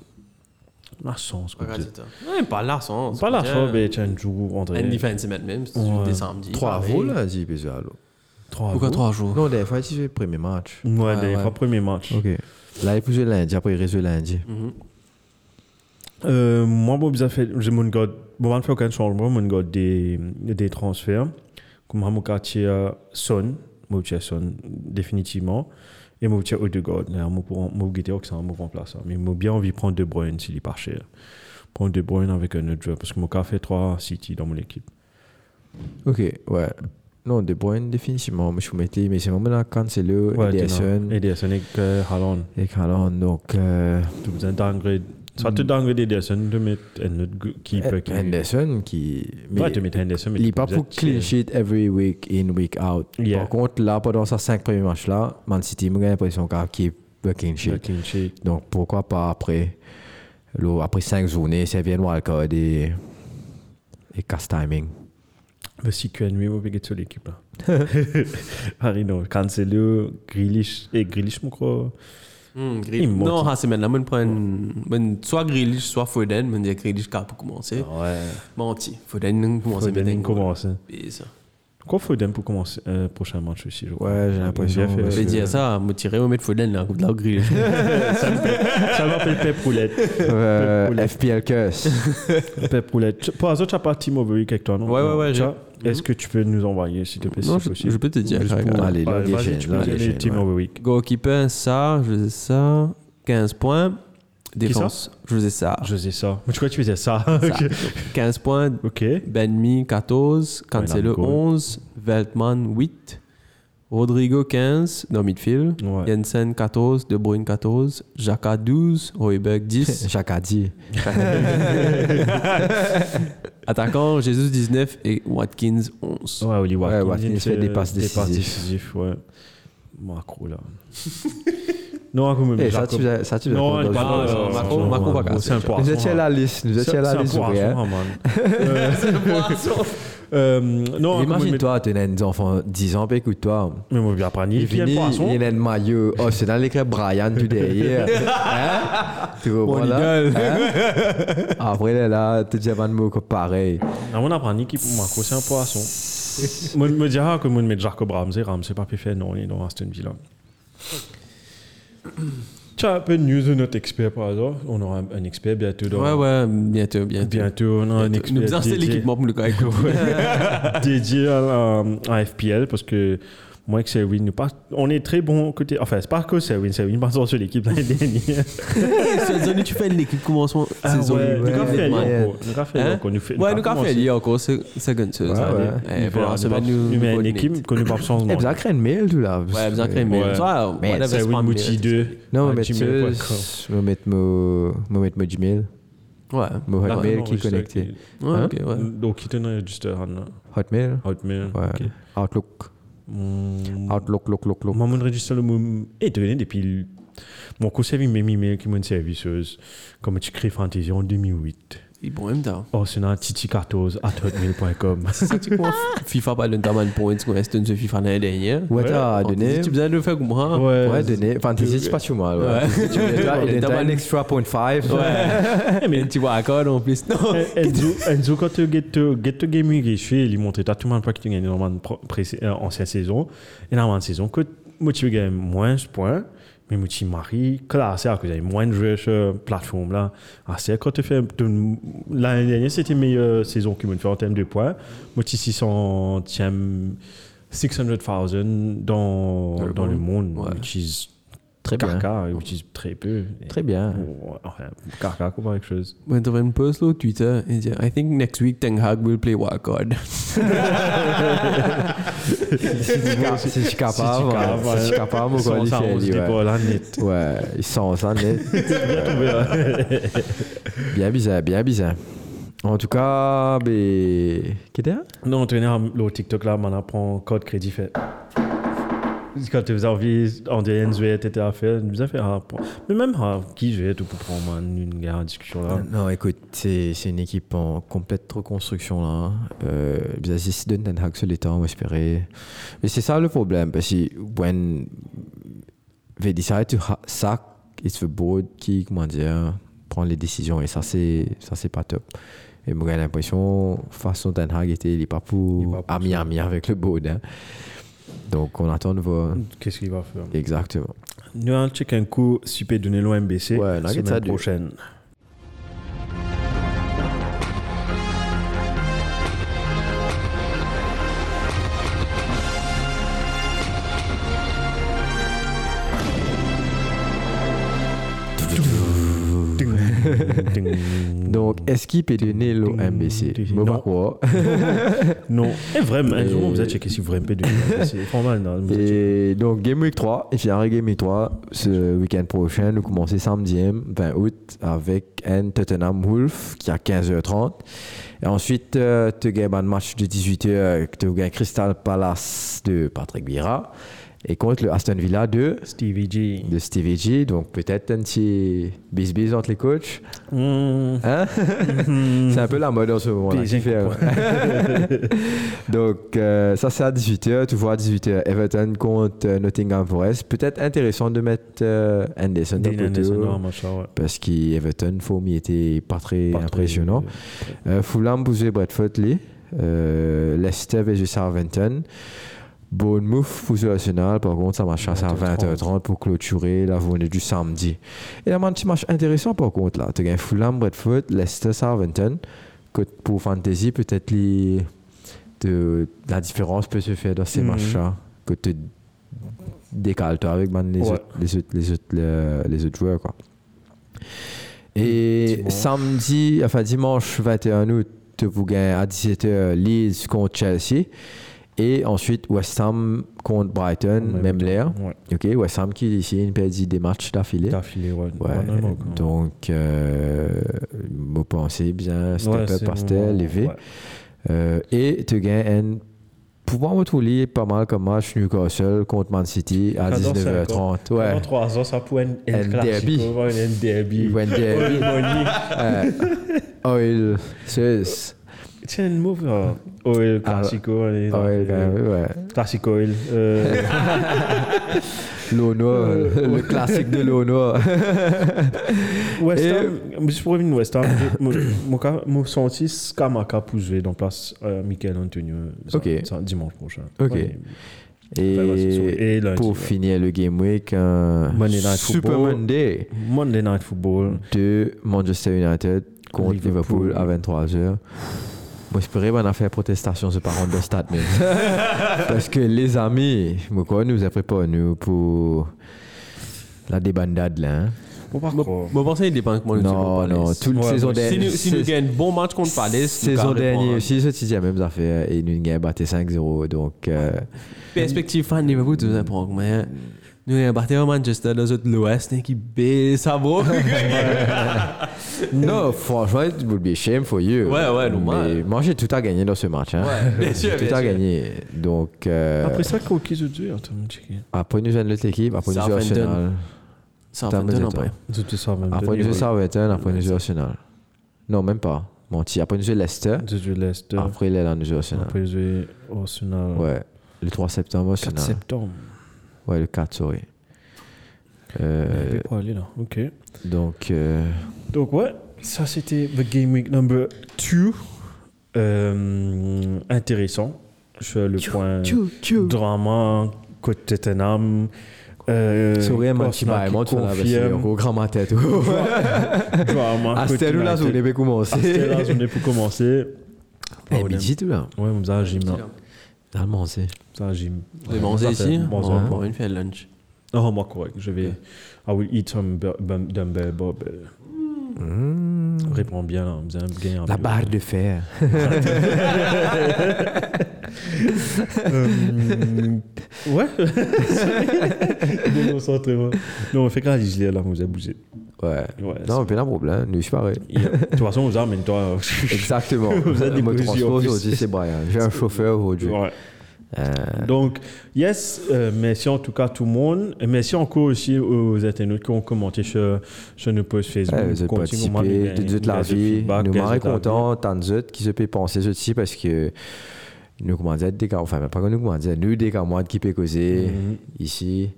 S2: La chance. quoi.
S3: Regarde ça. Ouais, pas la chance.
S2: Pas la
S3: quoi.
S2: chance, mais tu as un jour, André.
S3: Un même, si tu joues
S2: Ouais.
S3: des samedis.
S1: Trois jours, là, dit, puis alors.
S2: Trois
S3: Pourquoi
S2: jours?
S3: trois jours?
S1: Non, des fois, tu fais le premier match.
S2: Ouais,
S3: Ouais,
S2: des
S3: ouais.
S2: fois, premier match.
S1: Ok. Là, il faut jouer lundi, après, il reste lundi.
S3: Mhm.
S2: Euh, moi, bon, j'ai fait, j'ai mon gars, bon, on fait aucun changement, mon gars des, des transferts. Comme mon quartier euh, Son, mon quartier Son, définitivement. Et mon quartier Odegaard. Moi, moi, guetter que c'est un mauvais remplaçant. Mais moi, bien envie de prendre De Bruyne s'il est pas cher. Prendre De Bruyne avec un autre joueur. Parce que mon cas fait trois City dans mon équipe.
S1: Ok, ouais. Non, De Bruyne, définitivement. Je vous mettais, mais c'est vraiment Cancelo, Ederson
S2: Ederson et euh, Haaland.
S1: et Haaland. Donc, euh,
S2: Tu as besoin downgrade. Soit tu downgrade Ederson, de mettre un autre gu- keeper qui.
S1: Henderson qui.
S2: Ouais, tu mets Henderson, mais
S1: il n'est
S2: tu
S1: pas pour clean sheet every week in, week out.
S2: Yeah.
S1: Par contre, là, pendant ces cinq premiers matchs-là, Man City, j'ai l'impression qu'il keep the clean
S2: Le
S1: sheet.
S2: clean sheet.
S1: Donc, pourquoi pas après, le- après cinq journées, ça vient wildcard et, et casse timing.
S2: Le CQNW, on va gagner sur l'équipe là. Harry, non. Cancelo, Grealish. Et Grealish, mon crois. Monte.
S3: Non, ah, c'est maintenant, je prends soit Grealish, soit Foden. Je dis Grealish pour commencer.
S2: Ouais.
S3: Menti. Foden commence
S2: Foden commence.
S3: Ça.
S2: Quoi Foden pour commencer le prochain match aussi, je crois.
S1: Ouais, j'ai l'impression.
S3: Je vais dire ça, me tirer au mettre Foden là, la Grealish.
S2: Ça m'appelle Pep Roulette.
S1: Euh, FPL Curse.
S2: Pep Roulette. Pour l'instant, tu n'as pas Team Overweek avec toi, non?
S3: Ouais, ouais, ouais,
S2: Est-ce que tu peux nous envoyer, s'il te plaît,
S3: Non,
S2: si
S3: je,
S2: possible?
S3: je peux te dire.
S2: Pour-
S1: Allez, là,
S2: Allez,
S1: chaînes,
S2: tu peux
S1: là,
S2: nous
S1: les
S2: donner
S1: chaînes,
S2: Team
S1: ouais.
S2: Overweek.
S3: Goalkeeper, ça, je faisais ça. 15 points. Défense, je faisais ça.
S2: Je faisais ça. Mais tu crois que tu faisais ça?
S3: Ça.
S2: Ok.
S3: 15 points.
S2: Ok.
S3: Benmi 14, Cancelo
S2: goal.
S3: 11, Veltman 8, Rodrigo 15 dans midfield,
S2: Ouais.
S3: Jensen 14, De Bruyne 14, Jaka 12, Hoiberg 10,
S1: Jacques a dit.
S3: attaquant Jesus 19 et Watkins 11.
S2: Ouais, Oli Watkins,
S1: Watkins
S2: il
S1: fait des passes
S2: Des passes
S1: décisives.
S2: décisives, ouais. Macro, là. non, comme
S1: Eh, ça, tu ça, tu
S2: Non,
S1: pas dans-
S3: euh.
S2: C'est un
S1: Nous étions à la liste, nous étions à la liste,
S2: C'est un
S1: ouvrière.
S2: poisson, man. Euh, euh, Non,
S1: Imagine-toi, tu as des enfants 10 ans, écoute-toi.
S2: Mais moi, bien apprendre.
S1: Il finit,
S2: poisson.
S1: il a un maillot. Oh, c'est dans l'écran Brian tout derrière. hein? Tu comprends
S3: Mon
S1: là?
S3: idole.
S1: Hein? Après, là, là, tu dis un mot pareil.
S2: À mon apprendre qui pour Macro, c'est un poisson. Moi, je me dirais que moi, je mets Jacob Ramsey. Ramsey, pas faire, non, il est dans Aston Villa. Un peu de news de notre expert par hasard On aura un, un expert bientôt. Dans,
S3: Ouais, ouais, bientôt, bientôt.
S2: Bientôt, on a un expert.
S3: Nous
S2: dédié-
S3: l'équipement pour le gars.
S2: dédié à, à- à FPL parce que Moi, avec Selwyn, nous pas, on est très bon côté. Enfin, c'est pas que Selwyn, Selwyn passe sur l'équipe l'année dernière.
S3: Cette année, tu fais une équipe commencement
S2: Ah
S3: saison.
S2: ouais, nous avons fait encore. Nous avons fait encore. Nous fait-
S3: Ouais, nous avons fait encore, comme ça.
S1: Ouais,
S3: ça. Eh, pour la
S2: Nous avons une équipe que nous pas changement.
S1: Eh, vous avez un mail, tout là.
S3: Ouais, vous avez créé
S2: Ouais.
S3: mail. Toi,
S1: Mais
S3: spam
S2: Mouti
S3: mail.
S2: 2.
S1: Non, mais je vais mettre mon, je vais mettre mon Gmail,
S3: Ouais.
S1: Hotmail
S2: non,
S1: qui est connecté.
S2: que-
S3: Ouais,
S1: Hein?
S3: ok, ouais.
S2: Donc, il te enregistre Hotmail.
S1: Hotmail
S2: Hotmail.
S1: Ouais.
S2: ok.
S1: Outlook. Outlook, look, look, look.
S2: Moi, mon registre le mot étonné depuis mon conseil mes emails qui m'ont servi sur comme tu crées Fantasy en 2008.
S3: En même temps.
S2: Oh, c'est un titi14 at hotmail.com.
S3: C'est ça, tu vois. FIFA pas le Daman Points, qu'on reste une FIFA l'année dernière.
S1: Ouais, t'as donné.
S3: Tu besoin de le faire comme moi.
S2: Ouais.
S1: Ouais, donné. Fantasy, c'est pas sur moi. Ouais. Tu
S3: le-
S1: extra point five.
S3: Ouais. Mais tu vois, accord en plus. Non.
S2: Enzo, Enzo, quand tu get to, game week, je fais, il montre tout le monde pas que tu gagnes normalement euh, ancienne saison. Et normalement, saison, que moi, tu gagnes moins de points. Mais moi, tu maries, classe, que vous avez moins de joueurs sur la plateforme là. Ah, c'est quand tu fais. L'année dernière, c'était meilleure saison qu'ils m'ont fait en termes de points. Moi, tu 600 600,000 dans,
S3: Dans le
S2: dans le
S3: monde.
S2: monde,
S3: Ouais.
S2: which is
S1: Très bien.
S2: which is très peu.
S1: Très bien.
S2: Enfin, caca, comme quelque chose.
S3: Moi, j'avais une post sur Twitter et dit I think next week Ten Hag will play wildcard.
S1: Si tu es capable,
S2: capable,
S1: ouais. si tu es capable, on va
S2: Sans ça, on se
S1: qualifier.
S2: dit
S1: ouais.
S2: pas la net.
S1: Ouais, ils sont ça net. bien bizarre, bien bizarre. En tout cas, ben. Qu'est-ce que
S2: Non, entraîneur, le TikTok là, on apprend code crédit fait. Quand tu as envie, on dit NZW, etc. fait, nous a fait un. Mais même, qui je vais tout pour prendre une guerre en discussion là?
S1: Non, écoute, c'est une équipe en complète reconstruction là. hein. Euh, Ils assistent de Ten Hag sur les temps, on espérait. Mais c'est ça le problème, parce que when they decide to sack, it's the board qui, comment dire, prend les décisions et ça c'est ça c'est pas top. Et moi j'ai l'impression, façon Ten Hag était, il est pas pour
S2: pas pour
S1: ami ami avec le board. hein. Donc on attend de voir.
S2: Qu'est-ce qu'il va faire?
S1: Exactement.
S2: Nous allons checker un coup super donné l'OMBC
S1: Ouais,
S2: la semaine prochaine.
S1: Donc, est-ce qu'il peut donner l'OMBC
S2: Ding,
S1: Moi,
S2: non. et vraiment, un jour, vous avez checké si vous donné non. vous avez checké.
S1: Et donc, Game Week 3, et finira Game Week 3 ce week-end prochain. Nous commençons samedi 20 août avec un Tottenham Wolf qui a 15h30. Et ensuite, euh, tu as un match de 18h, tu as Crystal Palace de Patrick Vieira et contre le Aston Villa de,
S2: Stevie G.
S1: de Stevie G. Donc, peut-être un petit bis-bis entre les coachs.
S2: Hmm.
S1: Hein? c'est un peu la mode en ce ouais. Donc, euh, ça, c'est à 18h. Tu vois, à 18h, Everton contre euh, Nottingham Forest. Peut-être intéressant de mettre euh, Anderson
S2: machin, ouais.
S1: Parce qu'Everton, Fourmi était pas très
S2: Pas très-
S1: impressionnant. Euh, Fulham, jouez Bradford, Lee. Leicester versus Southampton. Bournemouth, pour le Arsenal. Par contre, ça marche à 20h30 pour clôturer la journée du samedi. Et là, un petit match intéressant par contre là. Tu as Fulham, Bradford, Leicester, Southampton. Pour Fantasy, peut-être les- de- la différence peut se faire dans ces
S2: Mhm.
S1: matchs-là. Que tu décales toi avec man, les,
S2: Ouais.
S1: autres, les, autres, les, autres, les- les autres joueurs. Quoi. Et
S2: Dimanche.
S1: samedi, enfin dimanche 21 août, vous gagnez à 17h Leeds contre Chelsea. Et ensuite West Ham contre Brighton,
S2: Même
S1: l'air.
S2: Ouais.
S1: Ok, West Ham qui ici une perdu des matchs d'affilée.
S2: D'affilée, ouais.
S1: Ouais,
S2: Ouais, non, non, non.
S1: donc, euh, vous pensez bien, step up
S2: vraiment-
S1: levé. Euh, et tu gagnes un. Pouvoir retrouver pas mal comme match Newcastle contre Man City à
S2: J'adore ça,
S1: 19h30. Ouais.
S2: Pendant trois ans, ça pourrait être
S1: Un derby.
S2: un derby.
S1: Un derby.
S2: Oil money.
S1: Euh, Oil, c'est.
S2: C'est un move, euh, oil, classico. allez,
S1: Oil,
S2: euh,
S1: ouais.
S2: Classic oil. euh,
S1: L'Ono, le classique de l'Ono.
S2: West Ham, juste pour revenir West Ham, mon- mon cas- mon senti Skamaka pour jouer dans place euh, Michael Antonio ça-
S1: Ok.
S2: ça, dimanche prochain.
S1: Ok.
S2: Ouais.
S1: Et,
S2: Et lundi,
S1: pour
S2: ouais.
S1: finir le Game Week, un
S2: Monday Night
S1: Super
S2: Football.
S1: Monday
S2: Monday Night Football.
S1: de Manchester United contre
S2: Liverpool.
S1: Liverpool, à 23h. Moi, j'espérais qu'on a fait protestation ce parent de stade, mais. Parce que les amis, moi, quoi, nous a préparé nous pour la débandade là. hein.
S2: Bon, par
S3: Moi,
S2: contre,
S3: moi, pensais qu'il dépend comment nous
S1: Non, non, toute
S2: Ouais,
S1: saison dernière.
S3: nous, si nous gagnons un bon match contre Palace,
S1: Saison dernière aussi, ce petit même affaire et nous gagnons battu 5-0. Donc, euh,
S3: Perspective fan Liverpool, tu nous prendre. Mais nous avons battu au Manchester dans l'Ouest hein, qui baisse ça vaut.
S1: non, franchement, it would be shame for you.
S3: Ouais, ouais, normal.
S1: Mais moi, j'ai tout à gagner dans ce match. Hein.
S3: bien sûr,
S1: J'ai
S3: bien
S1: tout à
S3: sûr.
S1: gagner. Donc, euh,
S2: Après ça, dit, attends, me checker.
S1: après, nous avons l'autre équipe. Après, nous avons
S3: Southampton.
S1: Arsenal. Toi.
S3: après.
S1: Après, nous avons Southampton. Après, nous avons Arsenal. Non, même pas. Menti. Après, nous avons Leicester. Après, il est là, nous avons Arsenal.
S2: Après, j'ai Arsenal.
S1: Ouais. Le 3 septembre,
S2: 4
S1: Arsenal.
S2: septembre.
S1: Ouais, le 4, sorry. Euh,
S2: pas aller là. Ok.
S1: donc, euh,
S2: Donc, ouais, ça c'était The Game Week number 2. Euh, intéressant. Sur le point drama, côté Tottenham. Euh,
S1: bail, moi,
S2: qui
S1: tu l'as
S2: confirme.
S1: au grand ma tête.
S2: Drama,
S1: cette là, on devait
S2: À
S1: commencer.
S2: là, on est pour commencer.
S1: Eh, midi, tout là.
S2: Ouais, mais ça, un gym Ça, un gym.
S3: Vous avez mangé
S2: Parfait.
S3: ici on une faire lunch.
S2: Oh, moi, correct. Je vais. I will eat some dumbbell bob. Réponds bien gagné un
S1: Mmh. La barre de fer.
S2: Euh, ouais. Déconcentrez-moi. Non, on fait quand je là, vous avez bougé.
S1: Ouais.
S2: Ouais,
S1: Non, pas de problème. Nous, je suis pareil.
S2: De toute façon, vous amène toi.
S1: Exactement.
S2: Vous avez des plus.
S1: aujourd'hui, c'est Brian. J'ai un chauffeur aujourd'hui.
S2: Ouais.
S1: Euh,
S2: Donc, yes, euh, merci en tout cas tout le monde. Merci encore aussi aux internautes qui ont commenté sur, sur nos posts Facebook.
S1: ouais, vous avez participé,
S2: moi,
S1: de
S2: gagner-
S1: toute la vie. Nous,
S2: de vie.
S1: contents, tant de autres qui se peut penser aussi parce que nous, comment dire, des gars, enfin, pas comme nous, comment dire, nous, des gars, moi, qui peut causer
S2: Mhm.
S1: ici.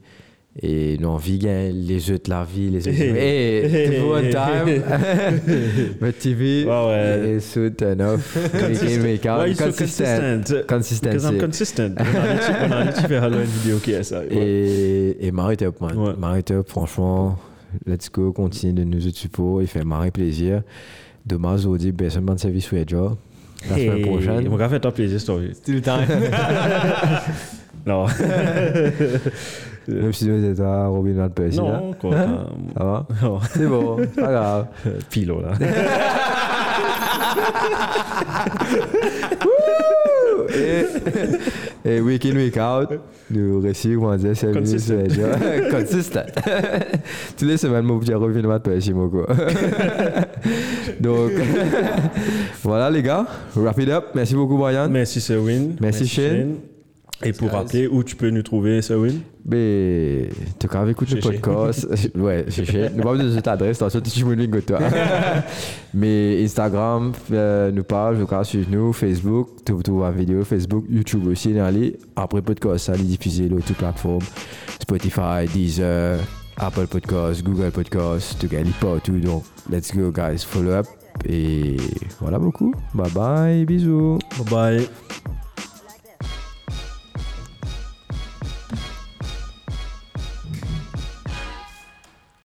S1: Et nous, on vit gagner les autres de la vie, les autres.
S2: Hey.
S1: Hey, one time. Votre TV
S2: Ouais, ouais.
S1: is so turn off.
S2: Why so
S1: Consistent.
S2: consistent? Because I'm consistent. On a dit faire une vidéo qui est ça.
S1: Et, et Marie Top, man.
S2: Ouais.
S1: Marie Top, franchement, let's go, continue de nous support. Il fait Marie plaisir. Demain, je vous dis, personne de service sur job. La semaine prochaine.
S2: Mon gars fait un plaisir, story.
S3: Le temps.
S2: Non.
S1: Même si étions à Robin Van Persie. là.
S2: non, quoi.
S1: Ça va
S2: Non.
S1: C'est bon, c'est pas grave.
S2: Pilo, là.
S1: et, et week in, week out, nous réussissons, comment dire, 5 minutes sur
S2: Consistent.
S1: Consistent. Toutes les semaines, mon petit Robin Van Persie, mon. Donc, voilà les gars, wrap it up. Merci beaucoup, Brian.
S2: Merci, Sewin.
S1: Merci, Shane.
S2: Et pour rappeler où tu peux nous trouver, Sewin
S1: Mais, tu quand écoute le
S2: Chez- chez.
S1: podcast. ouais, chez. Nous pas besoin de cette adresse, attention, tu mon ligne toi. Mais Instagram, euh, nous parle, je crois, sur nous, Facebook, tu trouves la vidéo, Facebook, YouTube aussi, les. Après podcast, ça, les diffuser sur toutes les plateformes. Spotify, Deezer, Apple Podcast, Google Podcast, tu gagnes partout. Donc, let's go, guys, follow up. Et voilà beaucoup. Bye bye, bisous.
S2: Bye bye.